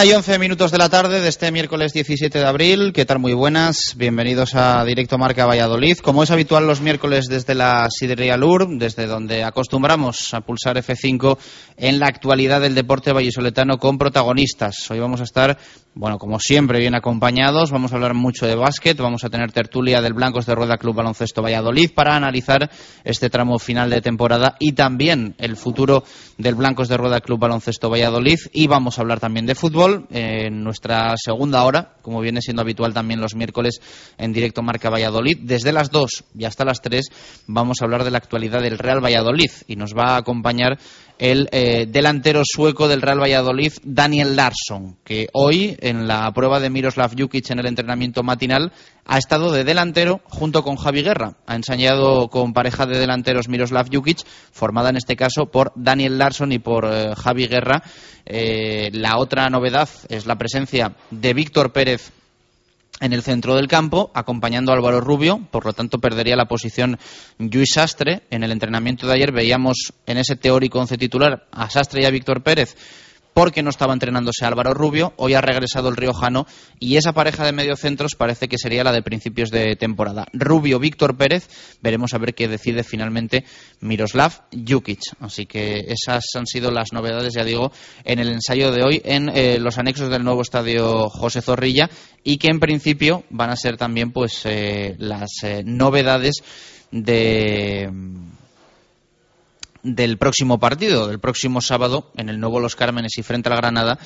Una y once minutos de la tarde de este miércoles 17 de abril. ¿Qué tal? Muy buenas. Bienvenidos a Directo Marca Valladolid. Como es habitual los miércoles desde la Sidería Lur, desde donde acostumbramos a pulsar F5 en la actualidad del deporte vallisoletano con protagonistas. Hoy vamos a estar, bueno, como siempre, bien acompañados. Vamos a hablar mucho de básquet. Vamos a tener tertulia del Blancos de Rueda Club Baloncesto Valladolid para analizar este tramo final de temporada y también el futuro del Blancos de Rueda Club Baloncesto Valladolid. Y vamos a hablar también de fútbol en nuestra segunda hora, como viene siendo habitual también los miércoles en directo Marca Valladolid. Desde las 2 y hasta las 3 vamos a hablar de la actualidad del Real Valladolid y nos va a acompañar el eh, delantero sueco del Real Valladolid, Daniel Larsson, que hoy en la prueba de Miroslav Jukic en el entrenamiento matinal ha estado de delantero junto con Javi Guerra. Ha ensayado con pareja de delanteros Miroslav Jukic, formada en este caso por Daniel Larsson y por eh, Javi Guerra. Eh, la otra novedad es la presencia de Víctor Pérez en el centro del campo, acompañando a Álvaro Rubio, por lo tanto perdería la posición Luis Sastre. En el entrenamiento de ayer veíamos en ese teórico once titular a Sastre y a Víctor Pérez porque no estaba entrenándose Álvaro Rubio, hoy ha regresado el Riojano y esa pareja de mediocentros parece que sería la de principios de temporada. Rubio, Víctor Pérez, veremos a ver qué decide finalmente Miroslav Jukic. Así que esas han sido las novedades, ya digo, en el ensayo de hoy en eh, los anexos del nuevo estadio José Zorrilla y que en principio van a ser también pues eh, las eh, novedades de del próximo partido, del próximo sábado, en el nuevo Los Cármenes y frente a la Granada,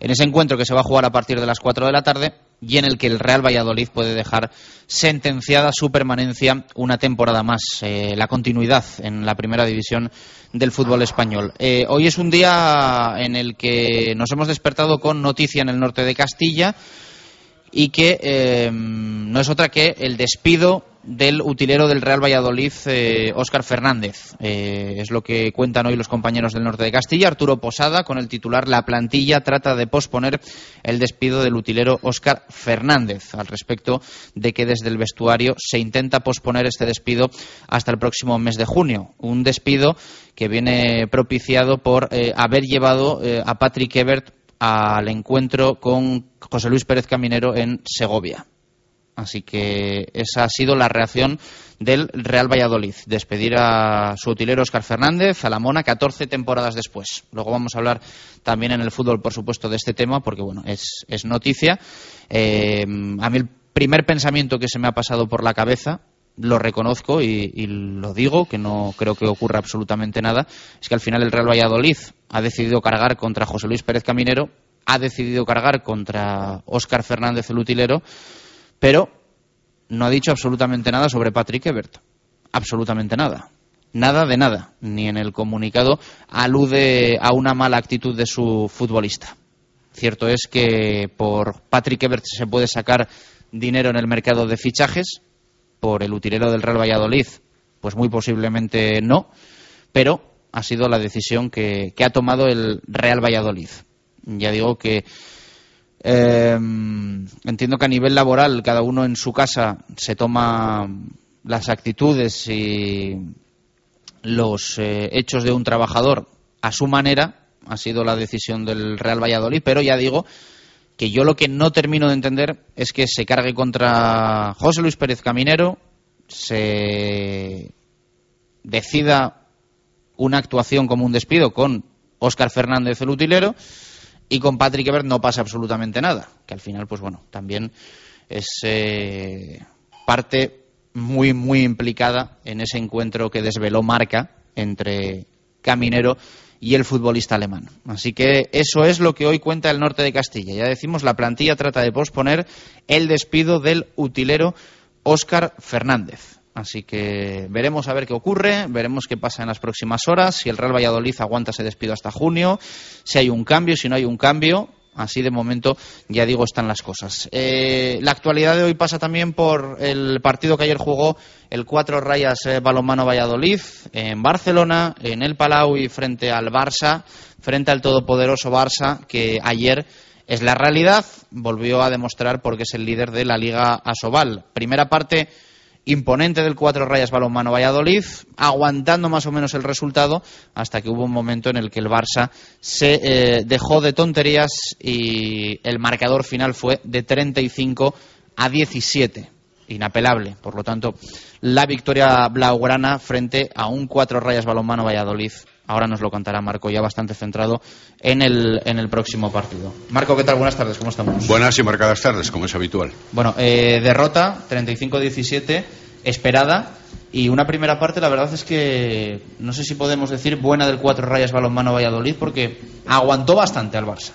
en ese encuentro que se va a jugar a partir de las 4 de la tarde y en el que el Real Valladolid puede dejar sentenciada su permanencia una temporada más, eh, la continuidad en la primera división del fútbol español. Eh, hoy es un día en el que nos hemos despertado con noticia en el norte de Castilla y que eh, no es otra que el despido del utilero del Real Valladolid, Óscar Fernández. Eh, es lo que cuentan hoy los compañeros del norte de Castilla. Arturo Posada, con el titular La plantilla, trata de posponer el despido del utilero Óscar Fernández, al respecto de que desde el vestuario se intenta posponer este despido hasta el próximo mes de junio. Un despido que viene propiciado por eh, haber llevado eh, a Patrick Ebert al encuentro con José Luis Pérez Caminero en Segovia. Así que esa ha sido la reacción del Real Valladolid. Despedir a su utilero Oscar Fernández, a la Mona, 14 temporadas después. Luego vamos a hablar también en el fútbol, por supuesto, de este tema, porque bueno, es, noticia. Eh, a mí el primer pensamiento que se me ha pasado por la cabeza, lo reconozco y, y, lo digo, que no creo que ocurra absolutamente nada, es que al final el Real Valladolid ha decidido cargar contra José Luis Pérez Caminero, ha decidido cargar contra Óscar Fernández el utilero pero no ha dicho absolutamente nada sobre Patrick Ebert. Absolutamente nada. Nada de nada. Ni en el comunicado alude a una mala actitud de su futbolista. Cierto es que por Patrick Ebert se puede sacar dinero en el mercado de fichajes, por el utilero del Real Valladolid, pues muy posiblemente no, pero ha sido la decisión que, que ha tomado el Real Valladolid. Ya digo que eh, entiendo que a nivel laboral cada uno en su casa se toma las actitudes y los eh, hechos de un trabajador a su manera. Ha sido la decisión del Real Valladolid, pero ya digo que yo lo que no termino de entender es que se cargue contra José Luis Pérez Caminero, se decida una actuación como un despido con Óscar Fernández el utilero y con Patrick Ebert no pasa absolutamente nada, que al final, pues bueno, también es eh, parte muy, muy implicada en ese encuentro que desveló Marca entre Caminero y el futbolista alemán. Así que eso es lo que hoy cuenta el norte de Castilla. Ya decimos, la plantilla trata de posponer el despido del utilero Óscar Fernández. Así que veremos a ver qué ocurre, veremos qué pasa en las próximas horas, si el Real Valladolid aguanta ese despido hasta junio, si hay un cambio, si no hay un cambio. Así de momento, ya digo, están las cosas. Eh, la actualidad de hoy pasa también por el partido que ayer jugó el Cuatro Rayas eh, Balonmano Valladolid en Barcelona, en el Palau y frente al Barça, frente al todopoderoso Barça, que ayer es la realidad, volvió a demostrar porque es el líder de la Liga Asobal. Primera parte imponente del Cuatro Rayas Balonmano Valladolid, aguantando más o menos el resultado hasta que hubo un momento en el que el Barça se eh, dejó de tonterías y el marcador final fue de 35 a 17 inapelable. Por lo tanto, la victoria blaugrana frente a un cuatro rayas balonmano Valladolid. Ahora nos lo contará Marco, ya bastante centrado en el, en el próximo partido. Marco, ¿qué tal? Buenas tardes, ¿cómo estamos? Buenas y marcadas tardes, como es habitual. Bueno, eh, derrota 35-17, esperada. Y una primera parte, la verdad es que no sé si podemos decir buena del cuatro rayas balonmano Valladolid, porque aguantó bastante al Barça.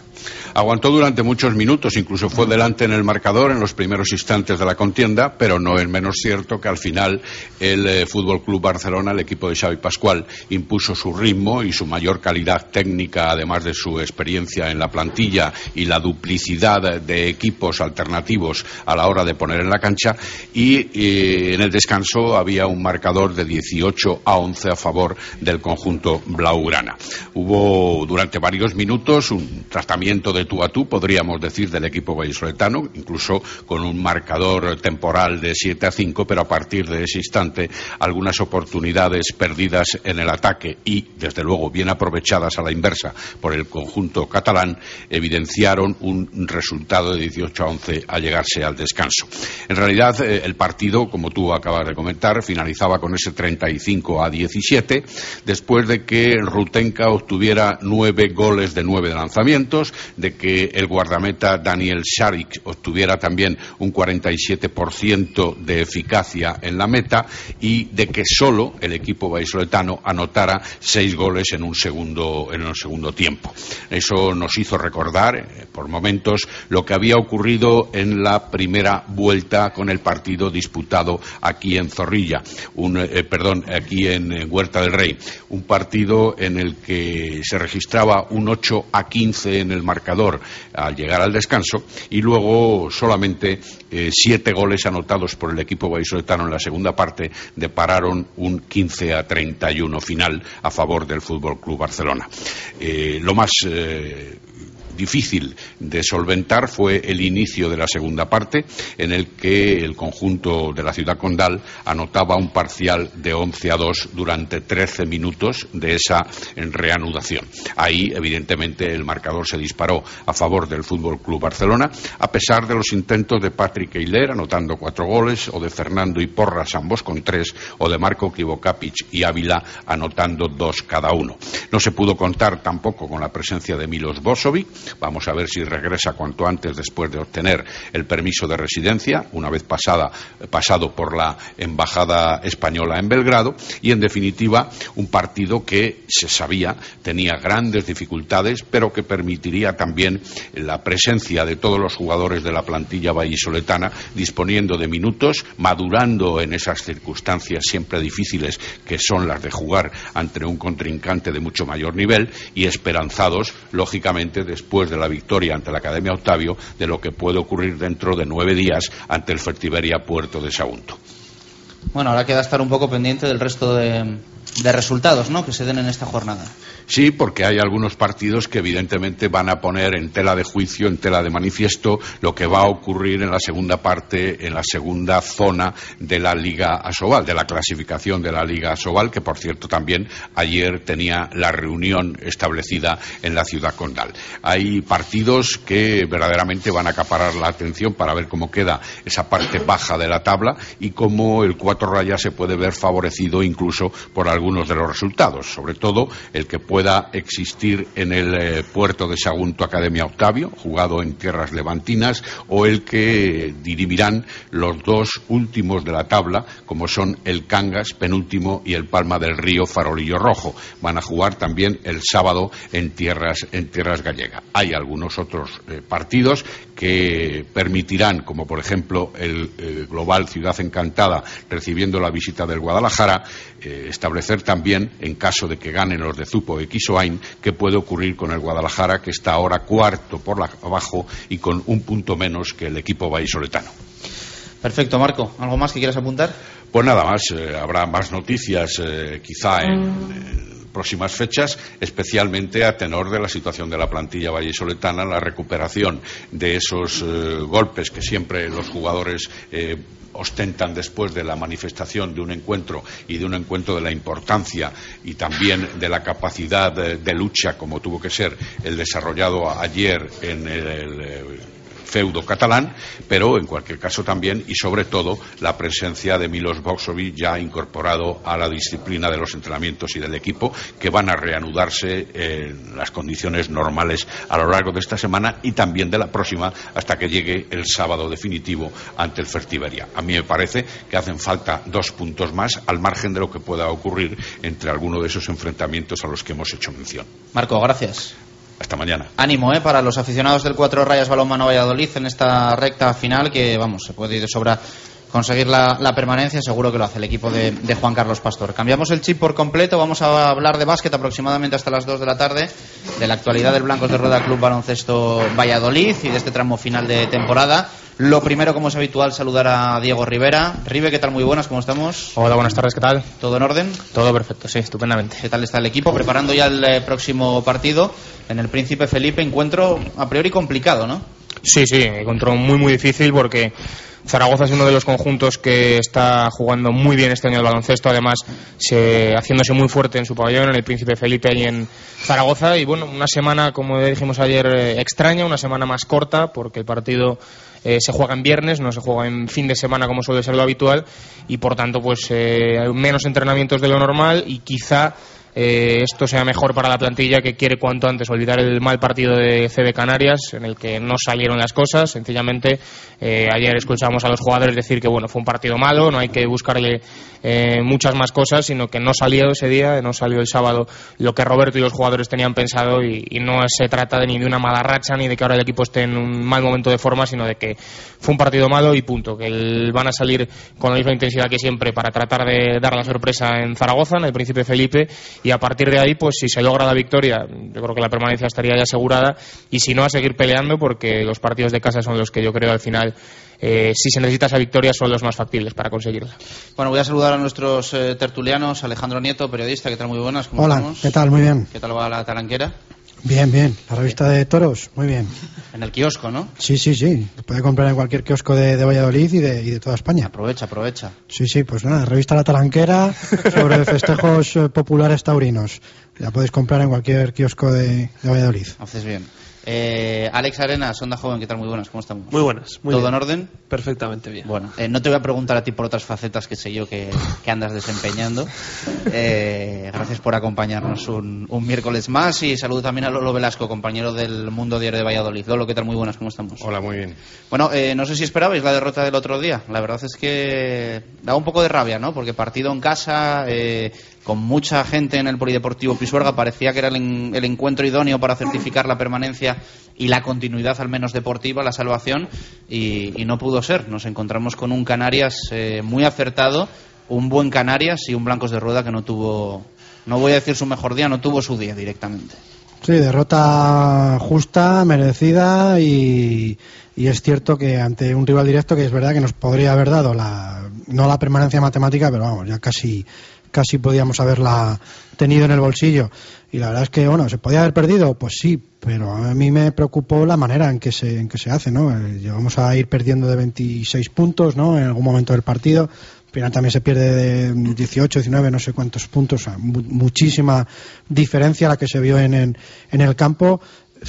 Aguantó durante muchos minutos, incluso fue delante en el marcador en los primeros instantes de la contienda, pero no es menos cierto que al final el eh, Fútbol Club Barcelona, el equipo de Xavi Pascual, impuso su ritmo y su mayor calidad técnica, además de su experiencia en la plantilla y la duplicidad de equipos alternativos a la hora de poner en la cancha. Y, eh, en el descanso había un marcador de 18 a 11 a favor del conjunto blaugrana. Hubo durante varios minutos un tratamiento de tú a tú, podríamos decir, del equipo vallisoletano, incluso con un marcador temporal de 7 a 5, pero a partir de ese instante algunas oportunidades perdidas en el ataque y, desde luego, bien aprovechadas a la inversa por el conjunto catalán, evidenciaron un resultado de 18 a 11 a llegarse al descanso. En realidad, eh, el partido, como tú acabas de comentar, finalizaba con ese 35 a 17, después de que Rutenka obtuviera nueve goles de nueve lanzamientos, de que el guardameta Daniel Sharik obtuviera también un 47% de eficacia en la meta y de que solo el equipo vallisoletano anotara seis goles en un segundo, en un segundo tiempo. Eso nos hizo recordar, eh, por momentos, lo que había ocurrido en la primera vuelta con el partido disputado aquí en Zorrilla, un, eh, perdón, aquí en, Huerta del Rey, un partido en el que se registraba un 8 a 15 en el marcador al llegar al descanso y luego solamente eh, siete goles anotados por el equipo vallisoletano en la segunda parte depararon un 15 a 31 final a favor del Fútbol Club Barcelona. Eh, lo más eh, difícil de solventar fue el inicio de la segunda parte, en el que el conjunto de la ciudad condal anotaba un parcial de 11 a 2 durante 13 minutos de esa reanudación. Ahí, evidentemente, el marcador se disparó a favor del Fútbol Club Barcelona, a pesar de los intentos de Patrick Eiler anotando cuatro goles, o de Fernando y Porras ambos con tres, o de Marco Krivokapic y Ávila anotando dos cada uno. No se pudo contar tampoco con la presencia de Milos Bosovic, Vamos a ver si regresa cuanto antes después de obtener el permiso de residencia, una vez pasado por la Embajada Española en Belgrado. Y, en definitiva, un partido que se sabía tenía grandes dificultades, pero que permitiría también la presencia de todos los jugadores de la plantilla vallisoletana disponiendo de minutos, madurando en esas circunstancias siempre difíciles que son las de jugar ante un contrincante de mucho mayor nivel y esperanzados, lógicamente, después de la victoria ante la Academia Octavio de lo que puede ocurrir dentro de nueve días ante el Fertiberia Puerto de Sagunto. Bueno, ahora queda estar un poco pendiente del resto de, de resultados ¿no? que se den en esta jornada. Sí, porque hay algunos partidos que evidentemente van a poner en tela de juicio, en tela de manifiesto, lo que va a ocurrir en la segunda parte, en la segunda zona de la Liga Asobal, de la clasificación de la Liga Asobal, que por cierto también ayer tenía la reunión establecida en la ciudad condal. Hay partidos que verdaderamente van a acaparar la atención para ver cómo queda esa parte baja de la tabla y cómo el cuatro rayas se puede ver favorecido incluso por algunos de los resultados, sobre todo el que pueda existir en el eh, puerto de Sagunto Academia Octavio, jugado en tierras levantinas, o el que dirimirán los dos últimos de la tabla, como son el Cangas, penúltimo, y el Palma del Río, Farolillo Rojo. Van a jugar también el sábado en tierras, en tierras gallegas. Hay algunos otros eh, partidos que permitirán, como por ejemplo el, Global Ciudad Encantada recibiendo la visita del Guadalajara, eh, establecer también, en caso de que ganen los de Zupo Quisoain, qué puede ocurrir con el Guadalajara, que está ahora cuarto por la, abajo y con un punto menos que el equipo vallisoletano. Perfecto, Marco. ¿Algo más que quieras apuntar? Pues nada más, eh, habrá más noticias eh, quizá en próximas fechas, especialmente a tenor de la situación de la plantilla vallisoletana, la recuperación de esos eh, golpes que siempre los jugadores eh, ostentan después de la manifestación de un encuentro y de un encuentro de la importancia y también de la capacidad de, lucha como tuvo que ser el desarrollado ayer en el feudo catalán, pero en cualquier caso también y sobre todo la presencia de Milos Boksovic ya incorporado a la disciplina de los entrenamientos y del equipo que van a reanudarse en las condiciones normales a lo largo de esta semana y también de la próxima hasta que llegue el sábado definitivo ante el Fertiberia. A mí me parece que hacen falta dos puntos más al margen de lo que pueda ocurrir entre alguno de esos enfrentamientos a los que hemos hecho mención. Marco, gracias. Hasta mañana. Ánimo, ¿eh? Para los aficionados del Cuatro Rayas Balonmano Valladolid en esta recta final que, vamos, se puede ir de sobra conseguir la, permanencia, seguro que lo hace el equipo de, Juan Carlos Pastor. Cambiamos el chip por completo, vamos a hablar de básquet aproximadamente hasta las 2 de la tarde, de la actualidad del Blancos de Rueda Club Baloncesto Valladolid y de este tramo final de temporada. Lo primero, como es habitual, saludar a Diego Rivera. Rive, ¿qué tal? Muy buenas, ¿cómo estamos? Hola, buenas tardes, ¿qué tal? ¿Todo en orden? Todo perfecto, sí, estupendamente. ¿Qué tal está el equipo? Preparando ya el eh, próximo partido en el Príncipe Felipe, encuentro a priori complicado, ¿no? Sí, sí, encuentro muy, muy difícil porque Zaragoza es uno de los conjuntos que está jugando muy bien este año el baloncesto, además haciéndose muy fuerte en su pabellón, en el Príncipe Felipe y en Zaragoza. Y bueno, una semana, como dijimos ayer, eh, extraña, una semana más corta, porque el partido eh, se juega en viernes, no se juega en fin de semana como suele ser lo habitual, y por tanto, pues eh, hay menos entrenamientos de lo normal y quizá eh, esto sea mejor para la plantilla que quiere cuanto antes olvidar el mal partido de CB Canarias en el que no salieron las cosas. Sencillamente, eh, ayer escuchamos a los jugadores decir que bueno fue un partido malo, no hay que buscarle eh, muchas más cosas, sino que no salió ese día, no salió el sábado lo que Roberto y los jugadores tenían pensado y, no se trata de ni de una mala racha ni de que ahora el equipo esté en un mal momento de forma, sino de que fue un partido malo y punto. Que van a salir con la misma intensidad que siempre para tratar de dar la sorpresa en Zaragoza, en el Príncipe Felipe y a partir de ahí, pues si se logra la victoria, yo creo que la permanencia estaría ya asegurada y si no, a seguir peleando porque los partidos de casa son los que yo creo al final eh, si se necesita esa victoria son los más factibles para conseguirla. Bueno, voy a saludar a nuestros eh, tertulianos, Alejandro Nieto, periodista, ¿qué tal? Muy buenas. Hola, ¿qué tal? Muy bien. ¿Qué tal va la talanquera? Bien, bien. La revista de toros, muy bien. En el kiosco, ¿no? Sí, sí, sí. puede comprar en cualquier kiosco de, Valladolid y de, toda España. Aprovecha, aprovecha. Sí, sí, pues nada, revista La Talanquera sobre festejos eh, populares taurinos. La podéis comprar en cualquier kiosco de, de Valladolid. Haces bien. Eh, Alex Arena, Sonda Joven, ¿qué tal? Muy buenas, ¿cómo estamos? Muy buenas. Muy ¿Todo en orden? Perfectamente bien. Bueno, eh, no te voy a preguntar a ti por otras facetas que sé yo que, andas desempeñando. Eh, gracias por acompañarnos un, miércoles más y saludo también a Lolo Velasco, compañero del Mundo Diario de Valladolid. Lolo, ¿qué tal? Muy buenas, ¿cómo estamos? Hola, muy bien. Bueno, no sé si esperabais la derrota del otro día. La verdad es que da un poco de rabia, ¿no? Porque partido en casa, con mucha gente en el Polideportivo Pisuerga, parecía que era el, encuentro idóneo para certificar la permanencia y la continuidad, al menos deportiva, la salvación, y, no pudo ser. Nos encontramos con un Canarias eh, muy acertado, un buen Canarias y un Blancos de Rueda que no tuvo, no voy a decir su mejor día, no tuvo su día directamente. Sí, derrota justa, merecida y, y es cierto que ante un rival directo que es verdad que nos podría haber dado la, no la permanencia matemática, pero vamos, ya casi casi podíamos haberla tenido en el bolsillo. Y la verdad es que, bueno, ¿se podía haber perdido? Pues sí, pero a mí me preocupó la manera en que se, en que se hace, ¿no? Eh, Llegamos a ir perdiendo de 26 puntos, ¿no? En algún momento del partido. Al final también se pierde de 18, 19, no sé cuántos puntos. O sea, mu- muchísima diferencia la que se vio en, en, en el campo.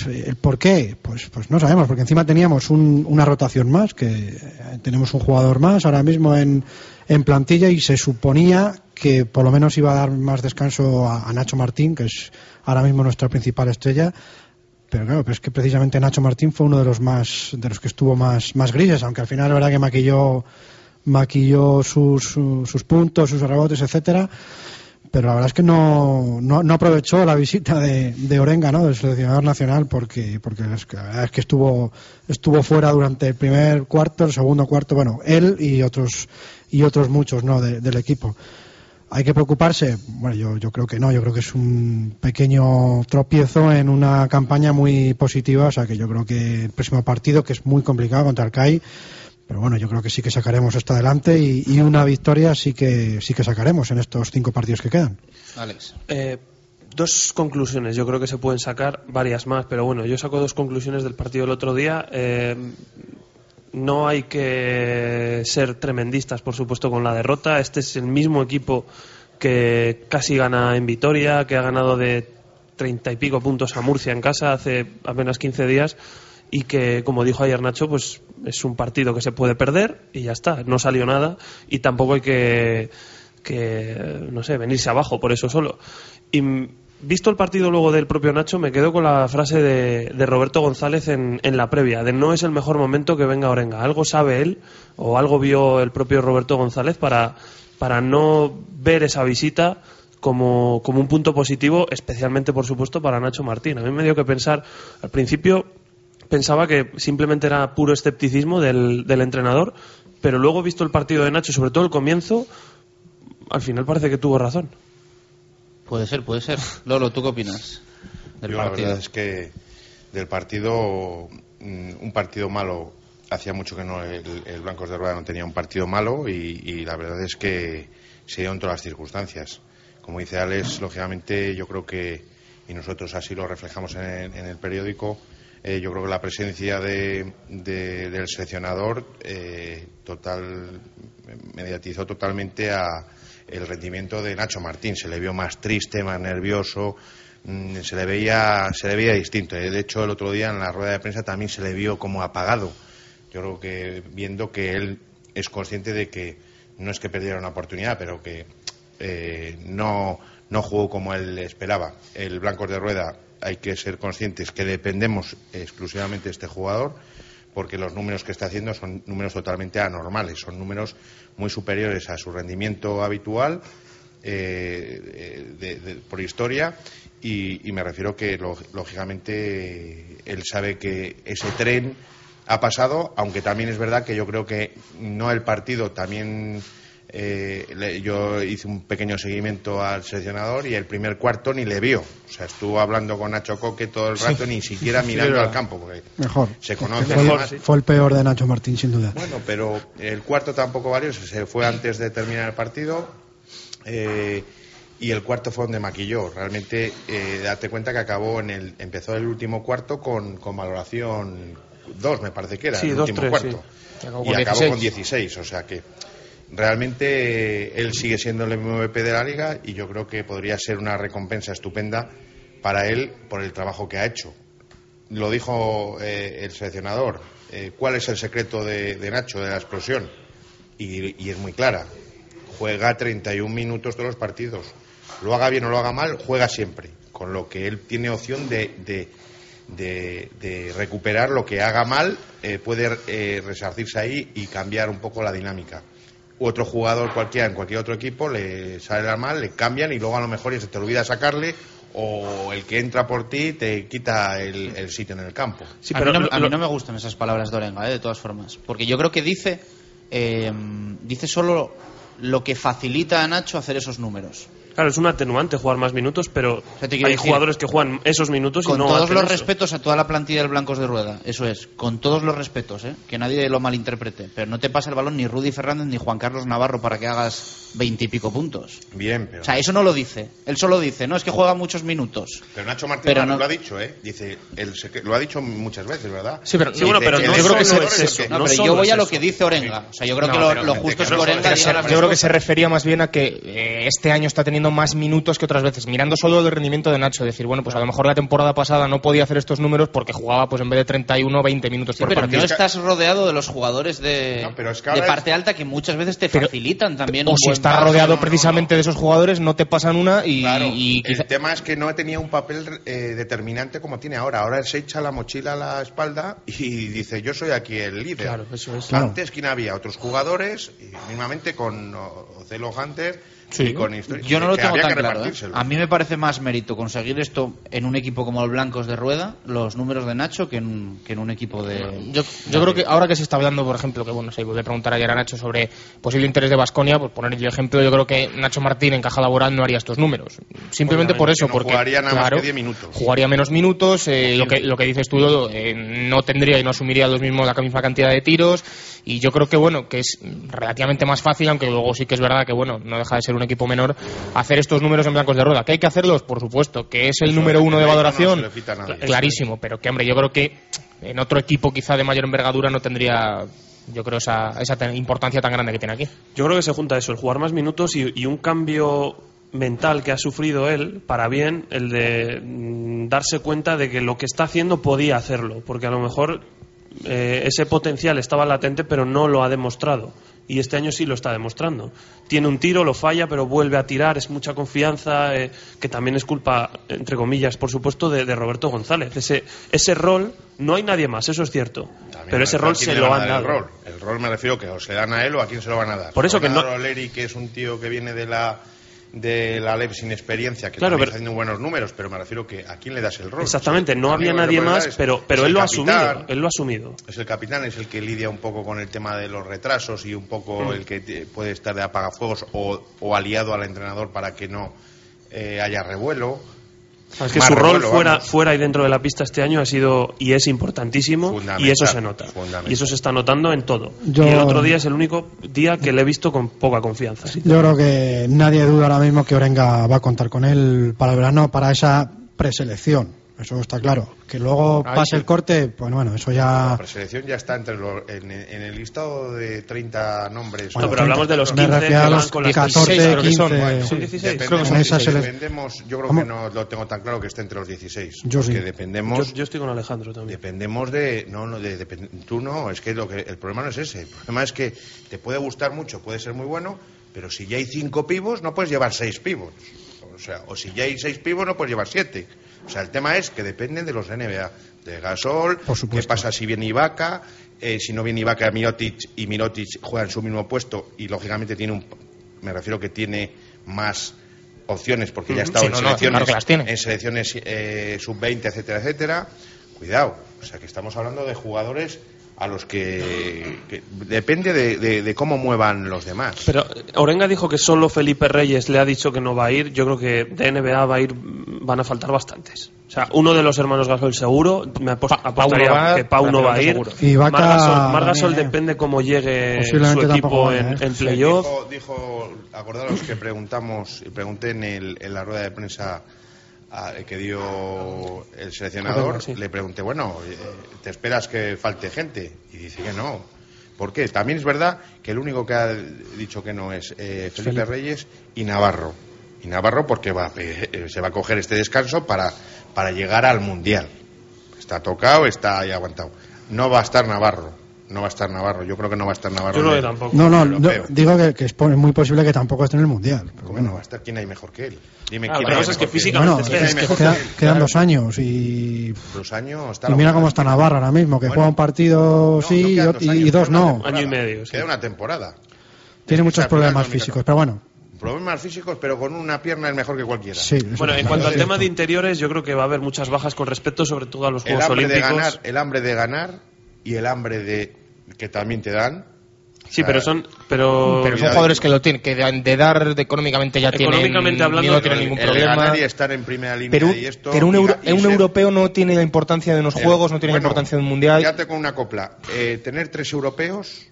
¿El por qué? Pues, pues no sabemos, porque encima teníamos un- una rotación más, que eh, tenemos un jugador más ahora mismo en, en plantilla y se suponía que por lo menos iba a dar más descanso a, Nacho Martín, que es ahora mismo nuestra principal estrella. Pero claro, pero es que precisamente Nacho Martín fue uno de los más, de los que estuvo más, más grises, aunque al final la verdad que maquilló, maquilló sus, sus, sus puntos, sus rebotes, etcétera pero la verdad es que no, no, no aprovechó la visita de, de Orenga, ¿no? del seleccionador nacional, porque, porque es que la verdad es que estuvo, estuvo fuera durante el primer cuarto, el segundo cuarto, bueno, él y otros, y otros muchos, ¿no? de- del equipo. ¿Hay que preocuparse? Bueno, yo, yo creo que no, yo creo que es un pequeño tropiezo en una campaña muy positiva, o sea que yo creo que el próximo partido, que es muy complicado contra el CAI, pero bueno, yo creo que sí que sacaremos esto adelante y, y una victoria sí que sí que sacaremos en estos cinco partidos que quedan. Alex. Eh, dos conclusiones, yo creo que se pueden sacar varias más, pero bueno, yo saco dos conclusiones del partido del otro día. Eh, no hay que ser tremendistas, por supuesto, con la derrota. Este es el mismo equipo que casi gana en Vitoria, que ha ganado de treinta y pico puntos a Murcia en casa hace apenas 15 días y que, como dijo ayer Nacho, pues es un partido que se puede perder y ya está, no salió nada y tampoco hay que, que no sé, venirse abajo por eso solo. Y visto el partido luego del propio Nacho, me quedo con la frase de, Roberto González en, en la previa, de no es el mejor momento que venga Orenga. Algo sabe él o algo vio el propio Roberto González para, para no ver esa visita como, como un punto positivo, especialmente, por supuesto, para Nacho Martín. A mí me dio que pensar, al principio pensaba que simplemente era puro escepticismo del, del entrenador, pero luego visto el partido de Nacho, sobre todo el comienzo, al final parece que tuvo razón. Puede ser, puede ser. Lolo, ¿tú qué opinas del Yo la partido? verdad es que del partido, mm, un partido malo, hacía mucho que no el, el Blancos de Rueda no tenía un partido malo y, y la verdad es que se dio en todas las circunstancias. Como dice Alex, lógicamente yo creo que, y nosotros así lo reflejamos en el, en el periódico, eh, yo creo que la presencia de, de- del seleccionador eh, total mediatizó totalmente a el rendimiento de Nacho Martín. Se le vio más triste, más nervioso, mm, se le veía se le veía distinto. De hecho, el otro día en la rueda de prensa también se le vio como apagado. Yo creo que viendo que él es consciente de que no es que perdiera una oportunidad, pero que eh, no, no jugó como él esperaba. El Blancos de Rueda hay que ser conscientes que dependemos exclusivamente de este jugador porque los números que está haciendo son números totalmente anormales, son números muy superiores a su rendimiento habitual eh, eh, de- de- por historia y, y me refiero que lógicamente él sabe que ese tren ha pasado, aunque también es verdad que yo creo que no el partido también eh, le- yo hice un pequeño seguimiento al seleccionador y el primer cuarto ni le vio. O sea, estuvo hablando con Nacho Coque todo el rato, ni siquiera mirando al campo, porque Mejor. se conoce. Fue, fue el peor de Nacho Martín, sin duda. Bueno, pero el cuarto tampoco valió, se fue antes de terminar el partido. eh, y el cuarto fue donde maquilló. Realmente, eh, date cuenta que acabó en el, empezó el último cuarto con, con valoración 2, me parece que era, Sí, el dos, último tres, cuarto. sí. Acabó Y con acabó 16. con 16, o sea que realmente eh, él sigue siendo el MVP de la liga y yo creo que podría ser una recompensa estupenda para él por el trabajo que ha hecho. Lo dijo eh, el seleccionador. eh, ¿Cuál es el secreto de, Nacho, de la explosión? Y, es muy clara. Juega 31 minutos todos los partidos. Lo haga bien o lo haga mal, juega siempre. Con lo que él tiene opción de, de, recuperar lo que haga mal, puede resarcirse ahí y cambiar un poco la dinámica. U Otro jugador cualquiera en cualquier otro equipo le sale mal, le cambian y luego a lo mejor ya se te olvida sacarle o el que entra por ti te quita el, el sitio en el campo. Sí, a, pero mí no, lo- a mí lo- no me gustan esas palabras de Orenga, eh, de todas formas. Porque yo creo que dice, eh, dice solo lo que facilita a Nacho hacer esos números. Claro, es un atenuante jugar más minutos, pero sea, hay decir, jugadores que juegan esos minutos y Con no todos los respetos a toda la plantilla del Blancos de Rueda, eso es, con todos los respetos, ¿eh? que nadie lo malinterprete. Pero no te pasa el balón ni Rudy Fernández ni Juan Carlos Navarro para que hagas veintipico puntos. Bien, pero. O sea, eso no lo dice. Él solo dice, no, es que juega muchos minutos. Pero Nacho Martín Pero lo, no- lo ha dicho, ¿eh? Dice, el secre- lo ha dicho muchas veces, ¿verdad? Sí, pero- Sí, bueno, pero no yo creo que es eso, No, no pero yo voy es a lo eso. que dice Orenga. O sea, yo creo No, que lo, lo justo es que Orenga las Yo creo que se refería más bien a que eh, este año está teniendo más minutos que otras veces, mirando solo el rendimiento de Nacho, decir, bueno, pues a lo mejor la temporada pasada no podía hacer estos números porque jugaba pues en vez de 31, 20 minutos Sí, por pero partido. no estás rodeado de los jugadores de, No, pero es que de ahora parte alta que muchas veces te facilitan también. Un buen estás rodeado no, precisamente no. de esos jugadores, no te pasan una y, Claro, y quizá- el tema es que no tenía un papel eh, determinante como tiene ahora. Ahora se echa la mochila a la espalda y dice, yo soy aquí el líder. Claro, eso es. Antes, ¿quién había? Otros jugadores, y mismamente con o- Ocelo Hunter Sí. y con Yo no lo tengo tan claro. ¿eh? A mí me parece más mérito conseguir esto en un equipo como los Blancos de Rueda, los números de Nacho, que en, que en un equipo de. Yo, yo creo que ahora que se está hablando, por ejemplo, que bueno, se vuelve a preguntar ayer a Nacho sobre posible interés de Basconia, por poner el ejemplo, yo creo que Nacho Martín en caja laboral no haría estos números. Simplemente por eso, no porque jugaría nada más claro, que 10 minutos. Jugaría menos minutos, eh, lo, que, lo que dices tú, Dodo, eh, no tendría y no asumiría los mismos, la misma cantidad de tiros. Y yo creo que bueno, que es relativamente más fácil, aunque luego sí que es verdad que bueno, no deja de ser un equipo menor, hacer estos números en blancos de rueda. ¿Que hay que hacerlos? Por supuesto. ¿Que es el Eso, número uno de no valoración? se le quita a nadie. Clarísimo, pero que hombre, yo creo que en otro equipo quizá de mayor envergadura no tendría, yo creo, esa, esa tan- importancia tan grande que tiene aquí. Yo creo que se junta eso, el jugar más minutos y, y un cambio mental que ha sufrido él, para bien, el de mm, darse cuenta de que lo que está haciendo podía hacerlo, porque a lo mejor eh, ese potencial estaba latente, pero no lo ha demostrado. Y este año sí lo está demostrando. Tiene un tiro, lo falla, pero vuelve a tirar, es mucha confianza, eh, que también es culpa, entre comillas, por supuesto, de, de Roberto González. Ese, ese rol, no hay nadie más, eso es cierto. También pero ese rol se lo van a han dar dado. El rol. el rol me refiero que o se dan a él o a quién se lo van a dar. Por eso que no- dar a Oleri, que es un tío que viene de la de la LEP sin experiencia, que Claro, también pero- está haciendo buenos números, pero me refiero que a quién le das el rol. Exactamente, no había nadie más, es- pero, pero él lo ha asumido. Él lo ha asumido. Es el capitán, es el que lidia un poco con el tema de los retrasos y un poco Mm. el que puede estar de apagafuegos o, o aliado al entrenador para que no eh, haya revuelo. Es que su rol fuera, vamos. fuera y dentro de la pista este año ha sido y es importantísimo y eso se nota. Y eso se está notando en todo. Yo- Y el otro día es el único día que le he visto con poca confianza. Yo creo que nadie duda ahora mismo que Orenga va a contar con él para el verano, para esa preselección. Eso está claro. Que luego pase sí. el corte, pues bueno, eso ya. La preselección ya está entre los- en, en el listado de 30 nombres. No, pero hablamos de los me 15 refiero a que los van con las 14, 16, creo que son. 15. Bueno, Son 16. Dependemos, creo que son en 16. dependemos, yo creo ¿Cómo? que no lo tengo tan claro que esté entre los 16. Yo sí. Yo, estoy con Alejandro también. dependemos de, no, no, de, depend- tú no, es que, lo que el problema no es ese. El problema es que te puede gustar mucho, puede ser muy bueno, pero si ya hay cinco pivos, no puedes llevar seis pivos. O sea, o si ya hay seis pivos, no puedes llevar siete. O sea, el tema es que dependen de los NBA, de Gasol, Por supuesto. qué pasa si viene Ibaka, eh, si no viene Ibaka, Mirotic y Mirotic juegan su mismo puesto y lógicamente tiene un, me refiero que tiene más opciones porque ya ha estado Sí, en no, no, selecciones, claro en selecciones eh, sub-20, etcétera, etcétera. Cuidado, o sea que estamos hablando de jugadores a los que, que depende de, de- de cómo muevan los demás. Pero eh, Orenga dijo que solo Felipe Reyes le ha dicho que no va a ir. Yo creo que de NBA va a ir, van a faltar bastantes. O sea, uno de los hermanos Gasol seguro. Me Pau apostaría no va, que Pau no va a ir. seguro. Y Vaca Margasol, Margasol también, ¿eh? depende cómo llegue su equipo vaya, en, ¿eh? en playoff. Dijo, dijo, acordaros que preguntamos, y pregunté en, el, en la rueda de prensa a- que dio el seleccionador, sí. le pregunté, bueno, eh, ¿te esperas que falte gente? Y dice que no. ¿Por qué? También es verdad que el único que ha dicho que no es eh, Felipe Reyes y Navarro. Y Navarro porque va, a eh, se va a coger este descanso para, para llegar al Mundial. Está tocado, está ahí aguantado. No va a estar Navarro. No va a estar Navarro. Yo creo que no va a estar Navarro. Yo que el- tampoco. No, no, no, digo que, que es muy posible que tampoco esté en el mundial. Pero ¿Cómo no bueno, va a estar? ¿Quién hay mejor que él? Dime Ah, quién hay que mejor él? bueno, esté es que queda- que quedan claro. dos años y, Dos años está y la mira cómo está Navarra ahora mismo, que Bueno. juega un partido No, sí no y dos años, y no. temporada. Año y medio, sí. Queda una temporada. Tiene muchos problemas 2014. físicos, pero bueno, Problemas físicos, pero con una pierna es mejor que cualquiera. sí. Bueno, en cuanto al tema de interiores, yo creo que va a haber muchas bajas con respecto, sobre todo a los El Juegos hambre de Olímpicos. ganar, el hambre de ganar y el hambre de que también te dan. Sí, pero son, pero, Pero son jugadores que lo tienen, que de, de dar de económicamente ya tienen, Económicamente hablando, no tienen ningún el problema. y estar en primera línea Pero, y esto. pero un, euro- y un ser- europeo no tiene la importancia de unos Eh, juegos, no tiene bueno, la importancia de un mundial. Quédate con una copla. Eh, tener tres europeos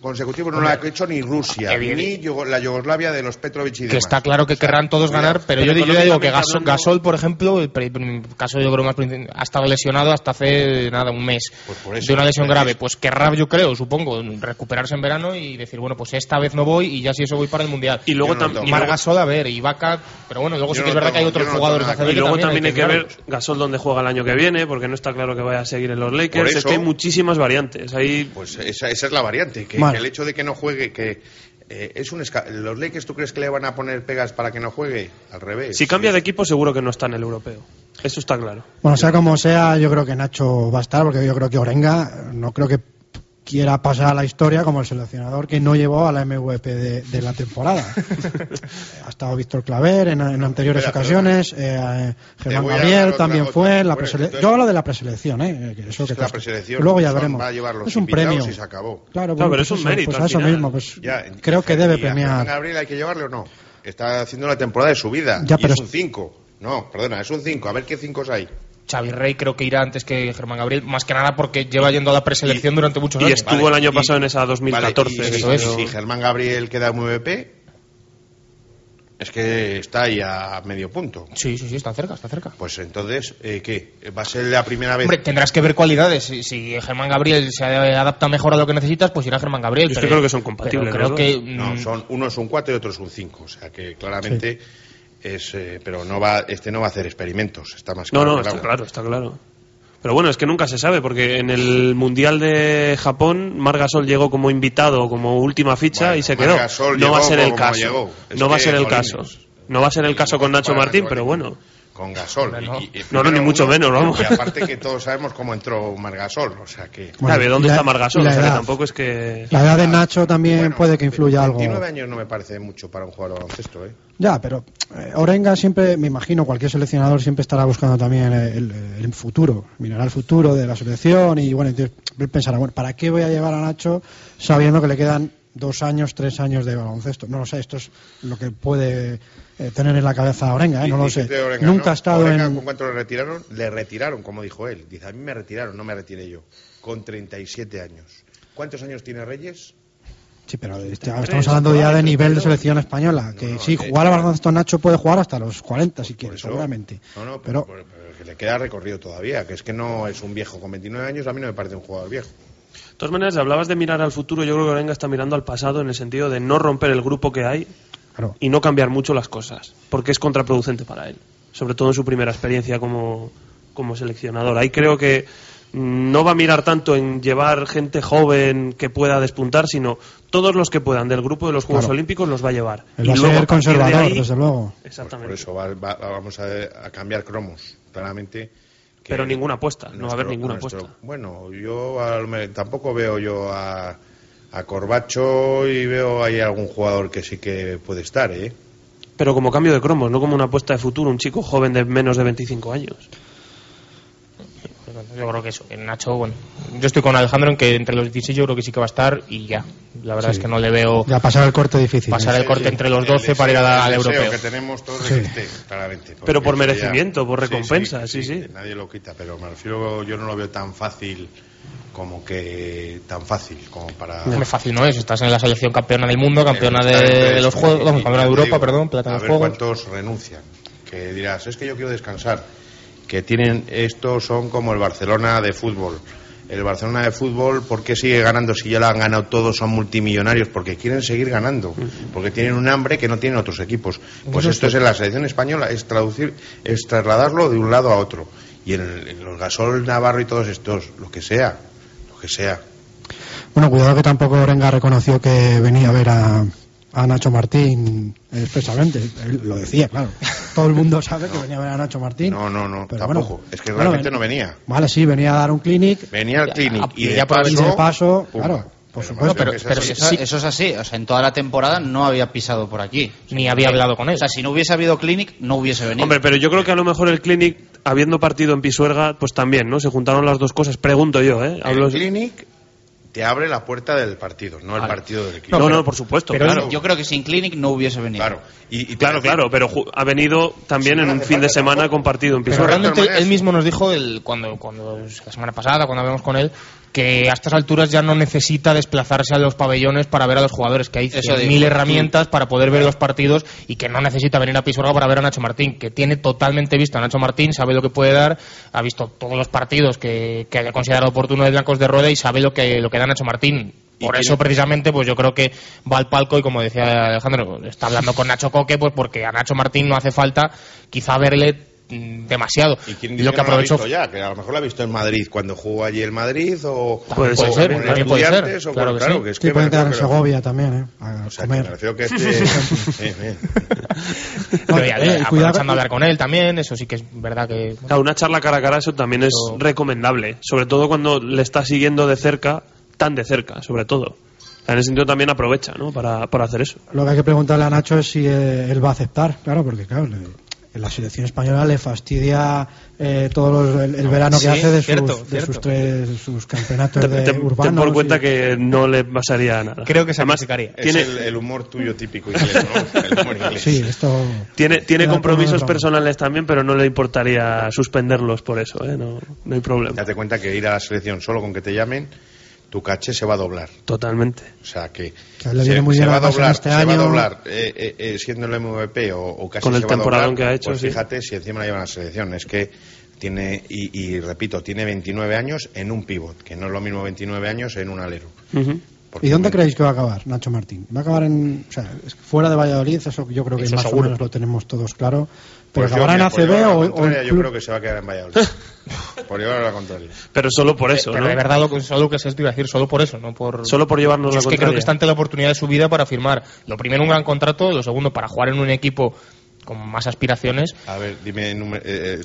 consecutivos no lo ha hecho ni Rusia, ni Yugo- la Yugoslavia de los Petrovic y que demás. está claro que O sea, querrán todos ganar, pero, Pero yo, yo ya digo que Gasol, hablando- Gasol, por ejemplo, el caso yo creo más ha estado lesionado hasta hace nada un mes Pues por eso, de una lesión grave, pues querrá yo creo, supongo, recuperarse en verano y decir bueno pues esta vez no voy y ya si eso voy para el mundial. Y luego no tam- tomo. y Mar luego- Gasol a ver y Vaca, pero bueno luego Yo sí no que es verdad que hay otros no jugadores de Y luego también hay que ver. Gasol dónde juega el año que viene, porque no está claro que vaya a seguir en los Lakers. Es que hay muchísimas variantes. Ahí Pues esa, esa es la variante, que, El hecho de que no juegue, que eh, es un esca- ¿Los Lakers tú crees que le van a poner pegas para que no juegue? Al revés. si cambia de equipo, seguro que no está en el europeo. Eso está claro. Bueno, sea como sea, yo creo que Nacho va a estar, porque yo creo que Orenga no creo que quiera pasar a la historia como el seleccionador que no llevó a la MVP de, de la temporada. ha estado Víctor Claver en, en anteriores Espera, ocasiones, eh, Germán a dar Gabriel también otra- fue, la bueno, entonces- yo hablo de la preselección, eh, que eso Es que la preselección Luego ya veremos. es un premio. y se acabó. Claro, bueno, pero pues es un eso, mérito pues a eso mismo, pues Ya, creo que debe a Germán premiar. Gabriel hay que llevarle o no? Está haciendo la temporada de su vida. Ya, y pero es es- un 5. No, perdona, es un 5. A ver qué 5 hay. Xavi Rey creo que irá antes que Germán Gabriel, más que nada porque lleva yendo a la preselección durante muchos Y años. estuvo Vale, el año y- pasado en esa 2014. Vale, y, que si- Germán Gabriel queda MVP, es que está ahí a medio punto. Sí, sí, sí, está cerca, está cerca. Pues entonces, eh, ¿qué? ¿Va a ser la primera vez? Hombre, tendrás que ver cualidades. Si, si Germán Gabriel se adapta mejor a lo que necesitas, pues irá Germán Gabriel. Yo es que pero- creo que son compatibles Creo los que. No, mm, son, uno es un 4 y otro es un 5. O sea que claramente es. eh, pero no va, este no va a hacer experimentos. Está más No, claro. no, que el está claro, está claro. Pero bueno, es que nunca se sabe, porque en el Mundial de Japón, Margasol llegó como invitado, como última ficha Bueno, y se quedó. No va a ser el caso. No va a ser el caso. No va a ser el caso con Nacho Martín, pero bueno. Con Gasol. No, Y- no. y- y No, no, ni primero mucho menos, vamos. Y aparte que todos sabemos cómo entró Margasol. O sea que. Bueno, ¿Sabe dónde la- está Margasol? O sea, que tampoco es que... La edad de Nacho también Bueno, puede que influya algo. 29 años no me parece mucho para un jugador de baloncesto, ¿eh? Ya, pero eh, Orenga siempre, me imagino, cualquier seleccionador siempre estará buscando también el, el- el futuro, mirará el futuro de la selección y bueno, entonces pensará, bueno, ¿para qué voy a llevar a Nacho sabiendo que le quedan dos años, tres años de baloncesto? No lo sé, esto es lo que puede eh, tener en la cabeza a Orenga, ¿eh? no lo sé. Orenga, Nunca ¿no? ha estado Orenga, en... ¿con cuánto le retiraron? Le retiraron, como dijo él. Dice, a mí me retiraron, no me retiré yo. Con 37 años. ¿Cuántos años tiene Reyes? Sí, pero este- estamos hablando ya de nivel de selección española, que No, no, sí, jugar al baloncesto Nacho puede jugar hasta los 40 si quiere, eso- seguramente. No, no, pero pero, pero que le queda recorrido todavía, que es que no es un viejo con 29 años, a mí no me parece un jugador viejo. De todas maneras, hablabas de mirar al futuro. Yo creo que Orenga está mirando al pasado en el sentido de no romper el grupo que hay claro, y no cambiar mucho las cosas, porque es contraproducente para él, sobre todo en su primera experiencia como, como seleccionador. Ahí creo que no va a mirar tanto en llevar gente joven que pueda despuntar, sino todos los que puedan del grupo de los Juegos Claro. Olímpicos los va a llevar. él Y va a luego, ser partir de conservador, ahí- desde luego. Exactamente. Por eso va- va- vamos a, a cambiar cromos, claramente. Pero ninguna apuesta, no va a haber ninguna apuesta. Bueno, yo a tampoco veo yo a, a Corbacho y veo ahí algún jugador que sí que puede estar, ¿eh? Pero como cambio de cromos, no como una apuesta de futuro, un chico joven de menos de 25 años. Yo creo que eso, que Nacho, bueno, yo estoy con Alejandro en que entre los 16 yo creo que sí que va a estar y ya. La verdad Sí. es que no le veo Ya pasar el corte difícil. pasar el ¿eh? corte entre los El 12 para ir a la- al el europeo. que tenemos todos Sí. esté, claramente. Pero por merecimiento, por Sí, recompensa, sí, sí. Nadie lo quita, pero me refiero, yo no lo veo tan fácil como que tan fácil como para Muy fácil no es, estás en la selección campeona del mundo, campeona de, de los Juegos, vamos, campeona de Europa, digo, perdón, plata los ver Juegos. cuántos renuncian. Que dirás, es que yo quiero descansar. Que tienen, estos son como el Barcelona de fútbol. El Barcelona de fútbol, ¿por qué sigue ganando si ya lo han ganado todos, son multimillonarios? Porque quieren seguir ganando. Porque tienen un hambre que no tienen otros equipos. Pues esto es en la selección española, es traducir, es trasladarlo de un lado a otro. Y en, el- en los Gasol, Navarro y todos estos, lo que sea, lo que sea. Bueno, cuidado que tampoco Orenga reconoció que venía a ver a, a Nacho Martín expresamente. Él lo decía, claro. Todo el mundo sabe que venía a ver a Nacho Martín. No, no, no, Pero tampoco. bueno, es que realmente no venía. Vale, sí, venía a dar un clinic Venía al clinic ah, y y de ya por paso, y de paso, pum. claro, por Pero supuesto. pero- eso es así, o sea, en toda la temporada no había pisado por aquí. Ni había hablado con él. O sea, si no hubiese habido Clinic, no hubiese venido. Hombre, pero yo creo que a lo mejor el Clinic, habiendo partido en Pisuerga, pues también, ¿no? Se juntaron las dos cosas, pregunto yo, ¿eh? Hablo- El clinic te abre la puerta del partido, no el Vale. partido del equipo. No, pero- no, por supuesto, pero claro. Yo creo que sin Clinic no hubiese venido. Claro. Y, y Claro, claro, pero ha venido también Sí, en un fin de semana tampoco. con partido en Pero de todas realmente él mismo nos dijo el, cuando, cuando la semana pasada, cuando hablamos con él, que a estas alturas ya no necesita desplazarse a los pabellones para ver a los jugadores, que hay mil herramientas para poder ver los partidos y que no necesita venir a Pisuerga para ver a Nacho Martín, que tiene totalmente visto a Nacho Martín, sabe lo que puede dar, ha visto todos los partidos que, que haya considerado oportuno de Blancos de Rueda y sabe lo que, lo que da Nacho Martín. Por eso, precisamente, pues yo creo que va al palco y, como decía Alejandro, está hablando con Nacho Coque, pues porque a Nacho Martín no hace falta quizá verle demasiado. ¿Y quién dice lo que, que no lo ha aprovechó visto ya? Que a lo mejor lo ha visto en Madrid cuando jugó allí el Madrid o, Puede o ser, con el también puede ser, o claro con- que claro, sí. que es Sí, que me quedar en que- Segovia también, ¿eh? A O sea, que me comer. refiero que este... Bien, bien. Pero ya, Eh, aprovechando a hablar con él también, eso sí que es verdad que... Claro, una charla cara a cara, eso también es Pero- recomendable. Sobre todo cuando le está siguiendo de cerca, tan de cerca, sobre todo. En ese sentido también aprovecha, ¿no? Para, para hacer eso. Lo que hay que preguntarle a Nacho es si eh, él va a aceptar, claro, porque claro, le- en la selección española le fastidia eh, todo los- el, el verano que Sí, hace de, cierto, sus, de cierto. sus tres sus campeonatos Ten, de ten- ten urbanos. por cuenta y- que no le pasaría nada. Creo que se. Es tiene, el, el humor tuyo típico inglés, ¿no? El humor inglés. Sí, esto. tiene, tiene compromisos personales también, pero no le importaría suspenderlos por eso, ¿eh? No, no hay problema. Date cuenta que ir a la selección solo con que te llamen, tu caché se va a doblar. Totalmente. O sea que, se, va a doblar, este se va a doblar eh, eh, eh, siendo el MVP o, o casi Con el se va a temporadón doblar, que ha hecho, Pues sí. fíjate si encima la llevan a la selección. Es que tiene, y, y repito, tiene 29 años en un pivot, que no es lo mismo 29 años en un alero. ¿Y dónde creéis que va a acabar Nacho Martín? ¿Va a acabar en. O sea, fuera de Valladolid? Eso yo creo que Eso más seguro. o menos lo tenemos todos claro. ¿Pero Pues yo, acabará en ACB o, o Yo creo que se va a quedar en Valladolid. por llevar a la contraria. Pero solo por eso, Pero ¿no? de verdad, lo que, solo que se iba a decir, solo por eso, no por... Solo por llevarnos Yo la es que creo que está ante la oportunidad de su vida para firmar, lo primero, un gran contrato, lo segundo, para jugar en un equipo con más aspiraciones. A ver, dime, eh, eh,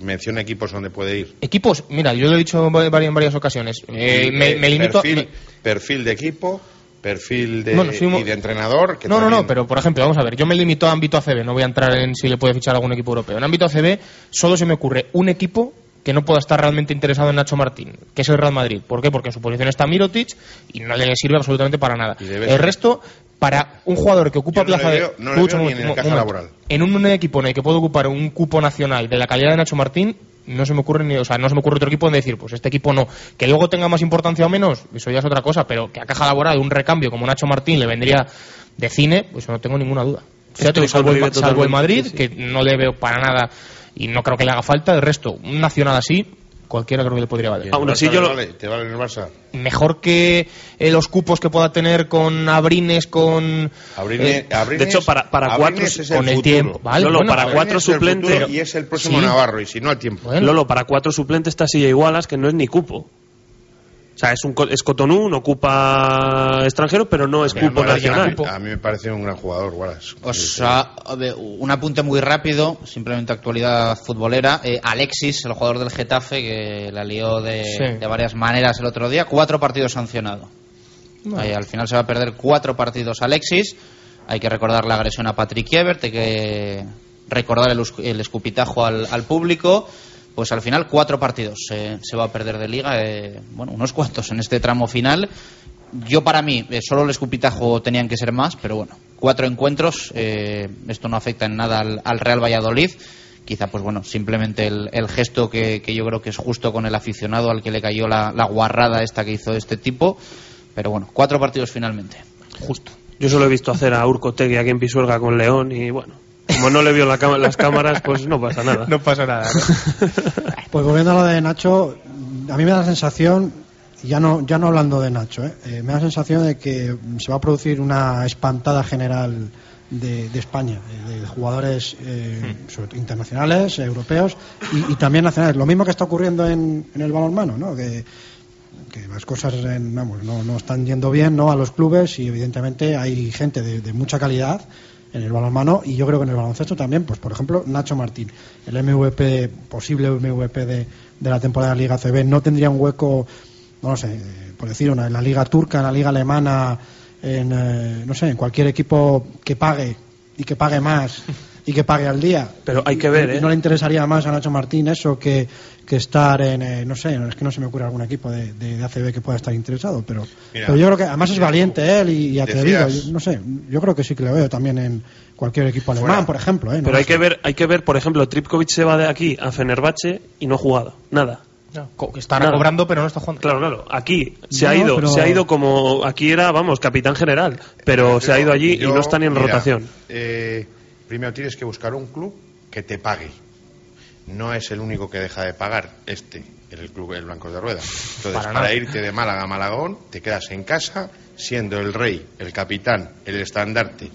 menciona equipos donde puede ir. Equipos, mira, yo lo he dicho en vari- en varias ocasiones. Eh, me, Eh, me limito... perfil, me- perfil de equipo, perfil de, Bueno, y de entrenador. Que no, no, no, pero por ejemplo, vamos a ver, yo me limito a ámbito ACB, no voy a entrar en si le puede fichar algún equipo europeo. En ámbito ACB solo se me ocurre un equipo que no pueda estar realmente interesado en Nacho Martín, que es el Real Madrid. ¿Por qué? Porque en su posición está Mirotic y no le sirve absolutamente para nada. El resto, para un jugador que ocupa no plaza de... veo- no en el momento. laboral. En un equipo en el que puede ocupar un cupo nacional de la calidad de Nacho Martín, no se me ocurre ni, o sea, no se me ocurre otro equipo donde decir, pues este equipo no. Que luego tenga más importancia o menos, eso ya es otra cosa, pero que a caja laboral un recambio como Nacho Martín le vendría de cine, pues no tengo ninguna duda. Fíjate, salvo, el, salvo el Madrid, sí, sí. que no le veo para nada y no creo que le haga falta, el resto, un nacional así, cualquiera creo que le podría valer. ¿Y el Aún así yo lo- vale? ¿Te vale en el Barça? Mejor que eh, los cupos que pueda tener con Abrines, con... Abrines, eh, Abrines- de hecho, para- para Abrines cuatro- es el con el futuro. tiempo, ¿vale? Lolo, bueno, para cuatro suplentes- Y es el próximo Sí. Navarro, y si no al tiempo. Bueno. Lolo, para cuatro suplentes está Silla Igualas, que no es ni cupo. O sea, es, un, es Cotonú, no ocupa extranjero, pero no es cupo nacional. A, mí, me parece un gran jugador, Wallace. O sea, un apunte muy rápido, simplemente actualidad futbolera. Eh, Alexis, el jugador del Getafe, que la lió de, Sí. de varias maneras el otro día, cuatro partidos sancionado. Ahí, al final se va a perder cuatro partidos Alexis. Hay que recordar la agresión a Patrick Ebert, hay que recordar el, el escupitajo al, al público. Pues al final cuatro partidos eh, se va a perder de liga, eh, bueno, unos cuantos en este tramo final. Yo para mí, eh, solo el escupitajo tenían que ser más, pero bueno, cuatro encuentros, eh, esto no afecta en nada al, al Real Valladolid. Quizá, pues bueno, simplemente el, el gesto que, que yo creo que es justo con el aficionado al que le cayó la, la guarrada esta que hizo este tipo. Pero bueno, cuatro partidos finalmente. Justo. Yo solo he visto hacer a Urcotegui aquí en Pisuerga con León y bueno, como no le vio la las cámaras, pues no pasa nada. No pasa nada. Pues volviendo a lo de Nacho, a mí me da la sensación, ya no, ya no hablando de Nacho, ¿eh? Eh, me da la sensación de que se va a producir una espantada general de, de España, eh, de jugadores eh, sobre todo internacionales, europeos y, y también nacionales. Lo mismo que está ocurriendo en, en el balonmano, ¿no? Que, que las cosas en- vamos, no, no están yendo bien ¿no? a los clubes y evidentemente hay gente de, de mucha calidad en el balonmano y yo creo que en el baloncesto también, pues por ejemplo Nacho Martín, el MVP, posible MVP de, la temporada de la Liga CB, no tendría un hueco, no lo sé, eh, por decir una, en la Liga Turca, en la Liga Alemana, en, eh, no sé, en cualquier equipo que pague y que pague más y que pague al día. Pero hay que ver, Y ¿eh? No le interesaría más a Nacho Martín eso que, que estar en, eh, no sé, es que no se me ocurre algún equipo de, de, de ACB que pueda estar interesado, pero, Mira, pero yo creo que además es valiente él y, y atrevido. decías- Yo no sé, yo creo que sí que lo veo también en cualquier equipo alemán, Fuera. por ejemplo. ¿eh? No Pero hay sé. que ver, hay que ver, por ejemplo, Tripkovic se va de aquí a Fenerbahce y no ha jugado, nada. Que Estará Claro. cobrando, pero no está jugando. Claro, claro. Aquí se No, ha ido, pero- se ha ido como aquí era, vamos, capitán general, pero se ha ido allí y no está ni en mira, rotación. eh, primero tienes que buscar un club que te pague. No es el único que deja de pagar este, el club el Blancos de Rueda. Entonces, Para irte de Málaga a Malagón, te quedas en casa siendo el rey, el capitán, el estandarte.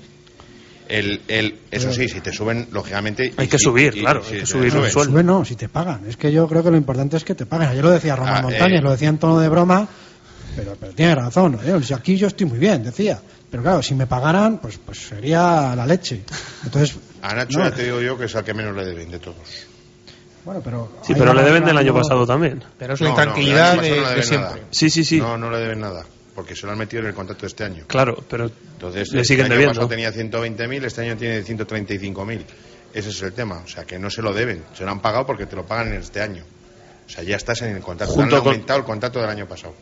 El, el, eso sí, si te suben, lógicamente. Hay y que si- subir, y- claro, si hay que subir el suben. sueldo. Sube no, si te pagan. Es que yo creo que lo importante es que te paguen. Ayer lo decía Román Ah, Montañez, eh. lo decía en tono de broma, pero, pero tiene razón. ¿eh? Si aquí yo estoy muy bien, decía. Pero claro, si me pagaran, pues, pues sería la leche. Entonces, A Nacho no, ya te digo yo que es al que menos le deben de todos. bueno, pero Sí, pero le deben del año pasado también. Pero es No, la no, intranquilidad de, no le de deben siempre. nada. Sí, sí, sí. No, no le deben nada, porque se lo han metido en el contrato de este año. Claro, pero Entonces, le el siguen año debiendo. pasado tenía 120.000, este año tiene 135.000. Ese es el tema. O sea, que no se lo deben. Se lo han pagado porque te lo pagan en este año. O sea, ya estás en el contrato. Junto han con- aumentado el contrato del año pasado.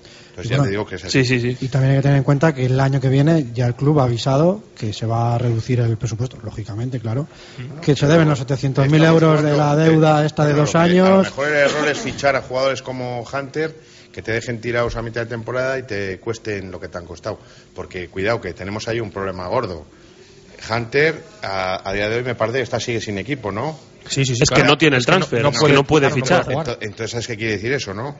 Entonces, ya Bueno, te digo que es así. Sí, sí, sí. Y también hay que tener en cuenta que el año que viene ya el club ha avisado que se va a reducir el presupuesto, lógicamente, claro, que se deben los 700.000 Estamos euros de la deuda esta de dos que- A lo años. mejor el error es fichar a jugadores como Hunter que te dejen tirados a mitad de temporada y te cuesten lo que te han costado. Porque cuidado que tenemos ahí un problema gordo. Hunter a, a día de hoy me parece que está sigue sin equipo, ¿no? Sí, sí, sí, Es que no tiene el Es que no- transfer, no puede- no puede claro, no fichar. Entonces, ¿sabes qué quiere decir eso, no?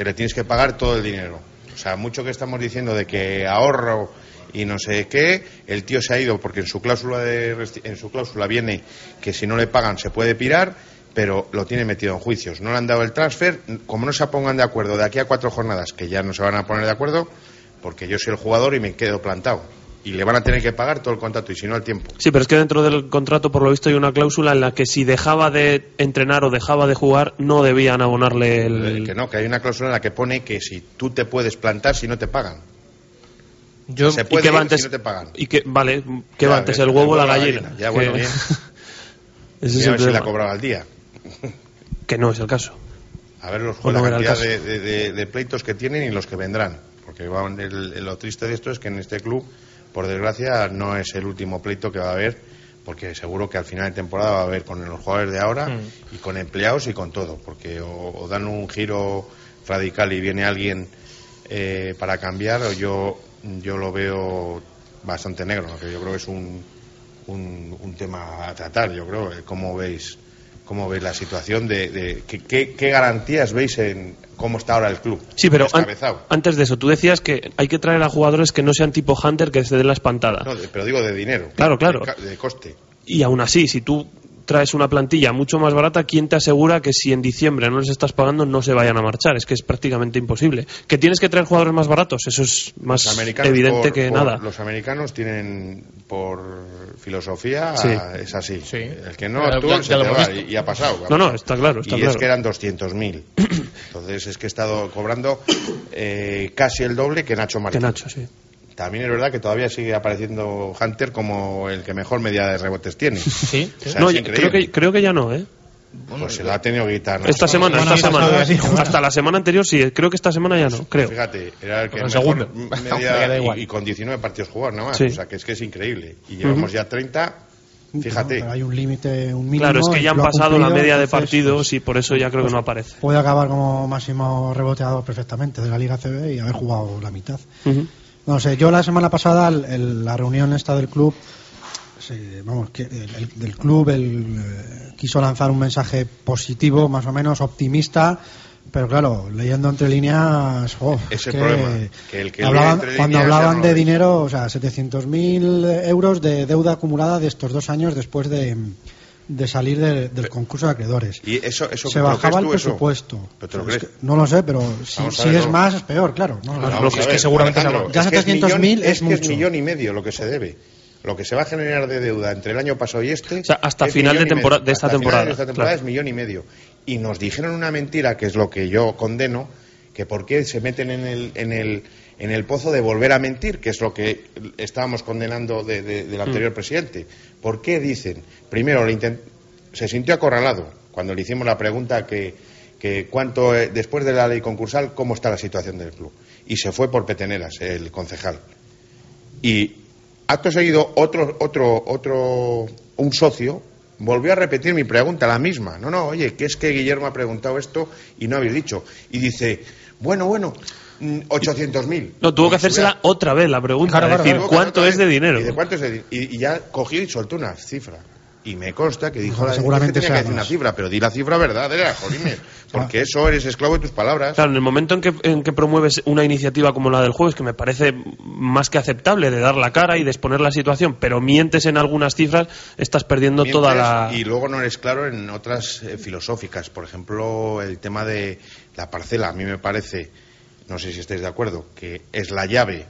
Que le tienes que pagar todo el dinero. O sea, mucho que estamos diciendo de que ahorro y no sé qué, el tío se ha ido porque en su cláusula de en su cláusula viene que si no le pagan se puede pirar, pero lo tiene metido en juicios. No le han dado el transfer, como no se pongan de acuerdo de aquí a cuatro jornadas, que ya no se van a poner de acuerdo, porque yo soy el jugador y me quedo plantado. Y le van a tener que pagar todo el contrato y si no al tiempo. Sí, pero es que dentro del contrato, por lo visto, hay una cláusula en la que si dejaba de entrenar o dejaba de jugar, no debían abonarle el. Que no, que hay una cláusula en la que pone que si tú te puedes plantar si no te pagan. Yo, Se ¿Y puede va ir antes? si no te pagan. y que, vale, ¿qué Ya, va antes, el- huevo o la la gallina? gallina. Ya, bueno, Que- bien. Ese a ver si la cobraba al día. Que no es el caso. A ver los, Pues la cantidad de, de- de- de pleitos que tienen y los que vendrán. Porque van- el- lo triste de esto es que en este club, por desgracia, no es el último pleito que va a haber, porque seguro que al final de temporada va a haber con los jugadores de ahora Mm. y con empleados y con todo. Porque o, o dan un giro radical y viene alguien eh, para cambiar, o yo, yo lo veo bastante negro. ¿no? Que yo creo que es un, un, un tema a tratar. Yo creo, eh, ¿cómo veis? ¿Cómo veis la situación? de, de ¿qué, garantías veis en cómo está ahora el club? Sí, pero an- antes de eso, tú decías que hay que traer a jugadores que no sean tipo Hunter que se den la espantada. No, de- pero digo de dinero. Claro, claro. De coste. Y aún así, si tú traes una plantilla mucho más barata, ¿quién te asegura que si en diciembre no les estás pagando no se vayan a marchar? Es que es prácticamente imposible. ¿Que tienes que traer jugadores más baratos? Eso es más evidente por- que por- nada. Los americanos tienen por filosofía, Sí. es así. Sí. El que no actúa ya- se ya te va, y, y ha pasado. No, no, está claro, está y claro. es que eran 200.000. Entonces es que he estado cobrando eh, casi el doble que Nacho Que Martín. Nacho, sí. También es verdad que todavía sigue apareciendo Hunter como el que mejor media de rebotes tiene. Sí, O sea, No, creo que, creo que ya no, ¿eh? Pues se lo ha tenido que quitar. Nacho. Esta semana, Bueno, esta semana. así, bueno. Hasta la semana anterior sí, creo que esta semana ya no, creo. Fíjate, era el que Pues el mejor segundo. media y, y con 19 partidos jugados nada más. Sí. O sea, que es que es increíble. Y llevamos ya 30. Fíjate. No, pero hay un límite, un mínimo. Claro, es que ya han pasado la media de partidos pues, y por eso ya creo que no aparece. Puede acabar como máximo reboteador perfectamente de la Liga CB y haber jugado la mitad. No sé, yo la semana pasada, el- el- la reunión esta del club, se- vamos, que el, el- del club eh, quiso lanzar un mensaje positivo, más o menos optimista, pero claro, leyendo entre líneas, oh, Es es el problema, que el que lee hablaban- entre cuando líneas hablaban de dinero, o sea, 700.000 euros de deuda acumulada de estos dos años después de, de salir de- del concurso de acreedores. Y eso, eso Se ¿te lo bajaba crees el presupuesto. ¿Pero te lo Es crees? que no lo sé, pero si, si ver, es ¿no? más es peor, claro. No, no, es que seguramente Alejandro. Ya es que es 700.000 millón- es es que es millón y medio lo que se debe. Lo que se va a generar de deuda entre el año pasado y este. O sea, hasta es final de millón y tempora- medio. de esta Hasta final temporada, de esta temporada claro. es millón y medio. Y nos dijeron una mentira, que es lo que yo condeno, que por qué se meten en el, en el, en el pozo de volver a mentir, que es lo que estábamos condenando de- de- del Mm. anterior presidente. ¿Por qué dicen? Primero, se sintió acorralado cuando le hicimos la pregunta que, cuánto, eh, después de la ley concursal, cómo está la situación del club. Y se fue por peteneras el concejal. Y acto seguido, otro, otro, otro, un socio volvió a repetir mi pregunta, la misma. No, no, oye, que es que Guillermo ha preguntado esto y no habéis dicho. Y dice, bueno, bueno, 800.000. No, tuvo que hacérsela otra vez la pregunta. Claro, decir, ¿cuánto es de dinero? Y, de cuánto es de di- y- y ya cogió y soltó una cifra. Y me consta que dijo la seguramente que tenía que decir una cifra, pero di la cifra verdadera, jolines. Porque eso eres esclavo de tus palabras. Claro, en el momento en que, en que promueves una iniciativa como la del jueves, que me parece más que aceptable de dar la cara y de exponer la situación, pero mientes en algunas cifras, estás perdiendo Mientes toda la. Y luego no eres claro en otras eh, filosóficas. Por ejemplo, el tema de la parcela. A mí me parece, no sé si estáis de acuerdo, que es la llave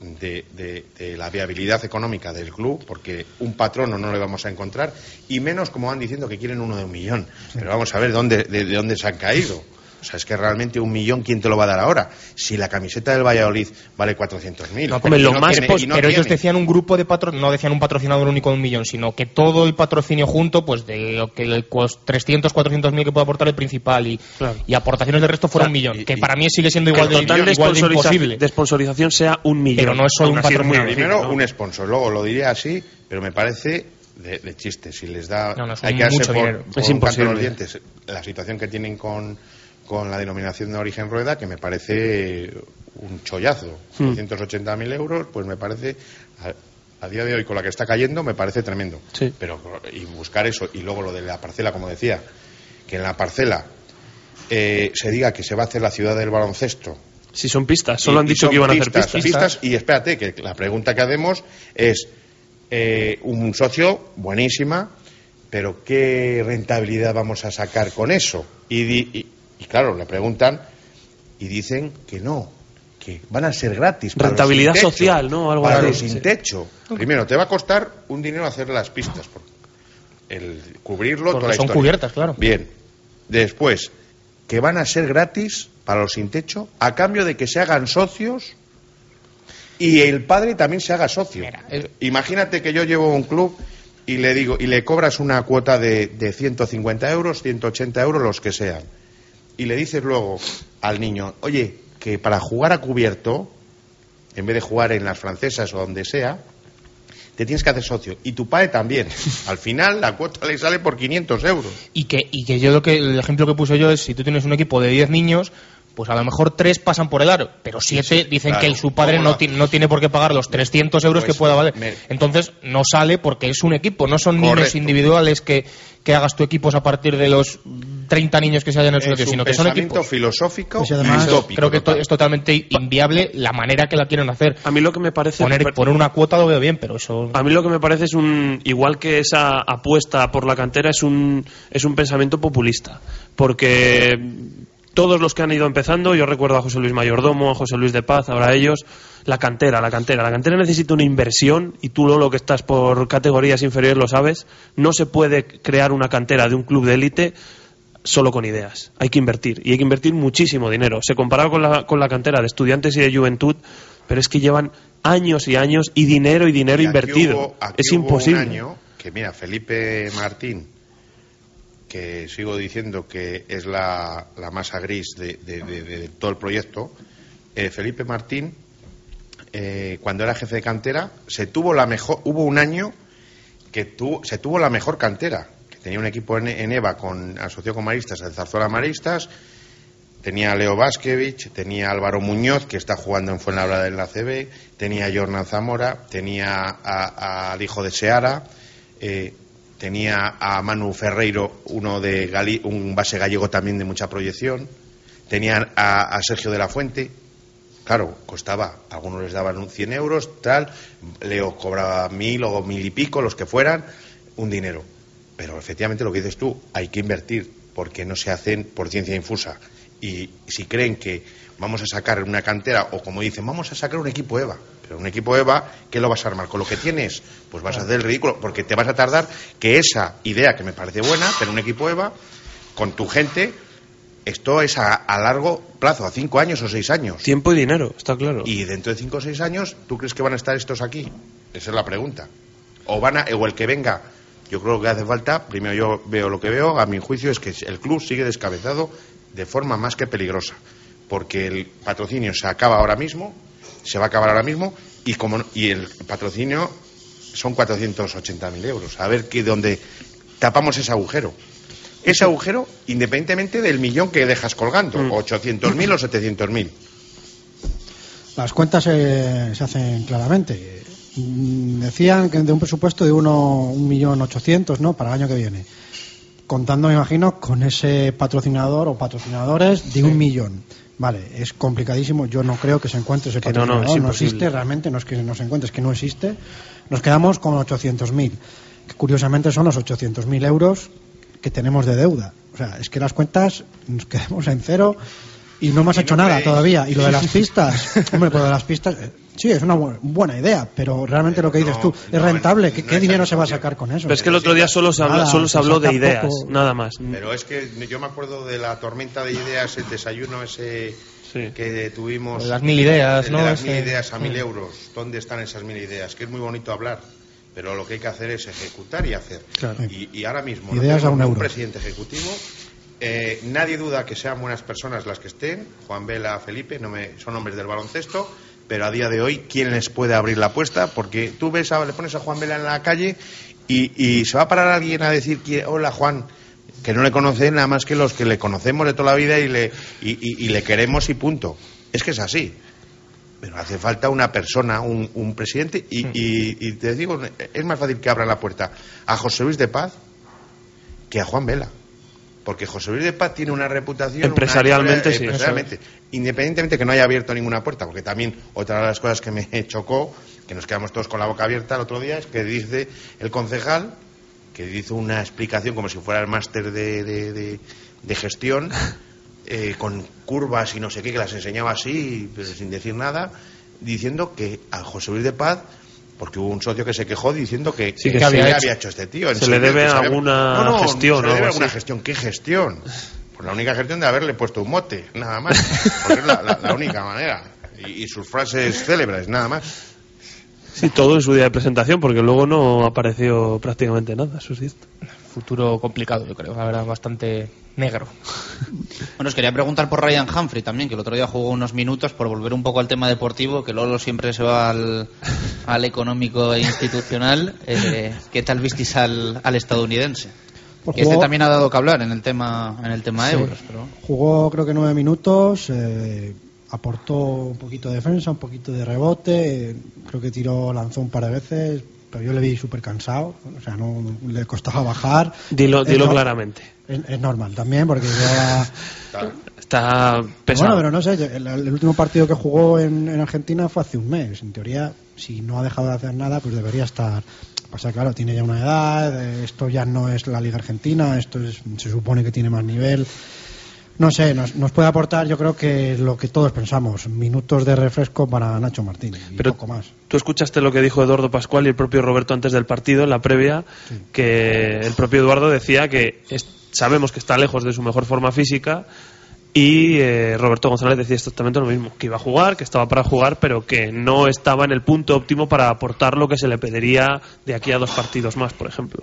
de, de- de la viabilidad económica del club, porque un patrono no le vamos a encontrar, y menos como van diciendo que quieren uno de un millón. Pero vamos a ver dónde, de, de dónde se han caído. O sea, es que realmente un millón, ¿quién te lo va a dar ahora? Si la camiseta del Valladolid vale 400.000. No, pero lo no más tiene- pos- y no pero ellos decían un grupo de patro no decían un patrocinador único de un millón, sino que todo el patrocinio junto, pues de lo que el cos- 300, 400 mil que puede aportar el principal y, Claro. y aportaciones del resto fuera un millón, y- que y- para mí sigue siendo igual de, total de, igual de imposible. de sponsorización sea un millón. Pero no es solo un patrocinador. Primero, ¿no? un sponsor, luego lo diría así, pero me parece de, de chiste. Si les da. No, no, es hay un que mucho por, Es un canto imposible. los dientes la situación que tienen con, con la denominación de origen rueda, que me parece un chollazo. Hmm. 280.000 euros, pues me parece. A, a día de hoy, con la que está cayendo, me parece tremendo. Sí. Pero, y buscar eso, y luego lo de la parcela, como decía, que en la parcela eh, se diga que se va a hacer la ciudad del baloncesto Si son pistas, solo y- han dicho que iban a hacer pistas, pistas. Y espérate, que la pregunta que hacemos es: eh, un socio, buenísima, pero ¿qué rentabilidad vamos a sacar con eso? Y, di- y- y claro, le preguntan y dicen que no, que van a ser gratis. para los Rentabilidad sin techo, social, ¿no? Algo para así, los sin techo. Primero, te va a costar un dinero hacer las pistas. El cubrirlo, Porque toda la son cubiertas, claro. Bien. Después, que van a ser gratis para los sin techo a cambio de que se hagan socios y el padre también se haga socio. Mira, Imagínate que yo llevo un club y le digo y le cobras una cuota de, de 150 euros, 180 euros, los que sean. Y le dices luego al niño, oye, que para jugar a cubierto, en vez de jugar en las francesas o donde sea, te tienes que hacer socio. Y tu padre también. Al final la cuota le sale por 500 euros. Y que, y que yo lo que el ejemplo que puse yo es si tú tienes un equipo de 10 niños, pues a lo mejor tres pasan por el aro, pero siete dicen claro. que su padre ¿Cómo no, no? ti- no tiene por qué pagar los 300 euros Pues, que pueda valer. me- Entonces no sale porque es un equipo, no son niños individuales que, que hagas tu equipos a partir de los 30 niños que se hayan en el un sino que son equipos. filosófico Pues además, utópico, Creo que total. es totalmente inviable la manera que la quieren hacer. A mí lo que me parece. Poner, poner una cuota lo veo bien, pero eso... A mí lo que me parece es un. Igual que esa apuesta por la cantera, es un, es un pensamiento populista. Porque todos los que han ido empezando, yo recuerdo a José Luis Mayordomo, a José Luis de Paz, ahora ellos, la cantera, la cantera. La cantera necesita una inversión, y tú, Lolo, que estás por categorías inferiores, lo sabes. No se puede crear una cantera de un club de élite solo con ideas. Hay que invertir. Y hay que invertir muchísimo dinero. Se comparaba con la, con la cantera de estudiantes y de juventud, pero es que llevan años y años y dinero y dinero aquí invertido. hubo- aquí es hubo imposible. Un año que, mira, Felipe Martín, que sigo diciendo que es la, la masa gris de, de- todo el proyecto, eh, Felipe Martín, eh, cuando era jefe de cantera, se tuvo la mejor, hubo un año que tuvo, se tuvo la mejor cantera, que tenía un equipo en, en EVA con, asociado con Maristas, el Zarzuela Maristas, tenía a Leo Vaskevich, tenía a Álvaro Muñoz, que está jugando en Fuenlabrada en la CB, tenía a Jornan Zamora, tenía al hijo de Seara, eh, tenía a Manu Ferreiro, uno de Gali- un base gallego también de mucha proyección, tenía a, a Sergio de la Fuente, claro, costaba, algunos les daban un 100 euros, tal, Leo cobraba mil o mil y pico, los que fueran, un dinero. Pero efectivamente lo que dices tú, hay que invertir, porque no se hacen por ciencia infusa. Y si creen que vamos a sacar una cantera, o como dicen, vamos a sacar un equipo EVA, pero un equipo EVA, ¿qué lo vas a armar? ¿Con lo que tienes? Pues vas a hacer el ridículo, porque te vas a tardar que esa idea que me parece buena, pero un equipo EVA, con tu gente, esto es a, a largo plazo, a cinco años o seis años. Tiempo y dinero, está claro. Y dentro de cinco o seis años, ¿tú crees que van a estar estos aquí? Esa es la pregunta. O van a, o el que venga, yo creo que hace falta, primero yo veo lo que veo, a mi juicio es que el club sigue descabezado de forma más que peligrosa, porque el patrocinio se acaba ahora mismo, se va a acabar ahora mismo, y como no- y el patrocinio son 480.000 euros. A ver qué dónde tapamos ese agujero. Ese agujero, independientemente del millón que dejas colgando, Mm. 800.000 o 700.000. Las cuentas eh, se hacen claramente. Mm, Decían que de un presupuesto de uno, un millón ochocientos, ¿no? Para el año que viene. Contando, me imagino, con ese patrocinador o patrocinadores de un millón. Vale, es complicadísimo. Yo no creo que se encuentre ese Que no, no, patrocinador. es no, existe, realmente no es que no se encuentre, es que no existe. Nos quedamos con 800.000, que curiosamente son los 800.000 euros que tenemos de deuda. O sea, es que las cuentas nos quedamos en cero y no hemos Y hecho no nada creéis- todavía. Y lo de las pistas, hombre, pues lo de las pistas, eh, sí, es una bu- buena idea, pero realmente lo que dices no, tú, no, es rentable. ¿Qué, no qué es dinero se va a sacar con eso? Pero es que el otro día solo se, habla- Nada, solo se habló de ideas, poco. nada más. Pero es que yo me acuerdo de la tormenta de ideas, el desayuno ese Sí. que tuvimos. Las mil ideas, ¿no? De las mil ideas a mil euros. ¿Dónde están esas mil ideas? Que es muy bonito hablar, pero lo que hay que hacer es ejecutar y hacer. Claro. Y, y ahora mismo Ideas a tenemos un euro. presidente ejecutivo. eh, nadie duda que sean buenas personas las que estén. Juan Vela, Felipe, no me, son hombres del baloncesto. Pero a día de hoy, ¿quién les puede abrir la apuesta? Porque tú ves, a- le pones a Juan Vela en la calle y, y se va a parar alguien a decir, hola Juan, que no le conocen nada más que los que le conocemos de toda la vida y le, y, y- y le queremos y punto. Es que es así. Pero hace falta una persona, un, un presidente, y, y- y te digo, es más fácil que abran la puerta a José Luis de Paz que a Juan Vela. Porque José Luis de Paz tiene una reputación. una Empresarialmente, sí, empresarialmente, independientemente que no haya abierto ninguna puerta, porque también otra de las cosas que me chocó, que nos quedamos todos con la boca abierta el otro día, es que dice el concejal, que hizo una explicación como si fuera el máster de, de- de- de gestión, eh, con curvas y no sé qué, que las enseñaba así, pero sin decir nada, diciendo que a José Luis de Paz, porque hubo un socio que se quejó diciendo que, Sí, que que sí había había, hecho. este tío. en Se le debe alguna No, no, gestión Se le debe alguna así. gestión. ¿Qué gestión? Pues la única gestión de haberle puesto un mote, nada más. Porque es la, la- la única manera. Y, y sus frases célebres, nada más. Sí, todo en su día de presentación, porque luego no apareció prácticamente nada, eso es cierto. Futuro complicado, yo creo, la verdad, bastante negro. Bueno, os quería preguntar por Ryan Humphrey también, que el otro día jugó unos minutos, por volver un poco al tema deportivo, que Lolo siempre se va al, al económico e institucional. Eh, ¿Qué tal visteis al, al estadounidense? Pues Que este también ha dado que hablar en el tema, en el tema Sí. euros. Pero... Jugó creo que nueve minutos, eh, aportó un poquito de defensa, un poquito de rebote, eh, creo que tiró, lanzó un par de veces, pero yo le vi súper cansado, o sea, no le costaba bajar. Dilo, Es dilo no- claramente. Es, es normal también, porque lleva... Está pesado. Bueno, pero no sé, el, el último partido que jugó en, en Argentina fue hace un mes. En teoría, si no ha dejado de hacer nada, pues debería estar. Pasa, claro, tiene ya una edad, eh, esto ya no es la Liga Argentina, esto es- se supone que tiene más nivel. No sé, nos, nos puede aportar, yo creo que lo que todos pensamos, minutos de refresco para Nacho Martínez y Pero poco más. tú escuchaste lo que dijo Eduardo Pascual y el propio Roberto antes del partido, en la previa, que el propio Eduardo decía que es- sabemos que está lejos de su mejor forma física y eh, Roberto González decía exactamente lo mismo, que iba a jugar, que estaba para jugar, pero que no estaba en el punto óptimo para aportar lo que se le pediría de aquí a dos partidos más, por ejemplo.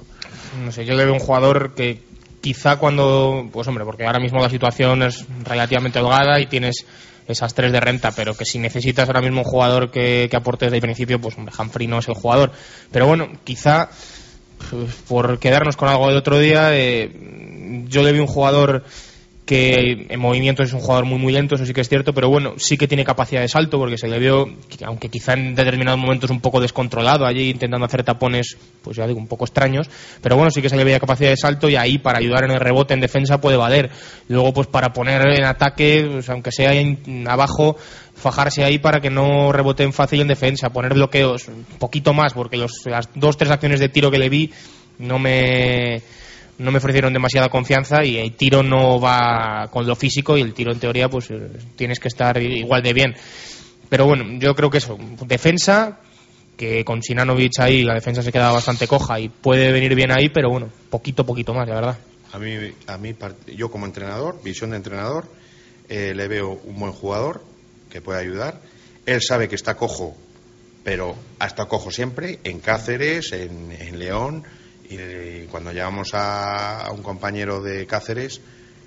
No sé, yo le veo un jugador que quizá cuando, pues hombre, porque ahora mismo la situación es relativamente holgada y tienes esas tres de renta, pero que si necesitas ahora mismo un jugador que, que aporte desde el principio, pues hombre, Humphrey no es el jugador. Pero bueno, quizá pues, por quedarnos con algo del otro día, eh, yo le vi un jugador que en movimientos es un jugador muy muy lento, eso sí que es cierto, pero bueno, sí que tiene capacidad de salto porque se le vio, aunque quizá en determinados momentos un poco descontrolado allí intentando hacer tapones, pues ya digo, un poco extraños, pero bueno, sí que se le veía capacidad de salto y ahí para ayudar en el rebote en defensa puede valer. Luego pues para poner en ataque, pues, aunque sea en- abajo, fajarse ahí para que no reboten fácil en defensa, poner bloqueos un poquito más, porque los, las dos, tres acciones de tiro que le vi no me no me ofrecieron demasiada confianza y el tiro no va con lo físico y el tiro en teoría pues eh, tienes que estar igual de bien. Pero bueno, yo creo que eso, defensa, que con Sinanovic ahí la defensa se queda bastante coja y puede venir bien ahí, pero bueno, poquito, poquito más, la verdad. A mí, a mí yo como entrenador, visión de entrenador, eh, le veo un buen jugador que puede ayudar. Él sabe que está cojo, pero ha estado cojo siempre, en Cáceres, en León. Y cuando llegamos a, un compañero de Cáceres,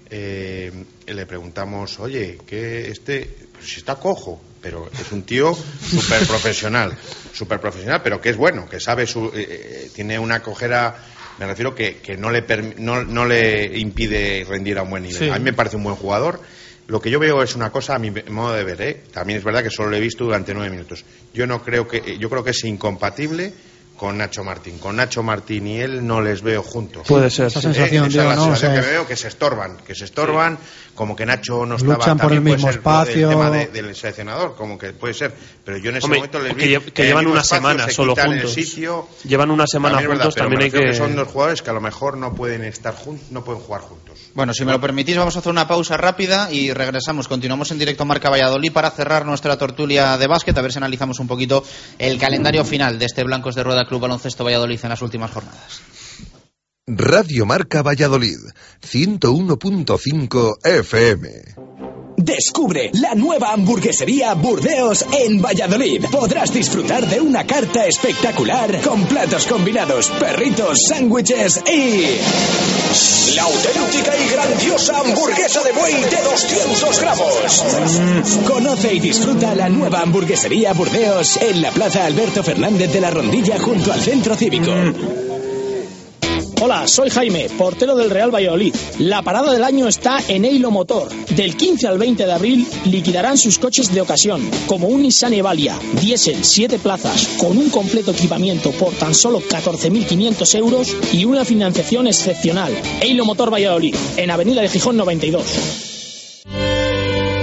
eh, le preguntamos, oye, que este, pues si está cojo, pero es un tío súper profesional, súper profesional, pero que es bueno, que sabe su, eh, eh, tiene una cojera Me refiero que, que no, le permi- no, no le impide rendir a un buen nivel. Sí. A mí me parece un buen jugador. Lo que yo veo es una cosa a mi modo de ver, ¿eh? También es verdad que solo lo he visto durante nueve minutos. Yo no creo que, yo creo que es incompatible con Nacho Martín. Con Nacho Martín y él no les veo juntos. Puede ser. Esa sí. sensación, Eh, esa es la ¿no? sensación O sea, que veo que se estorban, que se estorban, como que Nacho no estaba Luchan por el mismo ser por espacio. El tema de- del seleccionador, como que puede ser, pero yo en ese Hombre, momento les que vi que llevan una espacio, semana se solo juntos. sitio. Llevan una semana También verdad, juntos, también hay que... son dos jugadores que a lo mejor no pueden estar juntos, no pueden jugar juntos. Bueno, si me lo permitís, vamos a hacer una pausa rápida y regresamos. Continuamos en directo Marca Valladolid para cerrar nuestra tertulia de básquet, a ver si analizamos un poquito el calendario final de este Blancos de Rueda Club Baloncesto Valladolid en las últimas jornadas. Radio Marca Valladolid, 101.5 FM. Descubre la nueva hamburguesería Burdeos en Valladolid. Podrás disfrutar de una carta espectacular con platos combinados, perritos, sándwiches y... La auténtica y grandiosa hamburguesa de buey de 200 gramos. Mm, Conoce y disfruta la nueva hamburguesería Burdeos en la Plaza Alberto Fernández de la Rondilla junto al Centro Cívico. Hola, soy Jaime, portero del Real Valladolid. La parada del año está en Eilo Motor. Del 15 al 20 de abril liquidarán sus coches de ocasión, como un Nissan Evalia, diésel, 7 plazas, con un completo equipamiento por tan solo 14.500 euros y una financiación excepcional. Eilo Motor Valladolid, en Avenida de Gijón 92.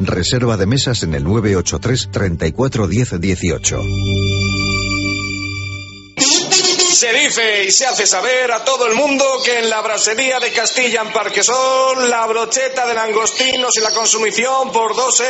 Reserva de mesas en el 983 34 10 18. Se dice y se hace saber a todo el mundo que en la brasería de Castilla en Parquesol la brocheta de langostinos y la consumición por dos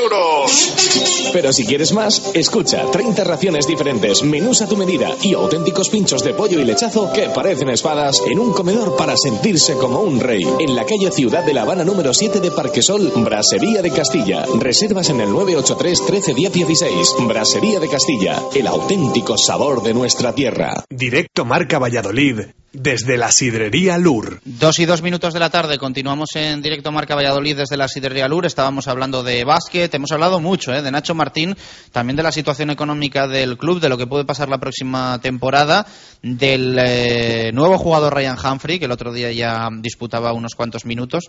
euros. Pero si quieres más, escucha 30 raciones diferentes, menús a tu medida y auténticos pinchos de pollo y lechazo que parecen espadas en un comedor para sentirse como un rey. En la calle Ciudad de La Habana número 7 de Parquesol, Brasería de Castilla. Reservas en el 983 13 10 16. Brasería de Castilla, el auténtico sabor de nuestra tierra. Directo Marca Valladolid, desde la sidrería Lur. Dos y dos minutos de la tarde, continuamos en directo Marca Valladolid desde la Sidrería Lur. Estábamos hablando de básquet, hemos hablado mucho ¿eh? de Nacho Martín, también de la situación económica del club, de lo que puede pasar la próxima temporada, del eh, nuevo jugador Ryan Humphrey, que el otro día ya disputaba unos cuantos minutos.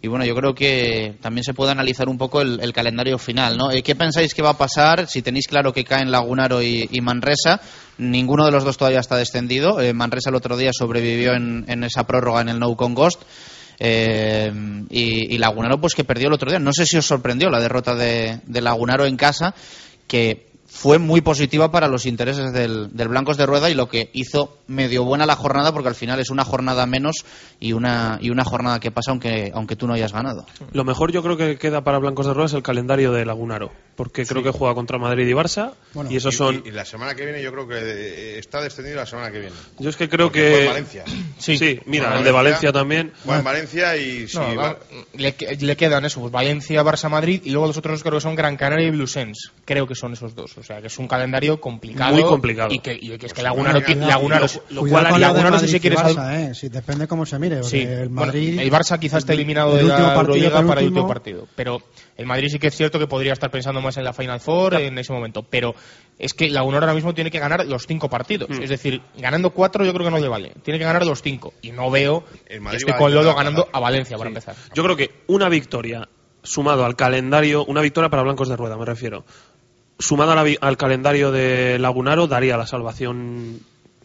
Y bueno, yo creo que también se puede analizar un poco el, calendario final. ¿no? Eh, ¿Qué pensáis que va a pasar si tenéis claro que caen Lagunaro y Manresa? Ninguno de los dos todavía está descendido. Eh, Manresa el otro día sobrevivió en, esa prórroga en el No Con Ghost. Eh, y, y Lagunaro, pues que perdió el otro día. No sé si os sorprendió la derrota de, de Lagunaro en casa, que fue muy positiva para los intereses del, del Blancos de Rueda y lo que hizo medio buena la jornada, porque al final es una jornada menos y una, y una jornada que pasa aunque, aunque tú no hayas ganado. Lo mejor yo creo que queda para Blancos de Rueda es el calendario de Lagunaro, porque creo que juega contra Madrid y Barça, Bueno, y esos son... Y, y la semana que viene yo creo que eh, está descendido la semana que viene. Yo es que creo Porque que... en Valencia. Sí, mira, el de Valencia también. Juega en Valencia y No, va- le quedan eso, pues Valencia, Barça, Madrid y luego los otros creo que son Gran Canaria y Blusens. Creo que son esos dos. O sea, que es un calendario complicado. Muy complicado. Y que, y que es que Lagunaro, bueno, ti- ya- Lagunaro, lo- lo cual lo de Lagunaro, si Madrid se y quiere sal- Barça, eh, si depende cómo se mire. Sí, el bueno, Madrid. el Barça quizás está eliminado el de último la partido Euroliga para el último partido. Pero el Madrid sí que es cierto que podría estar pensando más en la Final Four en ese momento. Pero es que Lagunaro ahora mismo tiene que ganar los cinco partidos. Mm. Es decir, ganando cuatro yo creo que no le vale. Tiene que ganar los cinco. Y no veo El que Madrid esté va a con Lodo ganando a Valencia para empezar. Yo creo que una victoria sumado al calendario, una victoria para Blancos de Rueda, me refiero, sumado la vi- al calendario de Lagunaro, daría la salvación.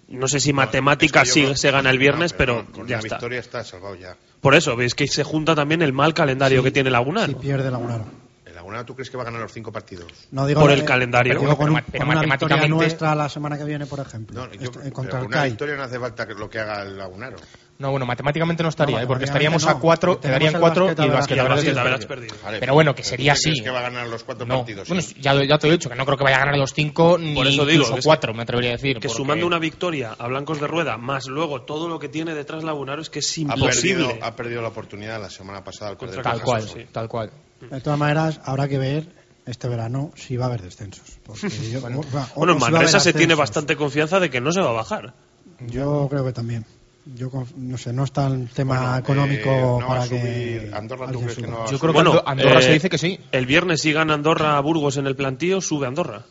No sé si matemática Es que yo sí creo- se gana el viernes, No, pero, con ya una está. victoria está salvado ya. Por eso, veis que se junta también el mal calendario que tiene Si Lagunaro. pierde Lagunaro. ¿El Lagunaro tú crees que va a ganar los cinco partidos? No digo Por la- el calendario. Digo, con, Pero pero con una victoria matemáticamente- nuestra la semana que viene, por ejemplo. No, yo, Este- pero contra con el una victoria no hace falta que lo que haga el Lagunaro. No, bueno, matemáticamente no estaría, No, ¿eh? porque estaríamos no, a cuatro, tenemos el cuatro y el Average perdido. perdido. Vale, Pero bueno, que sería ¿tú crees así. que va a ganar los cuatro No, partidos? bueno, sí. ya, ya te lo he dicho, que no creo que vaya a ganar los cinco ni Por eso digo, incluso que- cuatro, me atrevería a decir. Que porque- sumando una victoria a Blancos de Rueda, más luego todo lo que tiene detrás Lagunaro, es que es ha imposible. perdido, ha perdido la oportunidad la semana pasada al Contra Tal cual, sí. tal cual. De todas maneras, habrá que ver este verano si va a haber descensos. Porque yo- o- o- Bueno, si Manresa se tiene bastante confianza de que no se va a bajar. Yo creo que también. Yo no sé, no está el tema Bueno, económico eh, no para que Andorra, ¿tú crees que no Yo creo que Ando- Andorra eh, se dice que sí. El viernes si gana Andorra a Burgos en el plantío, sube Andorra.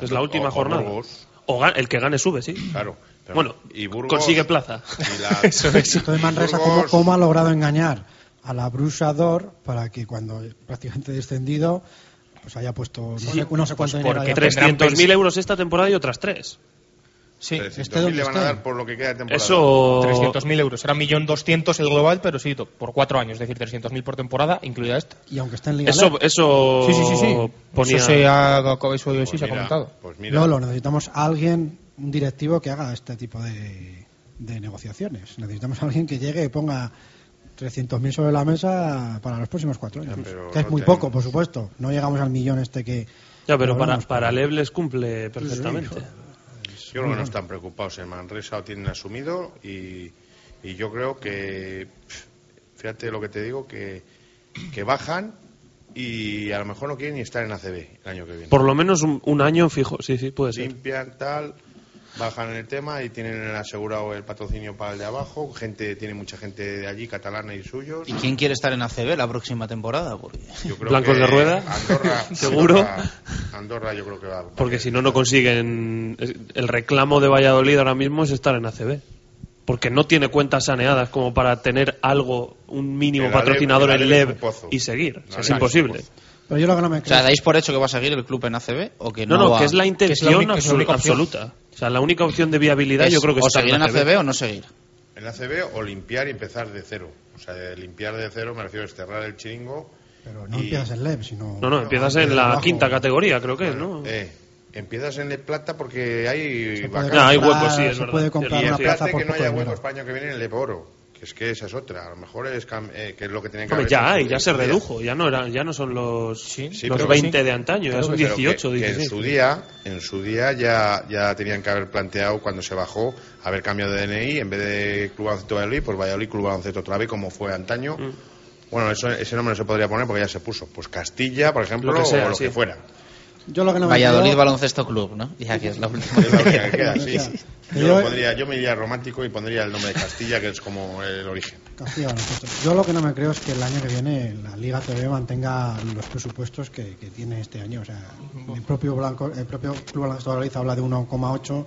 Es la última o jornada. Burgos. O el que gane sube, sí. Claro. pero- Bueno, y Burgos- consigue plaza. y la- Entonces Manresa, ¿cómo, Burgos- cómo ha logrado engañar a la Brusador para que cuando prácticamente descendido pues haya puesto no sé, no sé cuánto pues porque. 300.000 euros esta temporada y otras tres. Sí, 300.000 este le van a dar por lo que queda de temporada. Eso. 300.000 euros. Era 1.200.000 el global, pero sí, por cuatro años. Es decir, 300.000 por temporada, incluida esta. y aunque esté en Liga Eso, eso. Sí, sí, sí. sí. Ponía... Eso se ha, eso Pues sí se ha mira, comentado. Pues mira, Lolo, necesitamos a alguien, un directivo que haga este tipo de, de negociaciones. Necesitamos a alguien que llegue y ponga 300.000 sobre la mesa para los próximos cuatro años. que es no muy tenemos. poco, por supuesto. No llegamos al millón este que... Ya, pero para, para Lev les cumple perfectamente. Yo creo que no están preocupados. En Manresa lo tienen asumido y, y yo creo que, fíjate lo que te digo, que, que bajan y a lo mejor no quieren ni estar en ACB el año que viene. Por lo menos un, un año fijo, sí, sí, puede ser. limpian tal bajan en el tema y tienen asegurado el patrocinio para el de abajo gente tiene mucha gente de allí catalana y suyos ¿Y quién quiere estar en ACB la próxima temporada? Porque... yo creo Blancos que de rueda, Andorra seguro. Andorra, Andorra yo creo que va Porque si no, no consiguen. El reclamo de Valladolid ahora mismo es estar en ACB. Porque no tiene cuentas saneadas como para tener algo, un mínimo El patrocinador el en LEV y seguir. O sea, El es imposible. es Pero yo lo que no me O creo... sea, ¿dais por hecho que va a seguir el club en ACB o que no, No, no, va- que es la intención es la única absoluta. O sea, la única opción de viabilidad es yo creo que o está seguir en ACB o no seguir? en ACB o limpiar y empezar de cero o sea de limpiar de cero me refiero a cerrar el chiringo Pero no y- empiezas en LEB, sino... No, no, empiezas en la quinta categoría, creo que es, ¿no? eh, empiezas en el plata porque hay Se puede vacantes. Ya, hay comprar- huecos, sí, es se verdad. puede comprar Y una Fíjate plaza por que no poco haya dinero. huecos para año que viene en el oro es que esa es otra a lo mejor es cam- eh, que es lo que tienen que Hombre, haber ya hay, ya se redujo, ya no eran, ya no son los, Sí, los pero 20 sí. de antaño, ya Claro, son pero 18, que, que 16. en su día, en su día ya, ya tenían que haber planteado cuando se bajó haber cambiado de DNI en vez de Club Baloncesto Valladolid, pues Valladolid Club Baloncesto otra vez como fue antaño. Mm. Bueno, eso, ese nombre no se podría poner porque ya se puso. Pues Castilla, por ejemplo, Lo que sea, o lo sí. que fuera. Yo lo que no me Valladolid creo- Baloncesto Club, ¿no? Ya que es la última. Es la única que queda, sí. Sí. Yo, Yo- lo pondría, yo me iría romántico y pondría el nombre de Castilla, que es como el origen. Castilla Baloncesto. Yo lo que no me creo es que el año que viene la Liga TV mantenga los presupuestos que, que tiene este año. O sea, el propio Blanco, el propio Club Baloncesto Valladolid habla de 1,8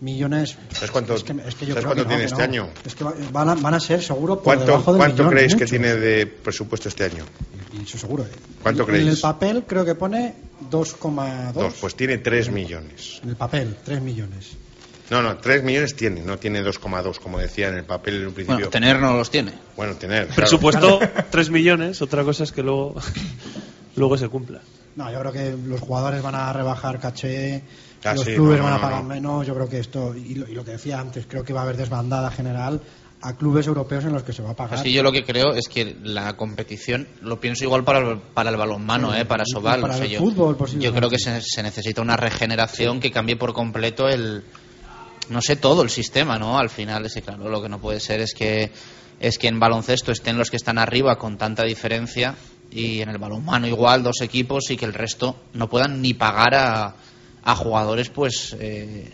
millones. ¿Sabes cuánto- es que, es que yo sabes creo cuánto que no, tiene que este no. año? Es que va- van a, van a ser seguro por ¿Cuánto, debajo del cuánto millón, creéis que tiene de presupuesto este año? Y eso seguro. ¿eh? ¿Cuánto En creéis? el papel creo que pone 2,2. Dos, pues tiene 3 millones. En el papel, 3 millones. No, no, 3 millones tiene, no tiene 2,2, como decía en el papel en un principio. Bueno, tener no los tiene. Bueno, tener. claro. Presupuesto 3 millones, otra cosa es que luego, luego se cumpla. No, yo creo que los jugadores van a rebajar caché, Ah, los sí, clubes no, van a pagar no. menos. Yo creo que esto, y lo, y lo que decía antes, creo que va a haber desbandada general a clubes europeos en los que se va a pagar. Así yo lo que creo es que la competición, lo pienso igual para el, para el balonmano, Sí, ¿eh? para Sobal. para o sea, el yo, fútbol, yo creo que se, se necesita una regeneración que cambie por completo el, no sé, todo el sistema, ¿no? Al final, ese, claro, lo que no puede ser es que es que en baloncesto estén los que están arriba con tanta diferencia y en el balonmano igual dos equipos y que el resto no puedan ni pagar a, a jugadores pues eh,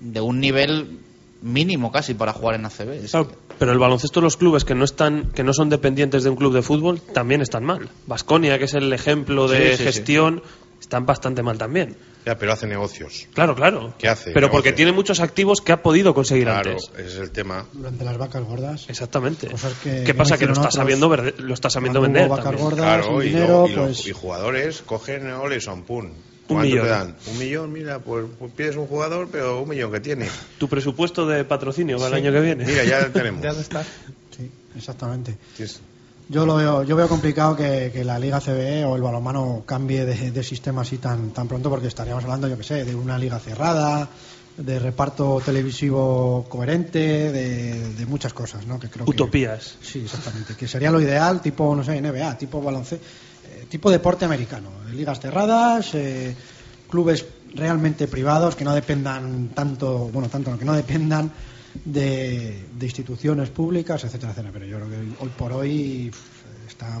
de un nivel mínimo casi para jugar en ACB. Claro, pero el baloncesto los clubes que no están que no son dependientes de un club de fútbol también están mal. Vasconia, que es el ejemplo de Sí, sí, gestión, están bastante mal también. Ya, pero hace negocios. Claro, claro. ¿Qué hace? Pero porque Negocios. tiene muchos activos que ha podido conseguir Claro, antes. ese es el tema. Durante las vacas gordas. Exactamente. Cosas que- ¿Qué pasa? Que lo está sabiendo, verde- lo está sabiendo vender. vacas también. gordas, Claro, y, dinero, lo- y lo- pues... y jugadores cogen, ole, son Un ¿Cuánto millón. te dan? Un millón, mira, pues, pues pides un jugador, pero un millón que tiene. Tu presupuesto de patrocinio para el año que viene. Mira, ya tenemos. Ya está. Sí, exactamente. Tienes- Yo lo veo, yo veo complicado que, que la Liga CBE o el balonmano cambie de, de sistema así tan, tan pronto porque estaríamos hablando, yo que sé, de una liga cerrada, de reparto televisivo coherente, de, de muchas cosas, ¿no? Que creo que- Utopías. sí, exactamente. Que sería lo ideal, tipo, no sé, NBA, tipo baloncesto, tipo deporte americano. Ligas cerradas, eh, clubes realmente privados que no dependan tanto, bueno, tanto, que no dependan de, de instituciones públicas, etcétera, etcétera. Pero yo creo que hoy por hoy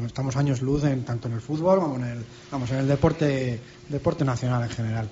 estamos años luz en, tanto en el fútbol como en el, vamos, en el deporte, deporte nacional en general.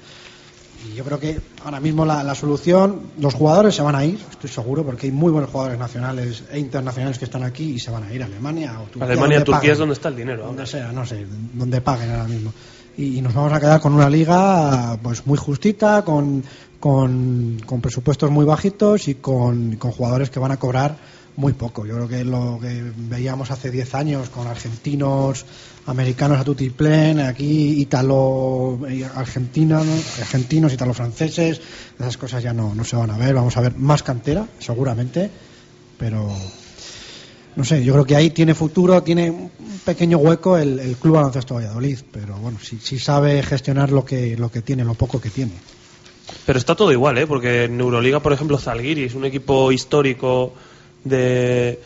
Y yo creo que ahora mismo la, la solución, los jugadores se van a ir, estoy seguro, porque hay muy buenos jugadores nacionales e internacionales que están aquí y se van a ir a Alemania o Turquía. Alemania, Turquía paguen. es donde está el dinero. ahora. Donde sea, no sé, donde paguen ahora mismo. Y, y nos vamos a quedar con una liga pues muy justita, con, con, con presupuestos muy bajitos y con, con jugadores que van a cobrar muy poco. Yo creo que lo que veíamos hace 10 años con argentinos, americanos a tutiplén, aquí italo eh, argentinos, argentinos, italo franceses, esas cosas ya no, no se van a ver. Vamos a ver más cantera, seguramente, pero no sé, yo creo que ahí tiene futuro, tiene un pequeño hueco el, el Club Baloncesto Valladolid, pero bueno, si, si sabe gestionar lo que, lo que tiene, lo poco que tiene. Pero está todo igual, ¿eh? Porque en Euroliga, por ejemplo, Zalgiris, un equipo histórico de,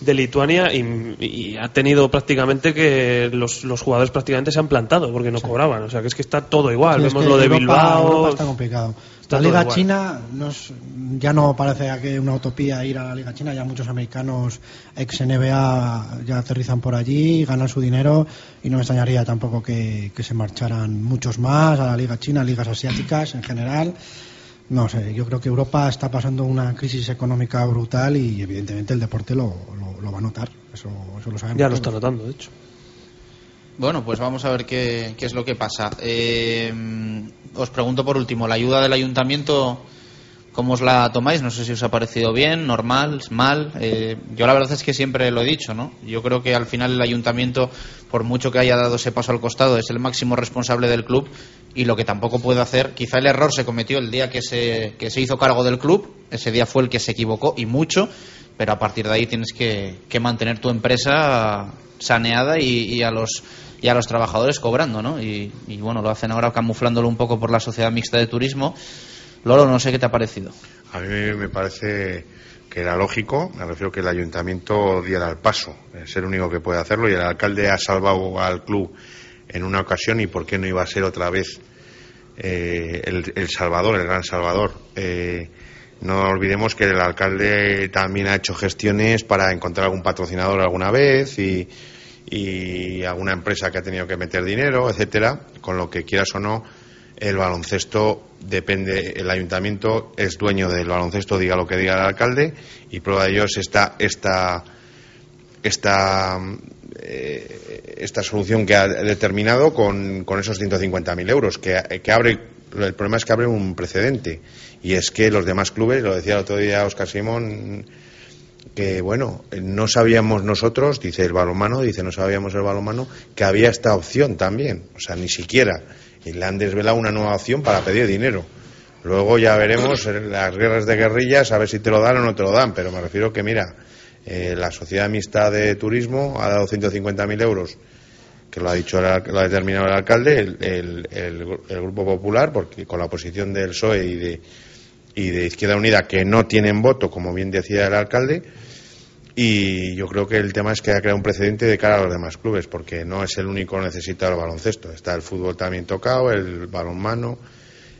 de Lituania, y, y ha tenido prácticamente que los, los jugadores prácticamente se han plantado porque no cobraban. O sea, que es que está todo igual. Sí, Vemos lo de Europa- Bilbao. Europa está complicado. Está la Liga. China no es- ya no parece que una utopía ir a la Liga China. Ya muchos americanos ex NBA ya aterrizan por allí, ganan su dinero y no me extrañaría tampoco que, que se marcharan muchos más a la Liga China, ligas asiáticas en general. No sé, yo creo que Europa está pasando una crisis económica brutal y evidentemente el deporte lo, lo- lo va a notar. Eso, eso lo sabemos. Ya lo está todos. notando, de hecho. Bueno, pues vamos a ver qué, qué es lo que pasa. Eh, os pregunto por último, ¿la ayuda del ayuntamiento cómo os la tomáis? No sé si os ha parecido bien, normal, mal. Eh, yo la verdad es que siempre lo he dicho, ¿no? Yo creo que al final el ayuntamiento, por mucho que haya dado ese paso al costado, es el máximo responsable del club y lo que tampoco puede hacer, quizá el error se cometió el día que se, que se hizo cargo del club, ese día fue el que se equivocó y mucho, pero a partir de ahí tienes que, que mantener tu empresa saneada y, y a los y a los trabajadores cobrando, ¿no? Y, y, bueno, lo hacen ahora camuflándolo un poco por la sociedad mixta de turismo. Lolo, no sé qué te ha parecido. A mí me parece que era lógico, me refiero que el ayuntamiento diera el paso, es el único que puede hacerlo y el alcalde ha salvado al club en una ocasión y por qué no iba a ser otra vez eh, el, Salvador, el gran Salvador. Eh, no olvidemos que el alcalde también ha hecho gestiones para encontrar algún patrocinador alguna vez y, y alguna empresa que ha tenido que meter dinero, etcétera, con lo que quieras o no, el baloncesto depende, el ayuntamiento es dueño del baloncesto, diga lo que diga el alcalde, y prueba de ello es esta, esta, eh, esta solución que ha determinado con, con esos 150.000 euros, que, que abre, el problema es que abre un precedente, y es que los demás clubes, lo decía el otro día Oscar Simón, que bueno, no sabíamos nosotros, dice el balonmano, dice no sabíamos el balonmano, que había esta opción también, o sea, ni siquiera, y le han desvelado una nueva opción para pedir dinero. Luego ya veremos las guerras de guerrillas a ver si te lo dan o no te lo dan, pero me refiero que mira, eh, la sociedad mixta de turismo ha dado 150.000 euros, que lo ha dicho, lo ha determinado el alcalde, el, el- Grupo Popular, porque con la oposición del PSOE y de, y de Izquierda Unida, que no tienen voto, como bien decía el alcalde, y yo creo que el tema es que ha creado un precedente de cara a los demás clubes, porque no es el único necesitado el baloncesto. Está el fútbol también tocado, el balonmano,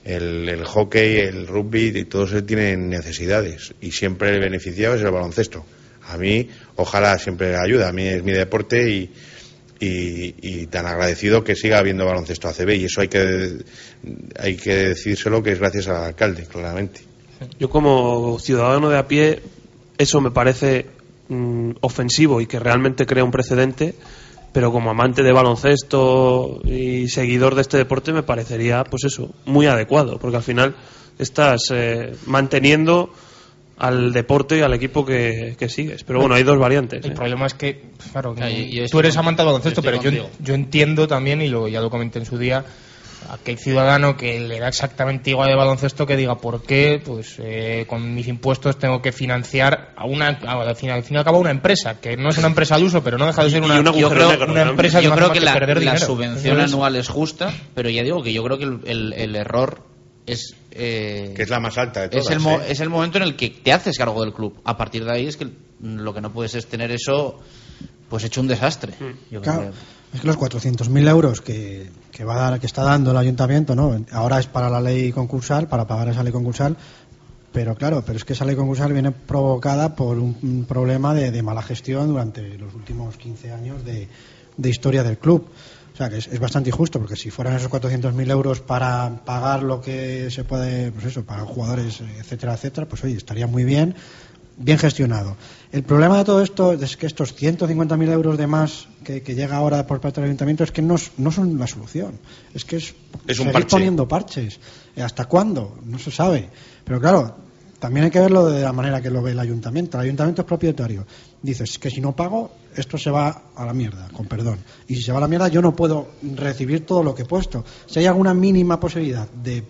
el, el hockey, el rugby, y todos tienen necesidades. Y siempre el beneficiado es el baloncesto. A mí, ojalá siempre ayuda. A mí es mi deporte y, y, tan agradecido que siga habiendo baloncesto ACB. Y eso hay que, hay que decírselo que es gracias al alcalde, claramente. Yo como ciudadano de a pie, eso me parece mm, ofensivo y que realmente crea un precedente, pero como amante de baloncesto y seguidor de este deporte me parecería, pues eso, muy adecuado, porque al final estás eh, manteniendo al deporte y al equipo que, que sigues. Pero bueno, hay dos variantes. El ¿eh? problema es que, claro, Ya, y- y tú eres amante del baloncesto, pero yo, yo entiendo también, y lo, ya lo comenté en su día, aquel ciudadano que le da exactamente igual de baloncesto que diga por qué, pues eh, con mis impuestos tengo que financiar a una, a- al fin, al fin y al cabo, una empresa, que no es una empresa al uso, pero no deja de ser una, un agujero yo creo- negro, una ¿no? empresa que yo no creo que más la, perder la dinero. subvención anual es justa, pero ya digo que yo creo que el, el- el error es eh, que es la más alta de todas. es el, mo- ¿eh? es el momento en el que te haces cargo del club. A partir de ahí es que lo que no puedes es tener eso pues hecho un desastre. Yo creo Claro, que- es que los 400.000 euros que, que, va a dar, que está dando el ayuntamiento, ¿no? Ahora es para la ley concursal, para pagar esa ley concursal, pero claro, pero es que esa ley concursal viene provocada por un, un problema de, de mala gestión durante los últimos 15 años de, de historia del club. O sea, que es, es bastante injusto, porque si fueran esos 400.000 euros para pagar lo que se puede, pues eso, pagar jugadores, etcétera, etcétera, pues oye, estaría muy bien, bien gestionado. El problema de todo esto es que estos 150.000 euros de más que, que llega ahora por parte del ayuntamiento es que no, son la solución. Es que es, Es un seguir parche. poniendo parches. ¿Hasta cuándo? No se sabe. Pero claro, también hay que verlo de la manera que lo ve el ayuntamiento. El ayuntamiento es propietario. Dices que si no pago, esto se va a la mierda, con perdón. Y si se va a la mierda, yo no puedo recibir todo lo que he puesto. Si hay alguna mínima posibilidad de,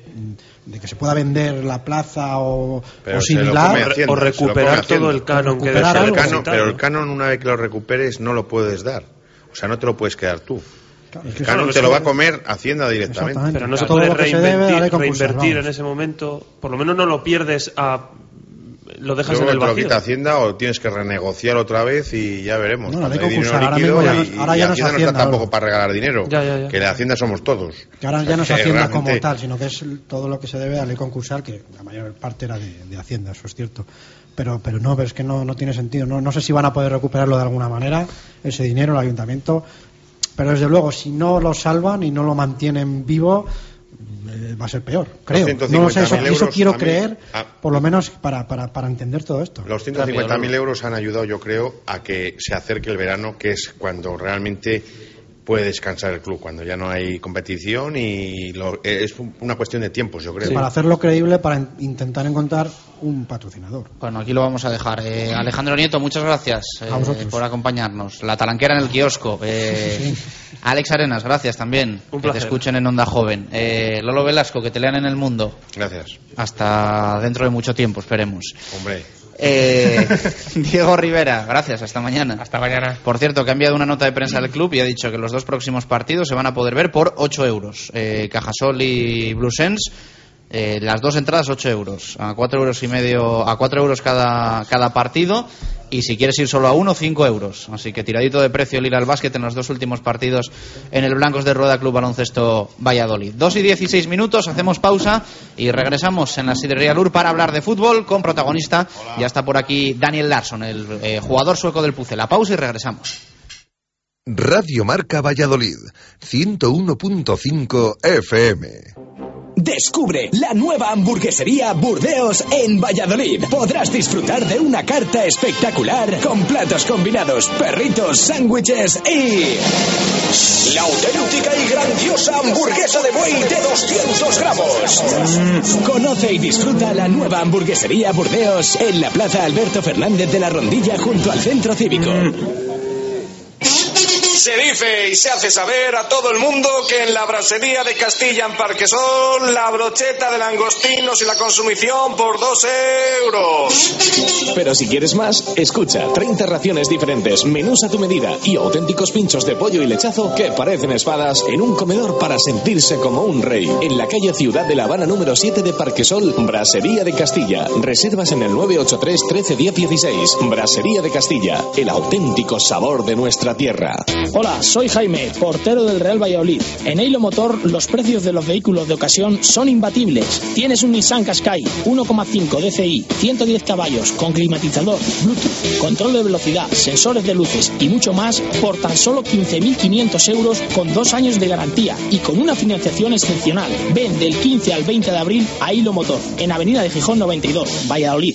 de que se pueda vender la plaza o, similar, o recuperar todo el canon que el, canon, pero el ¿no? canon, una vez que lo recuperes, no lo puedes dar. O sea, no te lo puedes quedar tú. Claro, es que te lo va a comer Hacienda directamente. Pero no se Todo puede lo que se debe, reinvertir, reinvertir en ese momento. Por lo menos no lo pierdes a. Lo dejas Luego en el te lo quita Hacienda o tienes que renegociar otra vez y ya veremos. No, la Cuando ley hay dinero ahora líquido mismo ya no y- ahora y ya no es Hacienda no Hacienda, está tampoco para regalar dinero. Ya, ya, ya. Que la Hacienda somos todos. Que ahora ya no es Que Hacienda realmente- como tal, sino que es todo lo que se debe a la ley concursal, que la mayor parte era de, de Hacienda, eso es cierto. Pero, pero no, pero es que no, no tiene sentido. No, no sé si van a poder recuperarlo de alguna manera, ese dinero, el ayuntamiento. Pero desde luego, si no lo salvan y no lo mantienen vivo, eh, va a ser peor, creo. No lo sé, eso, 150.000 eso quiero mí- creer, a- por lo menos para, para, para entender todo esto. Los 150.000 euros han ayudado, yo creo, a que se acerque el verano, que es cuando realmente puede descansar el club, cuando ya no hay competición y lo- es una cuestión de tiempos, yo creo. Para hacerlo creíble, para in- intentar encontrar un patrocinador. Bueno, aquí lo vamos a dejar. Eh, Alejandro Nieto, muchas gracias eh, A vosotros. por acompañarnos. La talanquera en el kiosco. Eh, Alex Arenas, gracias también. Un que te escuchen en Onda Joven. Eh, Lolo Velasco, que te lean en el mundo. Gracias. Hasta dentro de mucho tiempo, esperemos. Hombre, Eh, Diego Rivera, gracias. Hasta mañana. Hasta mañana. Por cierto, que ha enviado una nota de prensa al club y ha dicho que los dos próximos partidos se van a poder ver por 8 euros. Eh, Cajasol y Blusens, eh, las dos entradas 8 euros. A 4 euros y medio, a 4 euros cada, cada partido. Y si quieres ir solo a uno, 5 euros. Así que tiradito de precio el ir al básquet en los dos últimos partidos en el Blancos de Rueda Club Baloncesto Valladolid. 2 y 16 minutos, hacemos pausa y regresamos en la Sidrería Lur para hablar de fútbol con protagonista. Ya está por aquí Daniel Larsson, el eh, jugador sueco del Puce. La pausa y regresamos. Radio Marca Valladolid, 101.5 FM. Descubre la nueva hamburguesería Burdeos en Valladolid. Podrás disfrutar de una carta espectacular con platos combinados, perritos, sándwiches y... La auténtica y grandiosa hamburguesa de buey de 200 gramos. Conoce y disfruta la nueva hamburguesería Burdeos en la Plaza Alberto Fernández de la Rondilla junto al Centro Cívico. Se dice y se hace saber a todo el mundo que en la brasería de Castilla en Parquesol la brocheta de langostinos y la consumición por 2 euros. Pero si quieres más, escucha 30 raciones diferentes, menús a tu medida y auténticos pinchos de pollo y lechazo que parecen espadas en un comedor para sentirse como un rey. En la calle Ciudad de La Habana número 7 de Parquesol, Brasería de Castilla. Reservas en el 983 13 10 16. Brasería de Castilla, el auténtico sabor de nuestra tierra. Hola, soy Jaime, portero del Real Valladolid. En Eilo Motor los precios de los vehículos de ocasión son imbatibles. Tienes un Nissan Qashqai 1,5 DCI, 110 caballos, con climatizador, Bluetooth, control de velocidad, sensores de luces y mucho más por tan solo 15.500 euros con dos años de garantía y con una financiación excepcional. Ven del 15 al 20 de abril a Hilo Motor, en Avenida de Gijón 92, Valladolid.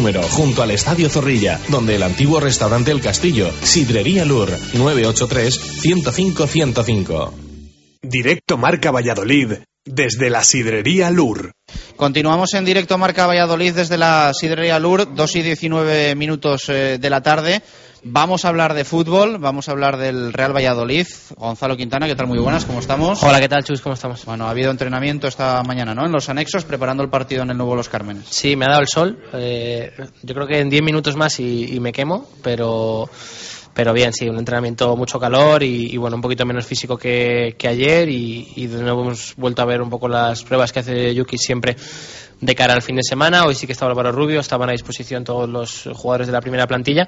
número, junto al Estadio Zorrilla, donde el antiguo restaurante El Castillo. Sidrería Lur, 983 105 105. Directo Marca Valladolid. desde la sidrería Lur. Continuamos en directo Marca Valladolid desde la sidrería Lur, 2 y 19 minutos eh, de la tarde. Vamos a hablar de fútbol, vamos a hablar del Real Valladolid. Gonzalo Quintana, ¿qué tal? Muy buenas, ¿cómo estamos? Hola, ¿qué tal, Chus? ¿Cómo estamos? Bueno, ha habido entrenamiento esta mañana, ¿no? En los anexos, preparando el partido en el nuevo Los Cármenes. Sí, me ha dado el sol. Eh, yo creo que en 10 minutos más y, y me quemo, pero pero bien, sí, un entrenamiento mucho calor y, y bueno, un poquito menos físico que, que ayer y, y, de nuevo hemos vuelto a ver un poco las pruebas que hace Yuki siempre de cara al fin de semana. Hoy sí que estaba Álvaro Rubio, estaban a disposición todos los jugadores de la primera plantilla.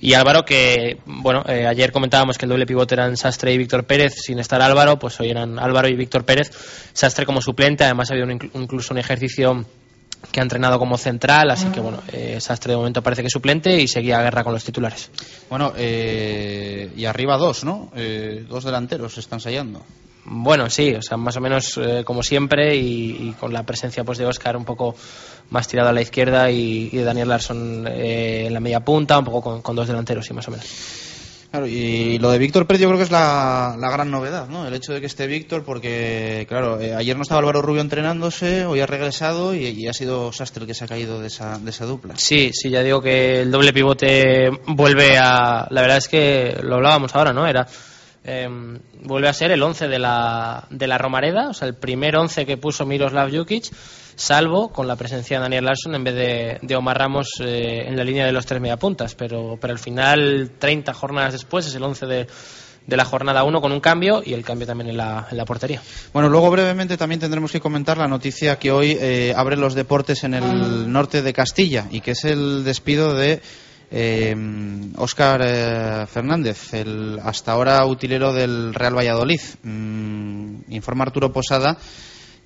Y Álvaro, que bueno, eh, ayer comentábamos que el doble pivote eran Sastre y Víctor Pérez, sin estar Álvaro, pues hoy eran Álvaro y Víctor Pérez. Sastre como suplente, además ha habido un, incluso un ejercicio que ha entrenado como central, así que bueno, eh, Sastre de momento parece que es suplente y seguía a guerra con los titulares. Bueno, eh, y arriba dos, ¿no? Eh, dos delanteros se están ensayando. Bueno, sí, o sea, más o menos eh, como siempre y, y, con la presencia pues de Oscar un poco más tirado a la izquierda y, y de Daniel Larsson eh, en la media punta, un poco con, con dos delanteros, sí, más o menos. Claro, y lo de Víctor Pérez yo creo que es la, la, gran novedad, ¿no? El hecho de que esté Víctor, porque, claro, eh, ayer no estaba Álvaro Rubio entrenándose, hoy ha regresado y, y, ha sido Sastre el que se ha caído de esa, de esa dupla. Sí, sí, ya digo que el doble pivote vuelve a... La verdad es que lo hablábamos ahora, ¿no? Era... Eh, vuelve a ser el 11 de la, de la Romareda, o sea, el primer 11 que puso Miroslav Jukic, salvo con la presencia de Daniel Larsson en vez de, de Omar Ramos eh, en la línea de los tres mediapuntas. Pero, pero al final, 30 jornadas después, es el 11 de, de la jornada 1 con un cambio y el cambio también en la, en la, portería. Bueno, luego brevemente también tendremos que comentar la noticia que hoy eh, abre los deportes en el norte de Castilla y que es el despido de Óscar eh, Fernández, el hasta ahora utilero del Real Valladolid. Mm, informa Arturo Posada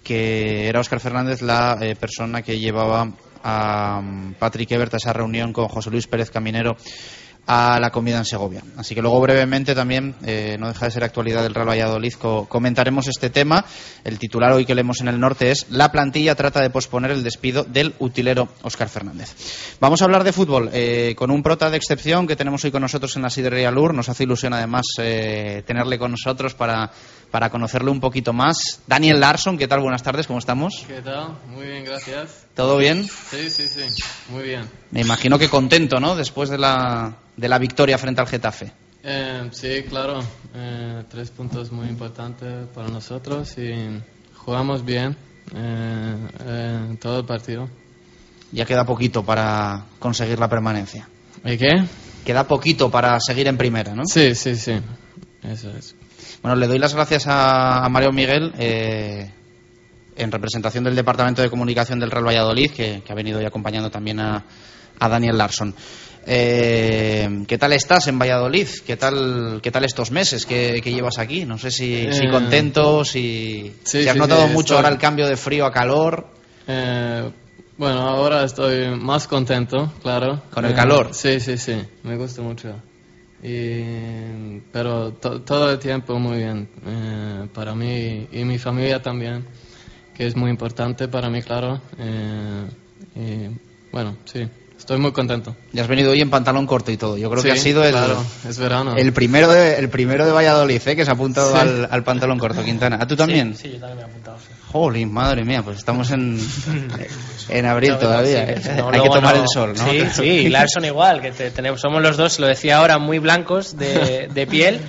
que era Óscar Fernández la eh, persona que llevaba a um, Patrick Ebert a esa reunión con José Luis Pérez Caminero a la comida en Segovia. Así que luego brevemente también, eh, no deja de ser actualidad del Real Valladolid, co comentaremos este tema. El titular hoy que leemos en el norte es La plantilla trata de posponer el despido del utilero Óscar Fernández. Vamos a hablar de fútbol eh, con un prota de excepción que tenemos hoy con nosotros en la Sidería Lur. Nos hace ilusión además eh, tenerle con nosotros para, para conocerle un poquito más. Daniel Larsson, ¿qué tal? Buenas tardes, ¿cómo estamos? ¿Qué tal? Muy bien, gracias. ¿Todo bien? Sí, sí, sí, muy bien. Me imagino que contento, ¿no? Después de la, de la victoria frente al Getafe. Eh, sí, claro. Eh, tres puntos muy importantes para nosotros y jugamos bien eh, todo el partido. Ya queda poquito para conseguir la permanencia. ¿Y qué? Queda poquito para seguir en primera, ¿no? Sí, sí, sí. Eso es. Bueno, le doy las gracias a, a Mario Miguel eh, en representación del Departamento de Comunicación del Real Valladolid, que, que ha venido y acompañando también a, a Daniel Larsson. Eh, ¿Qué tal estás en Valladolid? ¿Qué tal, qué tal estos meses que, que llevas aquí? No sé si, eh, si contento, si, sí, si has sí, notado sí, mucho estoy... ahora el cambio de frío a calor. Eh, bueno, ahora estoy más contento, claro. ¿Con el calor? Sí, sí, sí, me gusta mucho. Y, pero to, todo el tiempo muy bien eh, para mí y mi familia también, que es muy importante para mí, claro. Eh, y, bueno, sí. Estoy muy contento. Y has venido hoy en pantalón corto y todo. Yo creo sí, que ha sido el, claro, es verano. el primero de el primero de Valladolid, ¿eh? que se ha apuntado sí. al, al, pantalón corto, Quintana. ¿A tú también? Sí, sí, yo también me he apuntado. Sí. Jolín, madre mía, pues estamos en, en abril todavía. ¿eh? No, Hay que tomar el sol, ¿no? Sí, sí, y Larson igual, que te, tenemos, somos los dos, lo decía ahora, muy blancos de, de piel.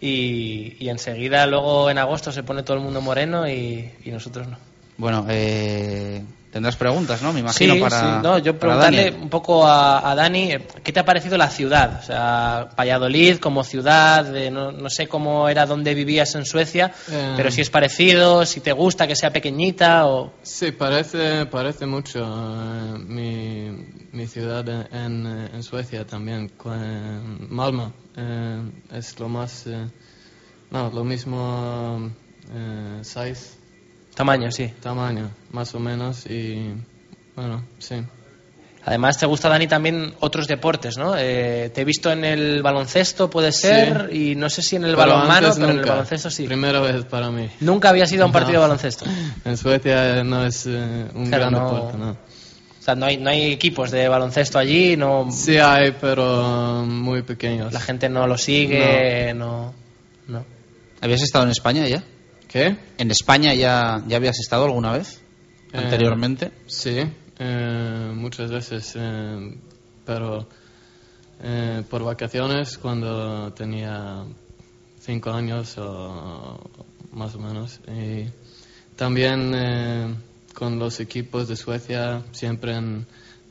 Y, y, enseguida, luego en agosto, se pone todo el mundo moreno y, y nosotros no. Bueno, eh, tendrás preguntas, ¿no? Me imagino sí, para. Sí. No, yo preguntarle un poco a, a, Dani, ¿qué te ha parecido la ciudad? O sea, Valladolid como ciudad, de, no, no, sé cómo era donde vivías en Suecia, eh, pero si es parecido, si te gusta que sea pequeñita o. Sí, parece, parece mucho uh, mi, mi, ciudad en, en, Suecia también, Malmö. Eh, es lo más. no, lo mismo size Tamaño, sí. Tamaño, más o menos, y bueno, sí. Además, te gusta, Dani, también otros deportes, ¿no? Eh, te he visto en el baloncesto, puede ser, sí. y no sé si en el pero balonmano, pero nunca. en el baloncesto sí. Primera vez para mí. ¿Nunca habías ido a un partido no. de baloncesto? En Suecia no es eh, un claro, gran no... deporte, ¿no? O sea, no hay, no hay equipos de baloncesto allí, no... Sí hay, pero muy pequeños. La gente no lo sigue, no... no. ¿Habías estado en España ya? ¿Qué? ¿En España ya, ya habías estado alguna vez? Eh, Anteriormente. Sí, eh, muchas veces, eh, pero eh, por vacaciones cuando tenía cinco años o más o menos. Y también eh, con los equipos de Suecia, siempre en,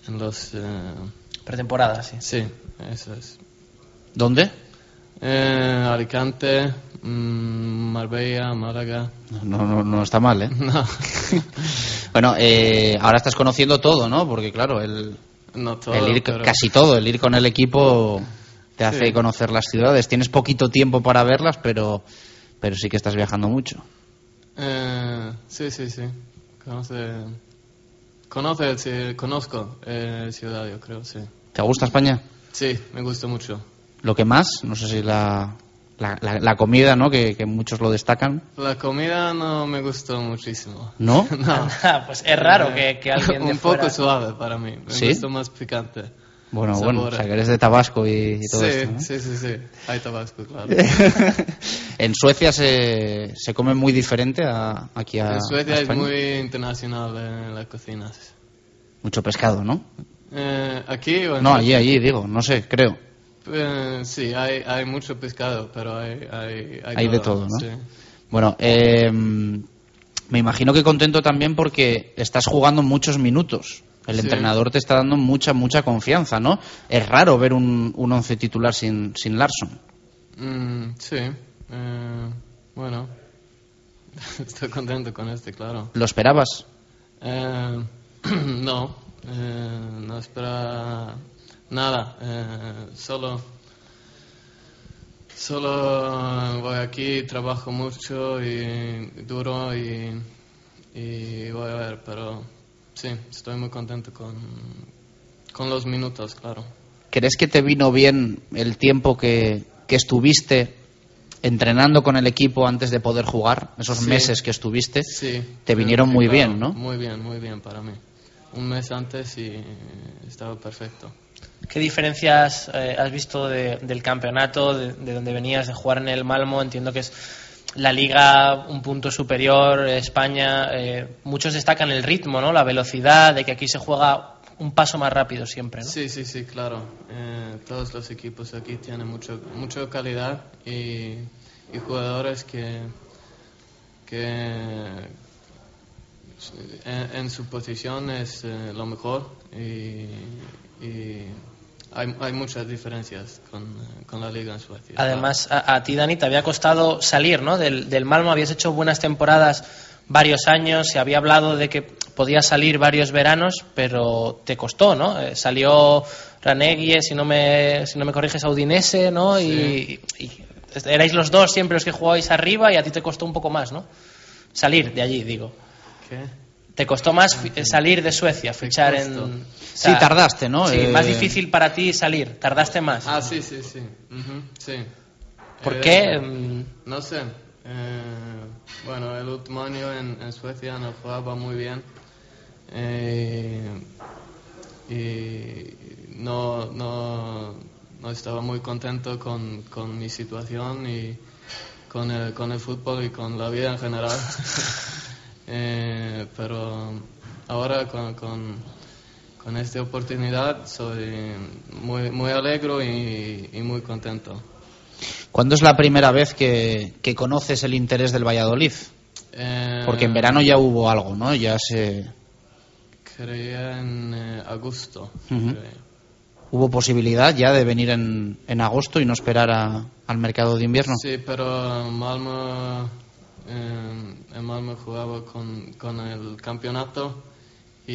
en los... Pretemporadas, sí. Sí, eso es. ¿Dónde? Eh, Alicante, mm, Marbella, Málaga. No, no, no está mal, ¿eh? No. bueno, eh, ahora estás conociendo todo, ¿no? Porque claro, el, No todo, el ir, pero- casi todo, el ir con el equipo te hace Sí. conocer las ciudades. Tienes poquito tiempo para verlas, pero, pero sí que estás viajando mucho. Eh, sí, sí, sí. Conoce, conoce, sí, conozco eh, ciudad, yo creo, sí. ¿Te gusta España? Sí, me gusta mucho. Lo que más, no sé si la, la, la- la comida, ¿no? Que, que muchos lo destacan. La comida no me gustó muchísimo. ¿No? no. pues es raro que, que alguien de Un fuera... poco suave para mí. Me ¿Sí? gusta más picante. Bueno, bueno, o sea que eres de Tabasco y, y todo sí, esto. ¿no? sí, sí, sí. Hay tabasco, claro. en Suecia se, se come muy diferente a, aquí a, en Suecia a es muy internacional en la cocina. Mucho pescado, ¿no? Eh, ¿Aquí o en No, allí, allí, digo, no sé, creo. Eh, sí, hay, hay mucho pescado, pero hay, hay, hay, Hay de todo, ¿no? sí. Bueno, eh, me imagino que contento también porque estás jugando muchos minutos. El Sí. entrenador te está dando mucha, mucha confianza, ¿no? Es raro ver un, un once titular sin, sin Larson. Mm, sí, eh, bueno, estoy contento con este, claro. ¿Lo esperabas? Eh, no, eh, no espera nada, eh, solo, solo voy aquí, trabajo mucho y duro y, y voy a ver, pero sí, estoy muy contento con, con los minutos, claro. ¿Crees que te vino bien el tiempo que, que estuviste entrenando con el equipo antes de poder jugar? Esos Sí. meses que estuviste, Sí, te vinieron muy claro, bien, ¿no? Muy bien, muy bien para mí. Un mes antes y estaba perfecto. ¿Qué diferencias eh, has visto de- del campeonato, de, de donde venías de jugar en el Malmo? Entiendo que es la liga un punto superior, España. eh, muchos destacan el ritmo, ¿no? La velocidad, de que aquí se juega un paso más rápido siempre, ¿no? Sí, sí, sí, claro. Eh, todos los equipos aquí tienen mucho, mucha calidad y, jugadores que, que en, en su posición es eh, lo mejor y hay, hay muchas diferencias con, eh, con la liga en Suecia. Además, a, a ti, Dani, te había costado salir, ¿no? Del, del Malmo habías hecho buenas temporadas varios años, se había hablado de que podías salir varios veranos, pero te costó, ¿no? Eh, salió Ranegui, si no me, si no me corriges, a Udinese, ¿no? Y, y erais los dos siempre los que jugabais arriba y a ti te costó un poco más, ¿no? Salir de allí, digo. ¿Qué? Te costó más fi- salir de Suecia, fichar en... Sí, tardaste, ¿no? Sí, Eh, más difícil para ti salir, tardaste más. Ah, sí, sí, sí. Sí. ¿Por Eh, qué? Mm, No sé. Eh, bueno, el último año en, en Suecia no jugaba muy bien. Eh, y no, no, no estaba muy contento con, con mi situación y con el, con el fútbol y con la vida en general. Eh, pero ahora con, con, con esta oportunidad soy muy, muy alegre y, y muy contento. ¿Cuándo es la primera vez que, que conoces el interés del Valladolid? Eh, Porque en verano ya hubo algo, ¿no? Ya se... Creía en eh, agosto. Ujú. creo. ¿Hubo posibilidad ya de venir en, en agosto y no esperar a- al mercado de invierno? Sí, pero Malmo, en Malmo jugaba con, con el campeonato y,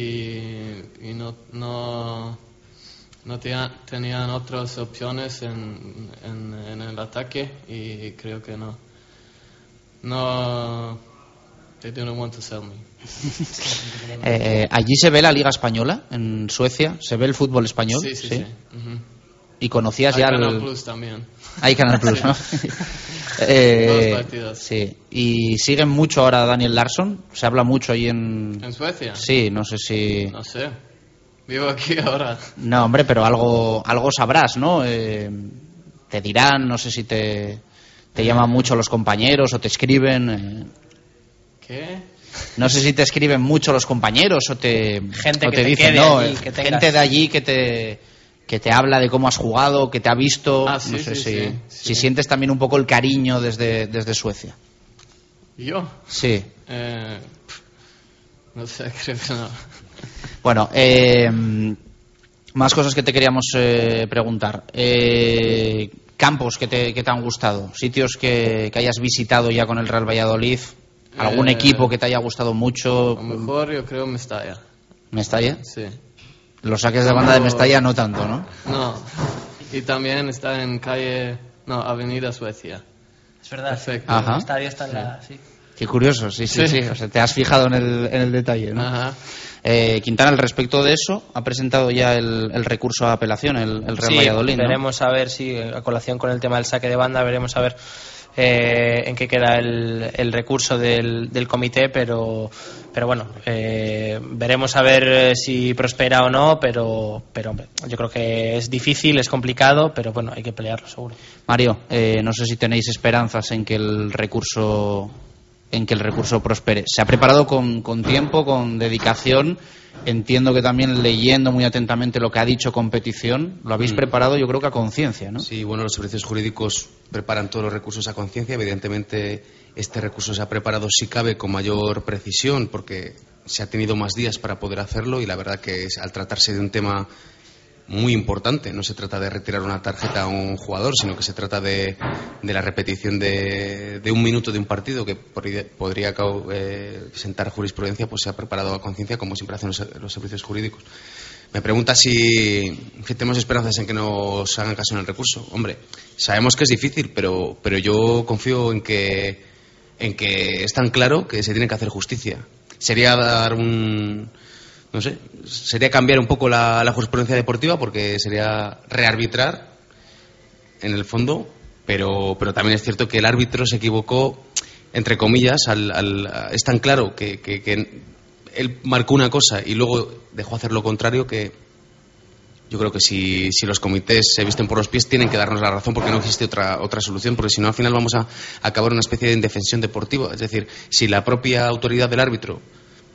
y no, no, no tenía- tenían otras opciones en, en, en el ataque y creo que no. No, they didn't want to sell me. Eh, ¿Allí se ve la Liga Española, en Suecia? ¿Se ve el fútbol español? Sí, sí, sí. ¿Y conocías Hay ya Canal el... Plus también. Hay Canal Plus, Sí. ¿no? Eh, Dos. Sí. ¿Y siguen mucho ahora a Daniel Larsson? ¿Se habla mucho ahí en...? ¿En Suecia? Sí, no sé si... No sé. Vivo aquí ahora. No, hombre, pero algo, algo sabrás, ¿no? Eh, te dirán, no sé si te, te llaman mucho los compañeros o te escriben. eh. ¿Qué? No sé si te escriben mucho los compañeros o te, Gente o que te te dicen, no, allí, eh, que gente de allí que te que te habla de cómo has jugado, que te ha visto, Ah, sí, no sé sí, si, sí, si sientes también un poco el cariño desde, desde Suecia. ¿Yo? Sí. Eh, no sé, creo que no. Bueno, eh, más cosas que te queríamos eh, preguntar. Eh, campos que te, que te han gustado, sitios que, que hayas visitado ya con el Real Valladolid, algún equipo que te haya gustado mucho. A lo mejor yo creo Mestalla. ¿Mestalla? Sí. Los saques de banda de Mestalla no tanto, ¿no? No. Y también está en calle, no, Avenida Suecia. Es verdad. Perfecto. Ajá. El estadio está en la... Sí. Qué curioso, sí, sí, sí. Sí. O sea, te has fijado en el, en el detalle, ¿no? Ajá. Eh, Quintana, al respecto de eso, ha presentado ya el, el recurso a apelación, el, el Real Sí, Valladolid, ¿no? veremos a ver si, a colación con el tema del saque de banda, veremos a ver eh, en qué queda el, el recurso del, del comité, pero, pero bueno, eh, veremos a ver eh, si prospera o no, pero, pero yo creo que es difícil, es complicado, pero bueno, hay que pelearlo seguro. Mario, eh, no sé si tenéis esperanzas en que el recurso en que el recurso prospere. Se ha preparado con, con tiempo, con dedicación. Entiendo que también leyendo muy atentamente lo que ha dicho competición, lo habéis Mm. preparado yo creo que a conciencia, ¿no? Sí, bueno, los servicios jurídicos preparan todos los recursos a conciencia. Evidentemente, este recurso se ha preparado, si cabe, con mayor precisión, porque se ha tenido más días para poder hacerlo y la verdad que es- al tratarse de un tema muy importante, no se trata de retirar una tarjeta a un jugador, sino que se trata de, de la repetición de, de un minuto de un partido que podría, eh, sentar jurisprudencia, pues se ha preparado a conciencia, como siempre hacen los, los servicios jurídicos. Me pregunta si, si tenemos esperanzas en que nos hagan caso en el recurso. Hombre, sabemos que es difícil, pero, pero yo confío en que, en que es tan claro que se tiene que hacer justicia. Sería dar un. No sé, sería cambiar un poco la, jurisprudencia deportiva porque sería rearbitrar en el fondo, pero, pero también es cierto que el árbitro se equivocó, entre comillas, al, al- es tan claro que, él marcó una cosa y luego dejó hacer lo contrario que yo creo que si, si los comités se visten por los pies tienen que darnos la razón porque no existe otra, otra solución, porque si no al final vamos a acabar una especie de indefensión deportiva. Es decir, si la propia autoridad del árbitro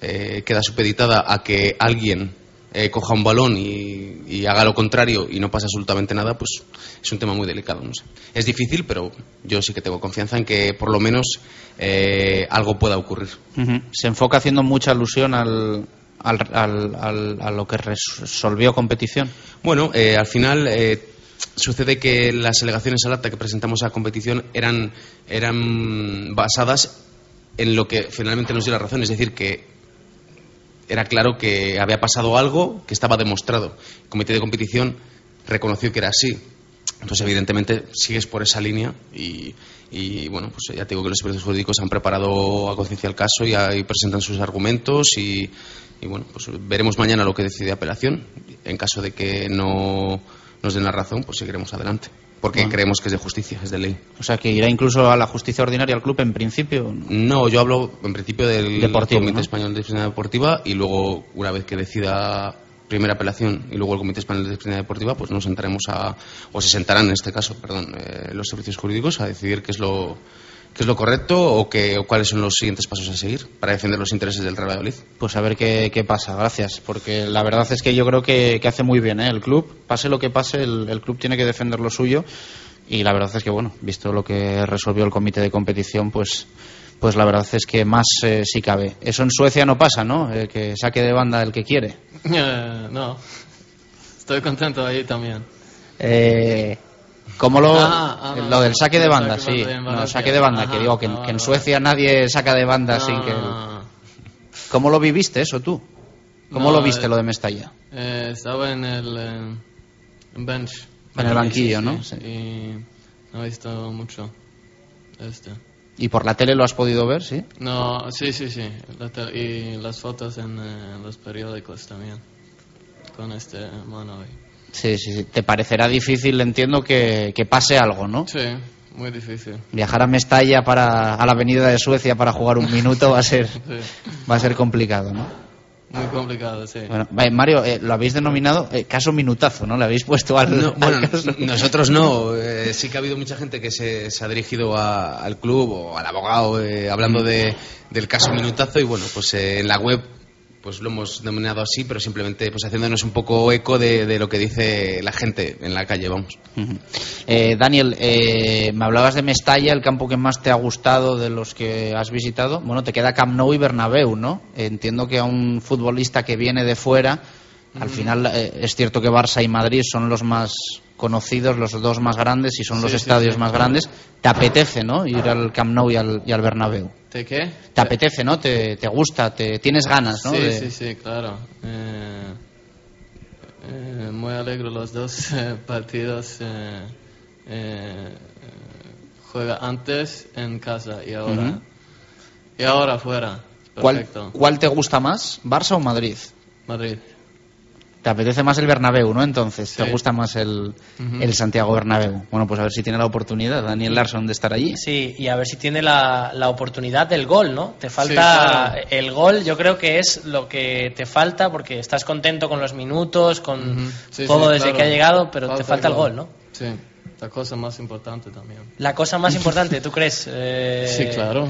eh, queda supeditada a que alguien eh, coja un balón y, y haga lo contrario y no pasa absolutamente nada, pues es un tema muy delicado. No sé. Es difícil, pero yo sí que tengo confianza en que por lo menos eh, algo pueda ocurrir. Se enfoca haciendo mucha alusión al, al, al- a lo que resolvió competición. Bueno, eh, al final eh, sucede que las alegaciones al acta que presentamos a competición eran, eran basadas en lo que finalmente nos dio la razón, es decir, que era claro que había pasado algo que estaba demostrado. El comité de competición reconoció que era así. Entonces, evidentemente, sigues por esa línea y, bueno, pues ya te digo que los servicios jurídicos han preparado a conciencia el caso y, ahí presentan sus argumentos y, y, bueno, pues veremos mañana lo que decide apelación. En caso de que no nos den la razón, pues seguiremos adelante. Porque Bueno. creemos que es de justicia, es de ley. O sea, que irá incluso a la justicia ordinaria al club en principio. No, yo hablo en principio del Deportivo, Comité ¿no? Español de Disciplina Deportiva y luego, una vez que decida primera apelación y luego el Comité Español de Disciplina Deportiva, pues nos sentaremos a, o se sentarán en este caso, perdón, eh, los servicios jurídicos a decidir qué es lo, qué es lo correcto o, qué, o cuáles son los siguientes pasos a seguir para defender los intereses del Real Valladolid. Pues a ver qué, qué pasa, gracias. Porque la verdad es que yo creo que, que hace muy bien ¿eh? el club. Pase lo que pase, el, el club tiene que defender lo suyo. Y la verdad es que, bueno, visto lo que resolvió el comité de competición, pues, pues la verdad es que más eh, si cabe. Eso en Suecia no pasa, ¿no? Eh, que saque de banda el que quiere. Eh, no. Estoy contento ahí también. Eh, ¿Cómo lo, Ah, ah, no, lo del saque de banda? Sí, en no, saque de banda, que digo que, en- que en. Suecia nadie saca de banda sin que... No. ¿Cómo lo viviste eso tú? ¿Cómo No, lo viste eh, lo de Mestalla? Eh, estaba en el eh, en bench. En el banquillo, Sí, ¿no? sí, Y no he visto mucho. Este. ¿Y por la tele lo has podido ver, sí? No, sí, sí, sí. La y las fotos en eh, los periódicos también. Con este mono ahí. Sí, sí, sí. Te parecerá difícil, entiendo, que, que pase algo, ¿no? Sí, muy difícil. Viajar a Mestalla para, a la avenida de Suecia para jugar un minuto va a ser, Sí. va a ser complicado, ¿no? muy complicado, sí. Bueno, vale, Mario, eh, lo habéis denominado eh, caso minutazo, ¿no? Le habéis puesto al, No, al bueno, caso. nosotros no. Eh, sí que ha habido mucha gente que se, se ha dirigido a- al club o al abogado eh, hablando de, del caso Minutazo y bueno, pues eh, en la web pues lo hemos denominado así, pero simplemente pues haciéndonos un poco eco de, de lo que dice la gente en la calle, vamos. Eh, Daniel, eh, me hablabas de Mestalla, el campo que más te ha gustado de los que has visitado. Bueno, te queda Camp Nou y Bernabéu, ¿no? Entiendo que a un futbolista que viene de fuera, al final eh, es cierto que Barça y Madrid son los más conocidos, los dos más grandes y son los Sí, estadios sí. más grandes. Te apetece, ¿no? Ir al Camp Nou y al, y al Bernabéu. ¿De qué? Te apetece, ¿no? Te, te gusta, te tienes ganas, ¿no? Sí, De- sí, sí, claro. Eh, eh, muy alegre los dos eh, partidos. eh, eh, juega antes en casa y ahora. Y ahora fuera. ¿Cuál, Perfecto. ¿Cuál te gusta más, Barça o Madrid? Madrid. Te apetece más el Bernabéu, ¿no? Entonces, te gusta más el, el Santiago Bernabéu. Bueno, pues a ver si tiene la oportunidad Daniel Larsson de estar allí. Sí, y a ver si tiene la, la oportunidad del gol, ¿no? Te falta claro. el gol, yo creo que es lo que te falta porque estás contento con los minutos, con Sí, todo sí, desde claro. que ha llegado, pero te falta el gol, ¿no? Sí, la cosa más importante también. La cosa más importante, ¿tú crees? Eh, Sí, claro.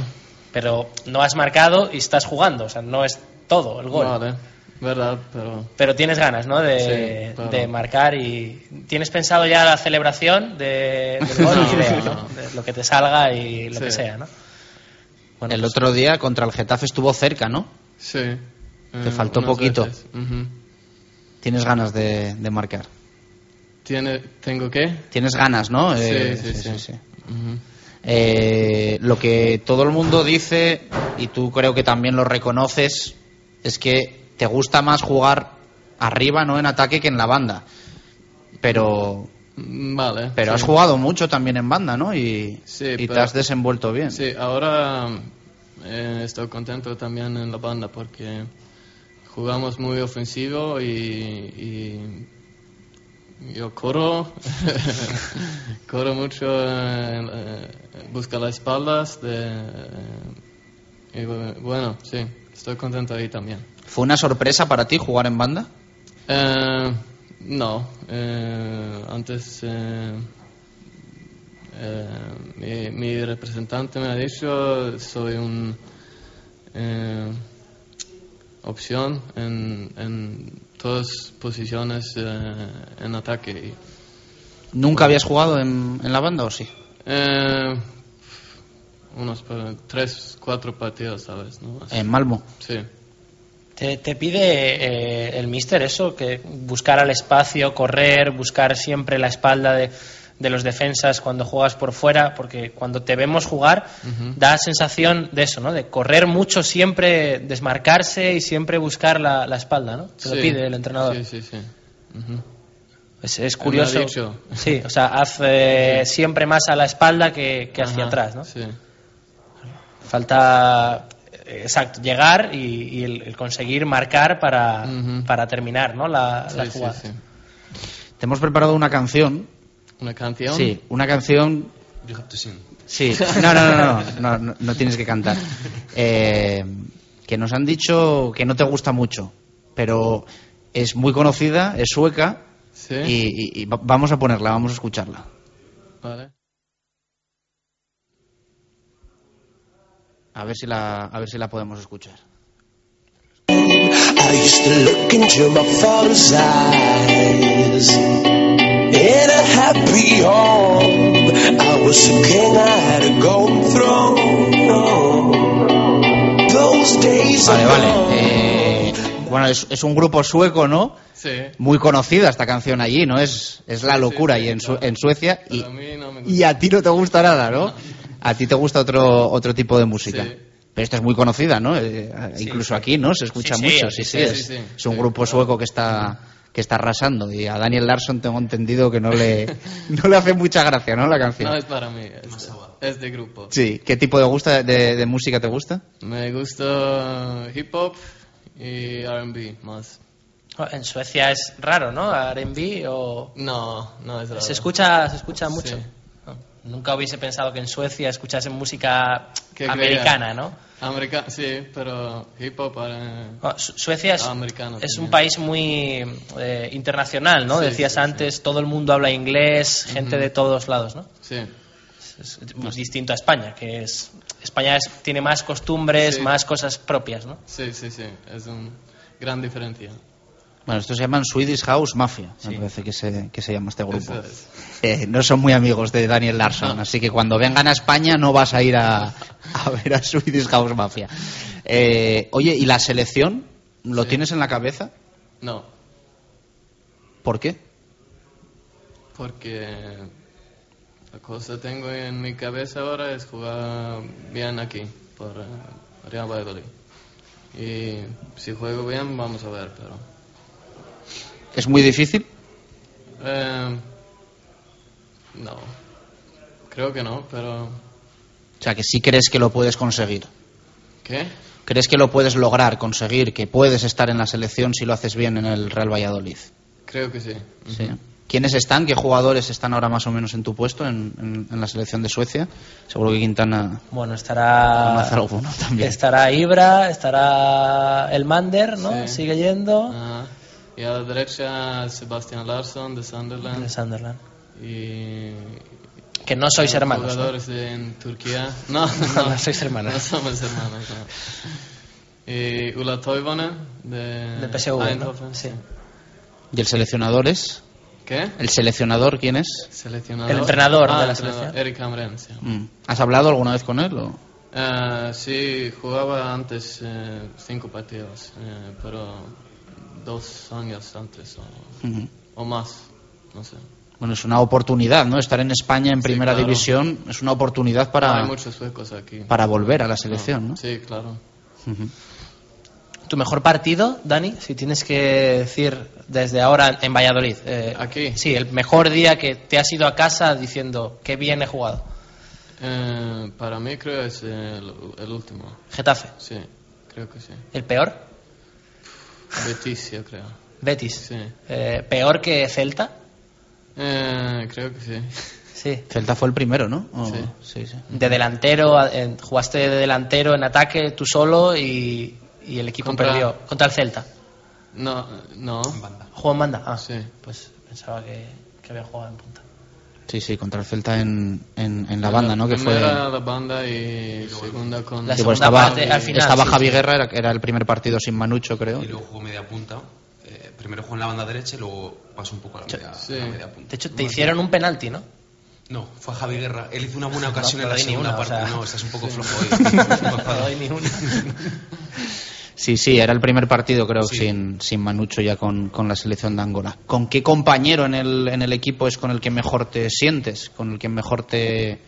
Pero no has marcado y estás jugando, o sea, no es todo el gol. Vale, verdad, pero... Pero tienes ganas, ¿no? De, Sí, claro. de marcar y... ¿Tienes pensado ya la celebración de, del gol? No, Ni idea, no. ¿no? De lo que te salga y lo Sí. que sea, ¿no? Bueno, el pues- otro día contra el Getafe estuvo cerca, ¿no? Sí. Te eh, faltó poquito. Tienes ganas de, de marcar. ¿Tiene, ¿Tengo qué? Tienes ganas, ¿no? Sí, Eh, sí, sí. Eh, lo que todo el mundo dice, y tú creo que también lo reconoces, es que te gusta más jugar arriba, no en ataque, que en la banda. Pero, Mm, Vale. pero sí. has jugado mucho también en banda, ¿no? Y, Sí, y te has desenvuelto bien. Sí, ahora eh, estoy contento también en la banda porque jugamos muy ofensivo y, y yo corro, corro mucho, eh, eh, busco las espaldas de, y bueno, sí, estoy contento ahí también. ¿Fue una sorpresa para ti jugar en banda? Eh, no, eh, antes eh, eh, mi, mi representante me ha dicho soy un opción en, en todas posiciones en ataque. ¿Nunca habías jugado en, en la banda o sí? Eh, unos pa- tres, cuatro partidos, ¿sabes? ¿no? Así. En Malmo. Sí. ¿Te, te pide eh, el míster eso? Que buscar al espacio, correr, buscar siempre la espalda de, de los defensas cuando juegas por fuera, porque cuando te vemos jugar da sensación de eso, ¿no? De correr mucho siempre, desmarcarse y siempre buscar la, la espalda, ¿no? Te lo Sí. pide el entrenador. Sí, sí, sí. Es, curioso. Sí, o sea, haz eh, siempre más a la espalda que, que hacia Ajá, atrás, ¿no? Sí. Falta, eh, exacto, llegar y, y el, el conseguir marcar para, Ujú. para terminar, ¿no? La, la Sí, sí, jugada. sí. Te hemos preparado una canción. ¿Una canción? Sí, una canción. You have to sing. Sí, no, no, no, no, no, no, no tienes que cantar. Eh, que nos han dicho que no te gusta mucho, pero es muy conocida, es sueca Sí. y, y- y va- vamos a ponerla, vamos a escucharla. Vale. A ver si la, a ver si la podemos escuchar. I used to look into my father's eyes. In a happy home, I was a king, I had a golden throne. Those days Vale, vale. Eh, bueno, es, es un grupo sueco, ¿no? Sí. Muy conocida esta canción allí, ¿no? Es, es la locura y en, Su- en Suecia. Y, A mí no me gusta. y a ti no te gusta nada, ¿no? A ti te gusta otro, otro tipo de música. Sí. Pero esta es muy conocida, ¿no? Eh, incluso aquí, ¿no? Se escucha mucho. Sí, sí, sí, sí, es, sí. es un Sí, grupo sueco que está que está arrasando y a Daniel Larsson tengo entendido que no le no le hace mucha gracia, ¿no? La canción. No es para mí, es, es de grupo. Sí, ¿qué tipo de gusta de, de música te gusta? Me gusta hip hop y R&B más. En Suecia es raro, ¿no? R&B o... No, no es raro. Se escucha, se escucha mucho. Sí. Nunca hubiese pensado que en Suecia escuchasen música ¿Qué americana, creía? ¿no? Sí, pero hip hop para... Ah, Su- Suecia es, un país muy eh, internacional, ¿no? Sí, Decías sí, antes, todo el mundo habla inglés, gente de todos lados, ¿no? Sí. Es, distinto a España, que es España es- tiene más costumbres, más cosas propias, ¿no? Sí, sí, sí, es una gran diferencia. Bueno, estos se llaman Swedish House Mafia, me parece que se, que se llama este grupo. Es. Eh, no son muy amigos de Daniel Larsson, así que cuando vengan a España no vas a ir a, a ver a Swedish House Mafia. Eh, oye, ¿y la selección? ¿Lo Sí. tienes en la cabeza? No, ¿Por qué? porque la cosa que tengo en mi cabeza ahora es jugar bien aquí, por eh, Real Valladolid. Y si juego bien, vamos a ver, pero... ¿Es muy difícil? Eh, no, creo que no, pero... O sea, que sí crees que lo puedes conseguir. ¿Qué? ¿Crees que lo puedes lograr, conseguir, que puedes estar en la selección si lo haces bien en el Real Valladolid? Creo que sí. Sí. ¿Quiénes están? ¿Qué jugadores están ahora más o menos en tu puesto en, en- en la selección de Suecia? Seguro que Quintana Bueno, estará alguno también. estará Ibra, estará el Mander, ¿no? Sí. Sigue yendo. Ajá. Y a la derecha Sebastián Larsson de Sunderland. De Sunderland. Y... Que no sois hermanos, ¿no? Jugadores de- en Turquía. No, No, no sois hermanos. No somos hermanos, no. Y Ulla Toivonen de... Del PSV, ¿no? Eindhoven. Sí. ¿Y el seleccionador es? ¿Qué? ¿El seleccionador quién es? Seleccionador. El entrenador Ah, de la selección. Eric Hamren, sí. Mm. ¿Has hablado alguna vez con él? o? Eh, sí, jugaba antes eh, cinco partidos, eh, pero dos años antes o, más, no sé. Bueno, es una oportunidad, ¿no? Estar en España en Sí, primera claro. división es una oportunidad para, Hay muchos aquí. para volver a la selección, ¿no? Sí, claro. ¿Tu mejor partido, Dani? Si tienes que decir desde ahora en Valladolid. eh, Aquí. Sí, el mejor día que te has ido a casa diciendo qué bien he jugado. Eh, para mí creo es el, el último. Getafe. Sí, creo que sí. ¿El peor? Betis, yo creo. Betis. Sí. Eh, ¿Peor que Celta? Eh, creo que sí. Sí. Celta fue el primero, ¿no? O- Sí. sí, sí. De delantero, en- jugaste de delantero en ataque tú solo y, y el equipo Contra- perdió. Contra el Celta. No, no. ¿Jugó en banda? Ah, Sí. pues pensaba que, que había jugado en punta. Sí, sí, contra el Celta en, en, en la banda, ¿no? Que fue... Primera la banda y segunda con... La Sí, pues segunda estaba, parte, al final, estaba sí, Javi sí. Guerra, era, era el primer partido sin Manucho, creo. Y luego jugó media punta. Eh, primero jugó en la banda derecha y luego pasó un poco a la media, Sí. a la media punta. De hecho, te hicieron un penalti, ¿no? No, fue a Javi Guerra. Él hizo una buena ocasión No, en no la segunda una, o parte. sea. No, estás un poco Sí. flojo hoy. No doy ni una. Sí, sí, era el primer partido, creo, Sí. sin, sin Manucho ya con, con la selección de Angola. ¿Con qué compañero en el, en el equipo es con el que mejor te sientes? ¿Con el que mejor te,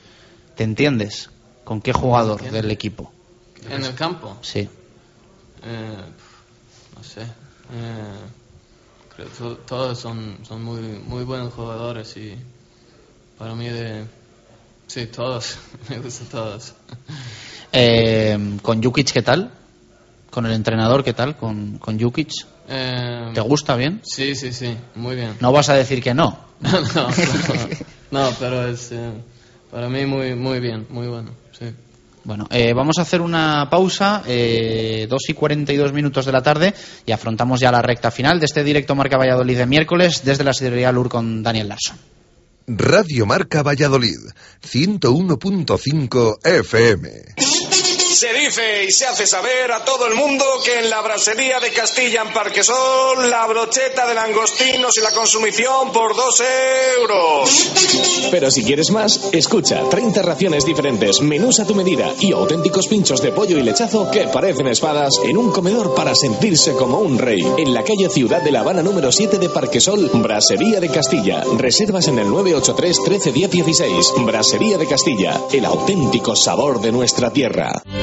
te entiendes? ¿Con qué jugador del equipo? En el campo. Sí. Eh, no sé. Eh, creo que to- todos son, son muy, muy buenos jugadores y para mí de... Sí, todos. Me gustan todos. Eh, ¿Con Jukic qué tal? ¿Con el entrenador qué tal? ¿Con, con Jukic? Eh, ¿Te gusta bien? Sí, sí, sí. Muy bien. No vas a decir que no. no, no, no, pero es eh, para mí muy, muy bien, muy bueno. Sí. Bueno, eh, vamos a hacer una pausa, eh, 2 y 42 minutos de la tarde, y afrontamos ya la recta final de este directo Marca Valladolid de miércoles desde la sidrería Lur con Daniel Larson. Radio Marca Valladolid, 101.5 FM. Se dice y se hace saber a todo el mundo que en la brasería de Castilla en Parquesol la brocheta de langostinos y la consumición por dos euros. Pero si quieres más, escucha 30 raciones diferentes, menús a tu medida y auténticos pinchos de pollo y lechazo que parecen espadas en un comedor para sentirse como un rey. En la calle Ciudad de La Habana número 7 de Parquesol, Brasería de Castilla. Reservas en el 983 13 10 16. Brasería de Castilla, el auténtico sabor de nuestra tierra.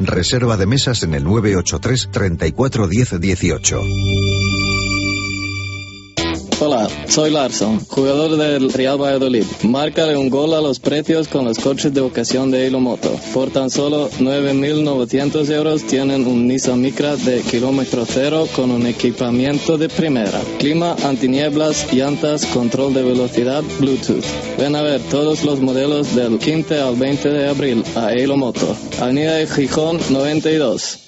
Reserva de mesas en el 983 34 10 18. Hola, soy Larson, jugador del Real Valladolid. Márcale un gol a los precios con los coches de ocasión de Hilo Moto. Por tan solo 9.900 euros tienen un Nissan Micra de kilómetro cero con un equipamiento de primera. Clima, antinieblas, llantas, control de velocidad, Bluetooth. Ven a ver todos los modelos del 15 al 20 de abril a Hilo Moto. Avenida de Gijón 92.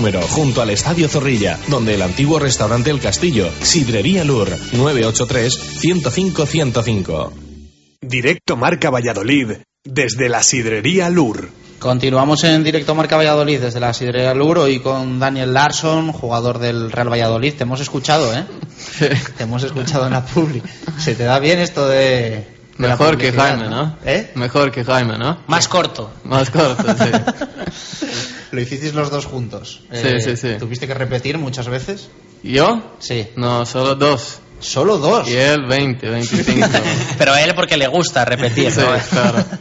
junto al Estadio Zorrilla, donde el antiguo restaurante El Castillo, Sidrería Lur, 983-105-105. Directo Marca Valladolid, desde la Sidrería Lur. Continuamos en directo Marca Valladolid desde la Sidrería Lur hoy con Daniel Larson, jugador del Real Valladolid. Te hemos escuchado, ¿eh? Te hemos escuchado en la publi. ¿Se te da bien esto de, de la Mejor que Jaime, ¿no? ¿Eh? Mejor que Jaime, ¿no? Más corto. Más corto, sí. Lo hicisteis los dos juntos. Sí, sí, sí. ¿Tuviste que repetir muchas veces? ¿Yo? Sí. No, solo dos. ¿Solo dos? Y él 20, 25. Pero a él porque le gusta repetir, Sí, ¿no? claro.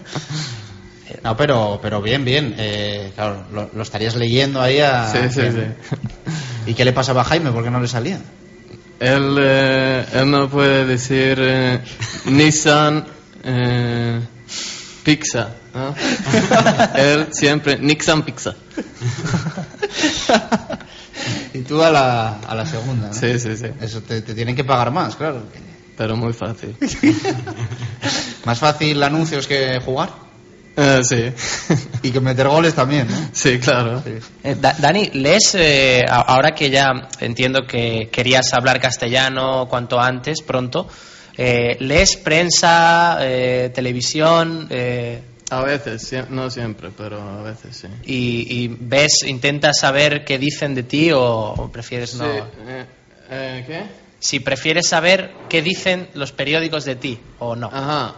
No, pero, pero bien, bien. Eh, claro, lo, lo estarías leyendo ahí a... Sí, sí, bien. ¿Y qué le pasaba a Jaime? ¿Por qué no le salía? Él, eh, él no puede decir eh, Nissan eh, Pizza. ¿No? él siempre Nissan Pizza. Y tú a la, a la segunda, ¿no? Sí, sí, sí. Eso te, te tienen que pagar más, claro. Pero muy fácil. Más fácil anuncios que jugar. Eh, sí. Y que meter goles también, ¿no? Sí, claro. Eh, Da- Dani, lees, eh, ahora que ya entiendo que querías hablar castellano cuanto antes, pronto, eh, ¿lees prensa, eh, televisión eh, A veces, no siempre, pero a veces sí. y, y ves, intentas saber qué dicen de ti o, o prefieres no? Sí, eh, eh, ¿Qué? Si prefieres saber qué dicen los periódicos de ti o no. Ajá.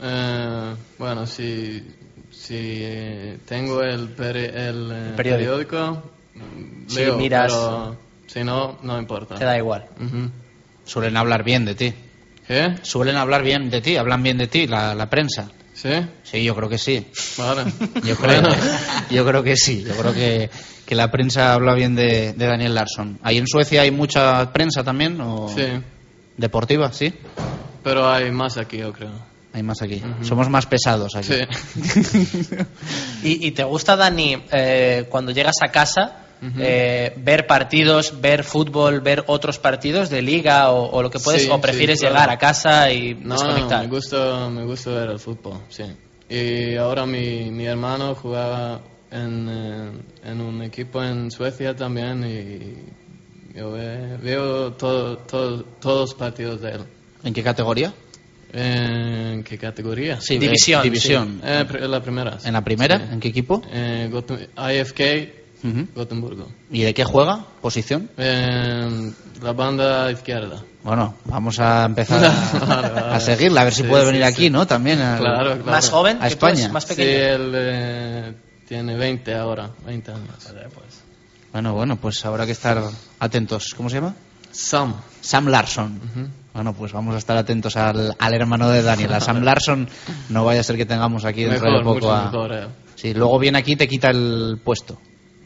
Eh, bueno, si, si eh, tengo el, peri- el, eh, periódico. periódico, mm, Si leo, miras- pero si no, no importa. Te da igual. Ujú. Suelen hablar bien de ti. ¿Qué? Suelen hablar bien de ti, hablan bien de ti, la, la prensa. ¿Sí? Sí, yo creo que sí. Vale. Yo creo, Bueno. yo creo que sí. Yo creo que, que la prensa habla bien de, de Daniel Larsson. ¿Ahí en Suecia hay mucha prensa también? O Sí, ¿Deportiva? Sí. pero hay más aquí, yo creo. Hay más aquí. Somos más pesados aquí. Sí. ¿Y, y te gusta, Dani, eh, cuando llegas a casa, Eh, ver partidos, ver fútbol, ver otros partidos de liga o, o lo que puedes, Sí, o prefieres sí, claro. llegar a casa y No, no, desconectar? me gusta, me gusta ver el fútbol, sí. Y ahora mi, mi hermano jugaba en, eh, en un equipo en Suecia también y yo ve- veo todo, todo- todos los partidos de él. ¿En qué categoría? ¿En qué categoría? Sí, División, división. Eh, pr- la primera. ¿En la primera? Sí. ¿En qué equipo? Eh, Gotem- Gotemburgo. ¿Y de qué juega? ¿Posición? En la banda izquierda. Bueno, vamos a empezar a, a seguirla, a ver si Sí, puede sí, venir sí. aquí, ¿no? También al- Claro, claro. ¿Más joven? A España. es más Sí, pequeño. él eh, tiene 20 ahora, 20 años. Bueno, bueno, pues habrá que estar atentos. ¿Cómo se llama? Sam. Sam Larson. Bueno, pues vamos a estar atentos al, al hermano de Daniel, a Sam Larson. No vaya a ser que tengamos aquí dentro Mejor, de poco mucho a... mejor, eh. Sí, luego viene aquí y te quita el puesto.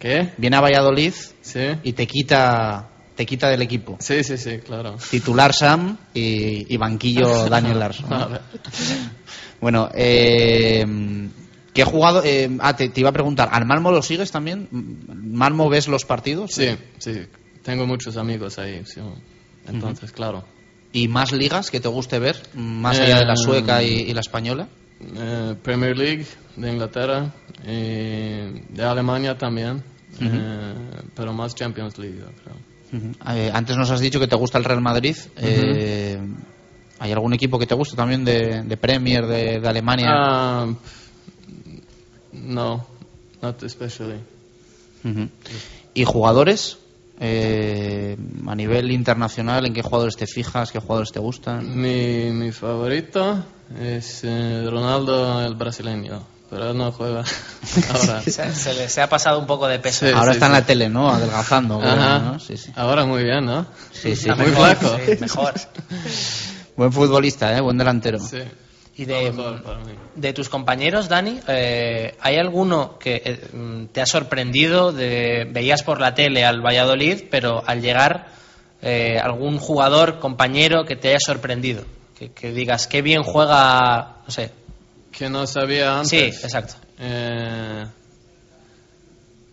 ¿Qué? Viene a Valladolid Sí. y te quita, te quita del equipo. Sí, sí, sí, claro. Titular Sam y, y banquillo Daniel Larson. Bueno, eh, ¿Qué jugado? Eh, ah, te, te iba a preguntar, ¿al Malmo lo sigues también? ¿Malmo ves los partidos? Sí, sí. Tengo muchos amigos ahí. sí. Entonces, claro. ¿Y más ligas que te guste ver, más allá de la Eh, sueca y, y la española? Eh, Premier League de Inglaterra, de Alemania también, Eh, pero más Champions League, yo creo. Eh, antes nos has dicho que te gusta el Real Madrid. Eh, ¿Hay algún equipo que te guste también de, de Premier, de, de Alemania? Ah, no, not especially. ¿Y jugadores? Eh, a nivel internacional, ¿en qué jugadores te fijas? ¿Qué jugadores te gustan? Mi, mi favorito es eh, Ronaldo el brasileño, pero no juega ahora. Se, se le se ha pasado un poco de peso. Sí, Ahora sí, está en la tele, ¿no? Adelgazando. Ajá. ¿no? Sí, sí. Ahora muy bien, ¿no? Sí, sí. Está Muy mejor, flaco. sí, mejor. Buen futbolista, ¿eh? Buen delantero. Sí. Y de, de tus compañeros, Dani, eh, ¿hay alguno que eh, te ha sorprendido? De, veías por la tele al Valladolid, pero al llegar eh, algún jugador, compañero que te haya sorprendido? Que, que digas, qué bien juega, no sé. Que no sabía antes. Sí, exacto. Eh,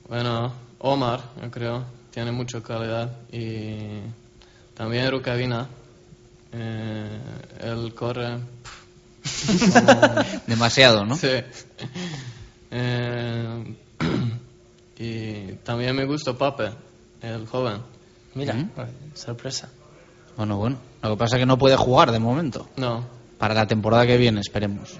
bueno, Omar, yo creo, tiene mucha calidad. Y también Rukavina. Eh, él corre. pff, como- Demasiado, ¿no? Sí. Eh, y también me gusta Pape, el joven. Mira, sorpresa. Bueno, bueno. Lo que pasa es que no puede jugar de momento. No, Para la temporada que viene, esperemos.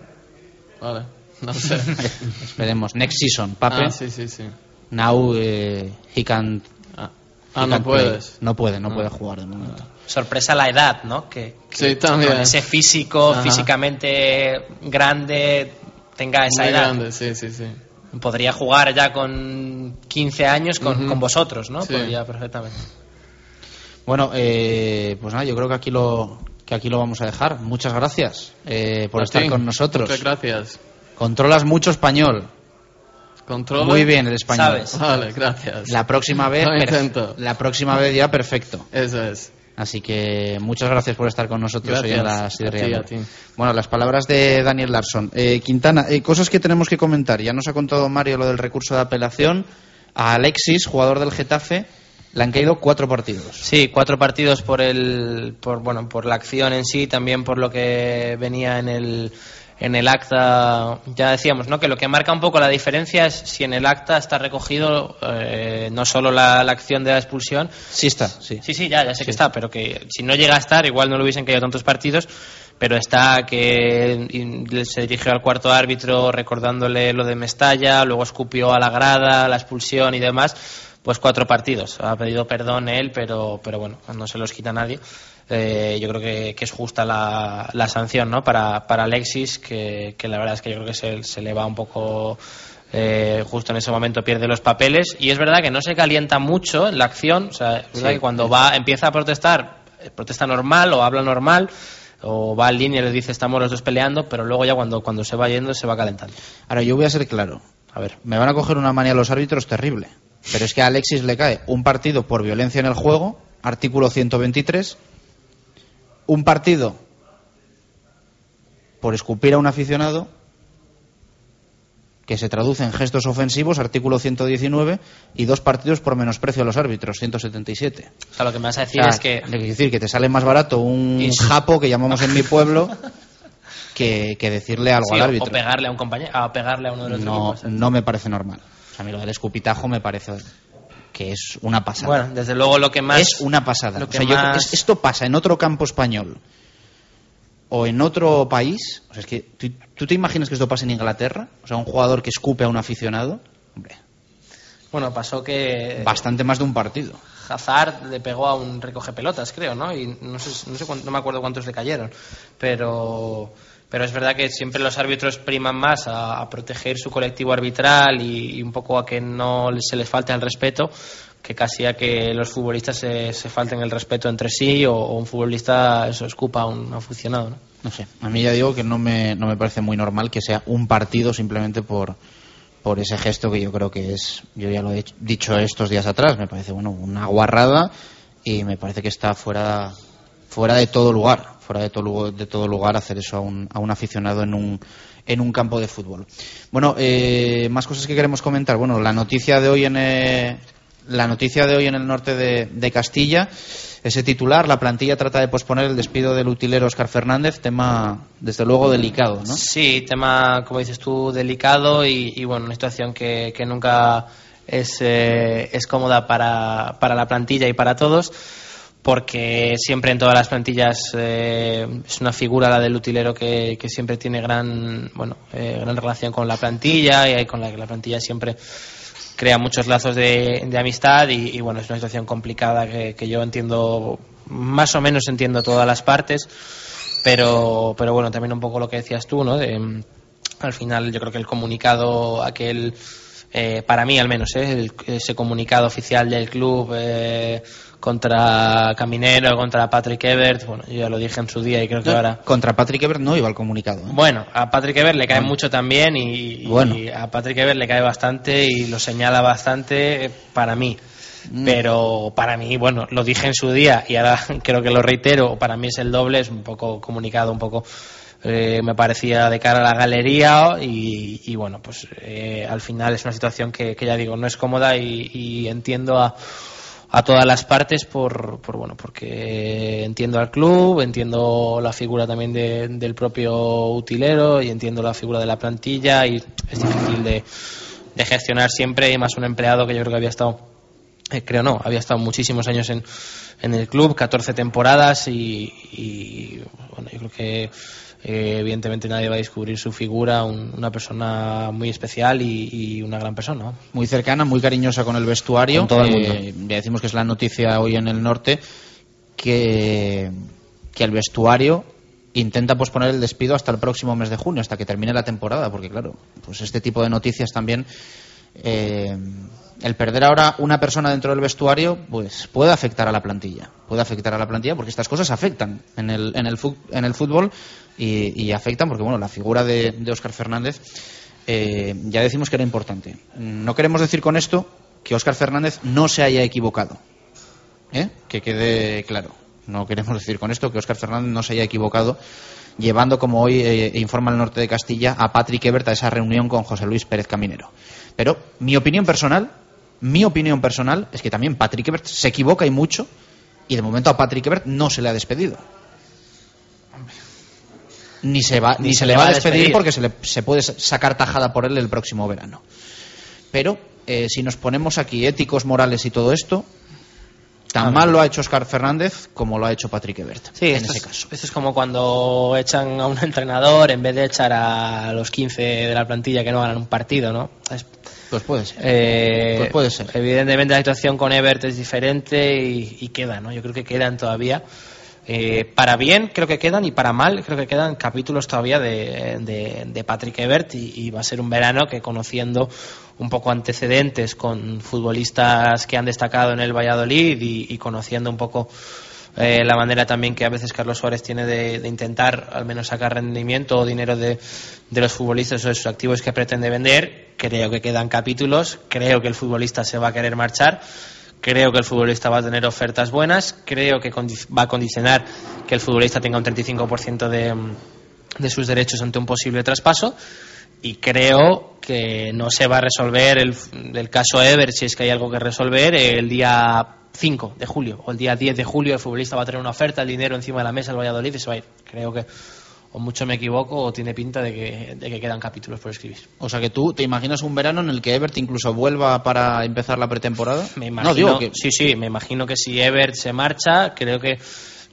Vale, no sé. esperemos. Next season, Pape. Ah, sí, sí, sí. Now eh, he can. Ah, he ah, no can play. puedes. No puede, no Ah. puede jugar de momento. Sorpresa la edad, ¿no? Que, que Sí, también. con ese físico, Ajá. físicamente grande, tenga esa Muy edad. grande, sí, sí, sí. Podría jugar ya con 15 años con, Ujú. con vosotros, ¿no? Sí. Podría perfectamente. Bueno, eh, pues nada, yo creo que aquí lo que aquí lo vamos a dejar. Muchas gracias eh, por estar con nosotros. Muchas gracias. Controlas mucho español. ¿Controla? Muy bien el español. ¿Sabes? Vale, gracias. La próxima vez, intento. la próxima vez ya perfecto. Eso es. Así que muchas gracias por estar con nosotros hoy en la Gracias. Sidrería A ti, Lur. a ti. Bueno, las palabras de Daniel Larson. Eh, Quintana, eh, cosas que tenemos que comentar. Ya nos ha contado Mario lo del recurso de apelación. A Alexis, jugador del Getafe, le han caído cuatro partidos. Sí, cuatro partidos por el, por bueno, por la acción en sí, también por lo que venía en el en el acta. Ya decíamos, ¿no? Que lo que marca un poco la diferencia es si en el acta está recogido eh, no solo la, la acción de la expulsión. Sí está, sí. Sí, sí, ya, ya sé que está, pero que si no llega a estar, igual no le hubiesen caído tantos partidos. Pero está que se dirigió al cuarto árbitro recordándole lo de Mestalla, luego escupió a la grada, la expulsión y demás. Pues cuatro partidos. Ha pedido perdón él, pero, pero bueno, no se los quita nadie. Eh, yo creo que, que es justa la, la sanción ¿no? para, para Alexis, que, que la verdad es que yo creo que se, se le va un poco eh, justo en ese momento pierde los papeles y es verdad que no se calienta mucho en la acción, o sea, es verdad Sí. que cuando va empieza a protestar, eh, protesta normal o habla normal o va en línea y le dice estamos los dos peleando, pero luego ya cuando, cuando se va yendo se va calentando. Ahora, yo voy a ser claro. A ver, me van a coger una manía los árbitros terrible. Pero es que a Alexis le cae un partido por violencia en el juego, artículo 123. Un partido por escupir a un aficionado, que se traduce en gestos ofensivos, artículo 119. Y dos partidos por menosprecio a los árbitros, 177. O sea, lo que me vas a decir O sea, es que quiero decir que te sale más barato un Y- japo que llamamos en mi pueblo que, que decirle algo sí, al árbitro. o pegarle a un compañero, a pegarle a uno de los no, equipos. no me parece normal. A mí lo del escupitajo me parece que es una pasada. Bueno, desde luego lo que más es una pasada. O sea, yo- más- es- esto pasa en otro campo español o en otro país. O sea, es que ¿tú, tú te imaginas que esto pasa en Inglaterra? O sea, un jugador que escupe a un aficionado. Hombre, Bueno, pasó que bastante más de un partido. Hazard le pegó a un recoge pelotas, creo, ¿no? Y no sé, no sé no me acuerdo cuántos le cayeron, pero pero es verdad que siempre los árbitros priman más a, a proteger su colectivo arbitral y, y un poco a que no se les falte el respeto que casi a que los futbolistas se, se falten el respeto entre sí o, o un futbolista eso escupa a un aficionado, ¿no? No sé, a mí ya digo que no me, no me parece muy normal que sea un partido simplemente por, por ese gesto que yo creo que es, yo ya lo he dicho estos días atrás, me parece bueno una guarrada y me parece que está fuera fuera de todo lugar, fuera de todo, de todo lugar hacer eso a un, a un aficionado en un, en un campo de fútbol. Bueno, eh, más cosas que queremos comentar. Bueno, la noticia de hoy en eh, la noticia de hoy en el norte de, de Castilla, ese titular, la plantilla trata de posponer el despido del utilero Oscar Fernández, tema desde luego delicado, ¿no? Sí, tema, como dices tú, delicado y, y, bueno, una situación que, que nunca es, eh, es cómoda para, para la plantilla y para todos, porque siempre en todas las plantillas eh, es una figura la del utilero que, que siempre tiene gran, bueno, eh, gran relación con la plantilla y con la que la plantilla siempre crea muchos lazos de, de amistad y, bueno, es una situación complicada que, yo entiendo, más o menos entiendo todas las partes, pero, pero bueno, también un poco lo que decías tú, ¿no? De, al final yo creo que el comunicado aquel, eh, para mí al menos, ¿eh? Ese comunicado oficial del club eh, contra Caminero, contra Patrick Ebert, bueno, yo ya lo dije en su día y creo que ahora... Contra Patrick Ebert no iba el comunicado. ¿eh? Bueno, a Patrick Ebert le cae Bueno. mucho también y, y Bueno. a Patrick Ebert le cae bastante y lo señala bastante eh, para mí. Mm. Pero para mí, bueno, lo dije en su día y ahora creo que lo reitero, para mí es el doble, es un poco comunicado, un poco eh, me parecía de cara a la galería y, y bueno, pues eh, al final es una situación que, que ya digo, no es cómoda y, y entiendo a, a todas las partes por, por bueno porque entiendo al club entiendo la figura también de- del propio utilero y entiendo la figura de la plantilla y es difícil de, de gestionar siempre y más un empleado que yo creo que había estado eh, creo no había estado muchísimos años en, en el club 14 temporadas y, y, bueno yo creo que eh, evidentemente nadie va a descubrir su figura un- una persona muy especial y, y una gran persona muy cercana, muy cariñosa con el vestuario. Con todo el mundo. Eh, ya decimos que es la noticia hoy en el norte que, que el vestuario intenta posponer el despido hasta el próximo mes de junio, hasta que termine la temporada, porque claro, pues este tipo de noticias también eh, el perder ahora una persona dentro del vestuario pues puede afectar a la plantilla puede afectar a la plantilla porque estas cosas afectan en el, en el, en el fútbol y, afectan porque bueno la figura de, de Óscar Fernández eh, ya decimos que era importante no queremos decir con esto que Óscar Fernández no se haya equivocado ¿eh? que quede claro no queremos decir con esto que Óscar Fernández no se haya equivocado llevando, como hoy eh, informa el norte de Castilla, a Patrick Ebert a esa reunión con José Luis Pérez Caminero. Pero mi opinión personal, mi opinión personal es que también Patrick Ebert se equivoca y mucho y de momento a Patrick Ebert no se le ha despedido. Ni se, va, ni, se, le va a despedir, porque se, le, se puede sacar tajada por él el próximo verano. Pero eh, si nos ponemos aquí éticos, morales y todo esto, tan mal lo ha hecho Oscar Fernández como lo ha hecho Patrick Ebert. Sí, en ese es, caso. esto es como cuando echan a un entrenador en vez de echar a los 15 de la plantilla que no ganan un partido, ¿no? Es- Pues puede ser. eh, Pues puede ser. Evidentemente la situación con Ebert es diferente y, y queda, ¿no? Yo creo que quedan todavía. Eh, para bien creo que quedan y para mal creo que quedan capítulos todavía de, de- Patrick Ebert y, va a ser un verano que conociendo un poco antecedentes con futbolistas que han destacado en el Valladolid y, y conociendo un poco eh, la manera también que a veces Carlos Suárez tiene de, de intentar al menos sacar rendimiento o dinero de, de los futbolistas o de sus activos que pretende vender. Creo que quedan capítulos, creo que el futbolista se va a querer marchar, creo que el futbolista va a tener ofertas buenas, creo que va a condicionar que el futbolista tenga un 35% de, de sus derechos ante un posible traspaso y creo que no se va a resolver el, el caso Ever si es que hay algo que resolver el día 5 de julio o el día 10 de julio el futbolista va a tener una oferta, el dinero encima de la mesa, el Valladolid y se va a ir. Creo que o mucho me equivoco o tiene pinta de que, de que quedan capítulos por escribir. O sea que tú te imaginas un verano en el que Ebert incluso vuelva para empezar la pretemporada. Me no digo que sí, sí, me imagino que si Ebert se marcha, creo que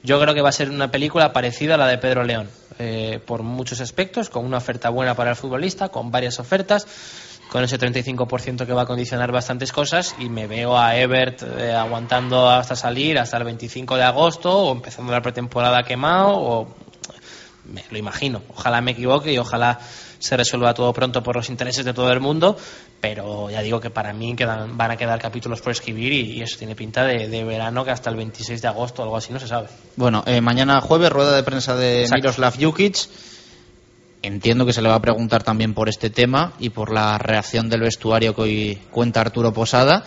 yo creo que va a ser una película parecida a la de Pedro León, eh, por muchos aspectos, con una oferta buena para el futbolista, con varias ofertas, con ese 35% que va a condicionar bastantes cosas y me veo a Ebert eh, aguantando hasta salir, hasta el 25 de agosto o empezando la pretemporada quemado o me lo imagino. Ojalá me equivoque y ojalá se resuelva todo pronto por los intereses de todo el mundo, pero ya digo que para mí quedan, van a quedar capítulos por escribir y, y eso tiene pinta de, de verano que hasta el 26 de agosto o algo así no se sabe. Bueno, eh, mañana jueves, rueda de prensa de Exacto. Miroslav Jukic. Entiendo que se le va a preguntar también por este tema y por la reacción del vestuario que hoy cuenta Arturo Posada.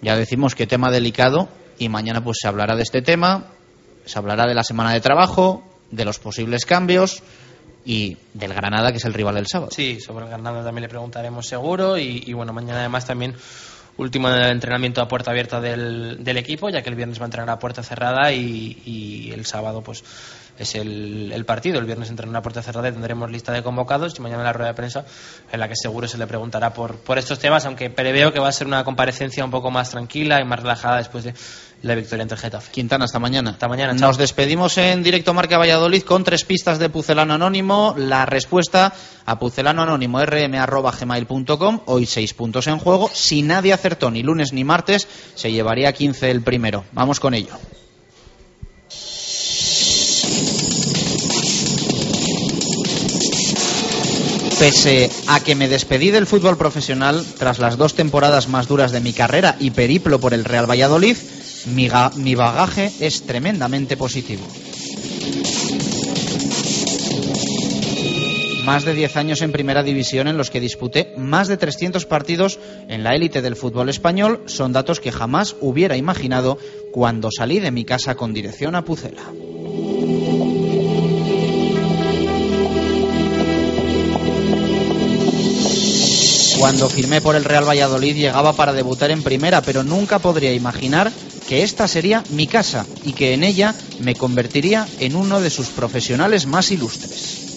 Ya decimos que tema delicado y mañana pues se hablará de este tema. Se hablará de la semana de trabajo, de los posibles cambios y del Granada, que es el rival del sábado. Sí, sobre el Granada también le preguntaremos seguro y, bueno, mañana además también último entrenamiento a puerta abierta del, equipo, ya que el viernes va a entrenar a puerta cerrada y, y el sábado pues es el, el partido. El viernes entrenará a puerta cerrada y tendremos lista de convocados y mañana la rueda de prensa en la que seguro se le preguntará por, por estos temas, aunque preveo que va a ser una comparecencia un poco más tranquila y más relajada después de la victoria entre Getafe. Quintana, hasta mañana. Hasta mañana, chao. Nos despedimos en directo Marca Valladolid con tres pistas de Pucelano Anónimo. La respuesta a pucelano anónimo rm.gmail.com. Hoy seis puntos en juego. Si nadie acertó ni lunes ni martes, se llevaría 15 el primero. Vamos con ello. Pese a que me despedí del fútbol profesional tras las dos temporadas más duras de mi carrera y periplo por el Real Valladolid, mi, ga- mi bagaje es tremendamente positivo. Más de 10 años en primera división en los que disputé más de 300 partidos en la élite del fútbol español son datos que jamás hubiera imaginado cuando salí de mi casa con dirección a Pucela. Cuando firmé por el Real Valladolid llegaba para debutar en primera, pero nunca podría imaginar que esta sería mi casa y que en ella me convertiría en uno de sus profesionales más ilustres.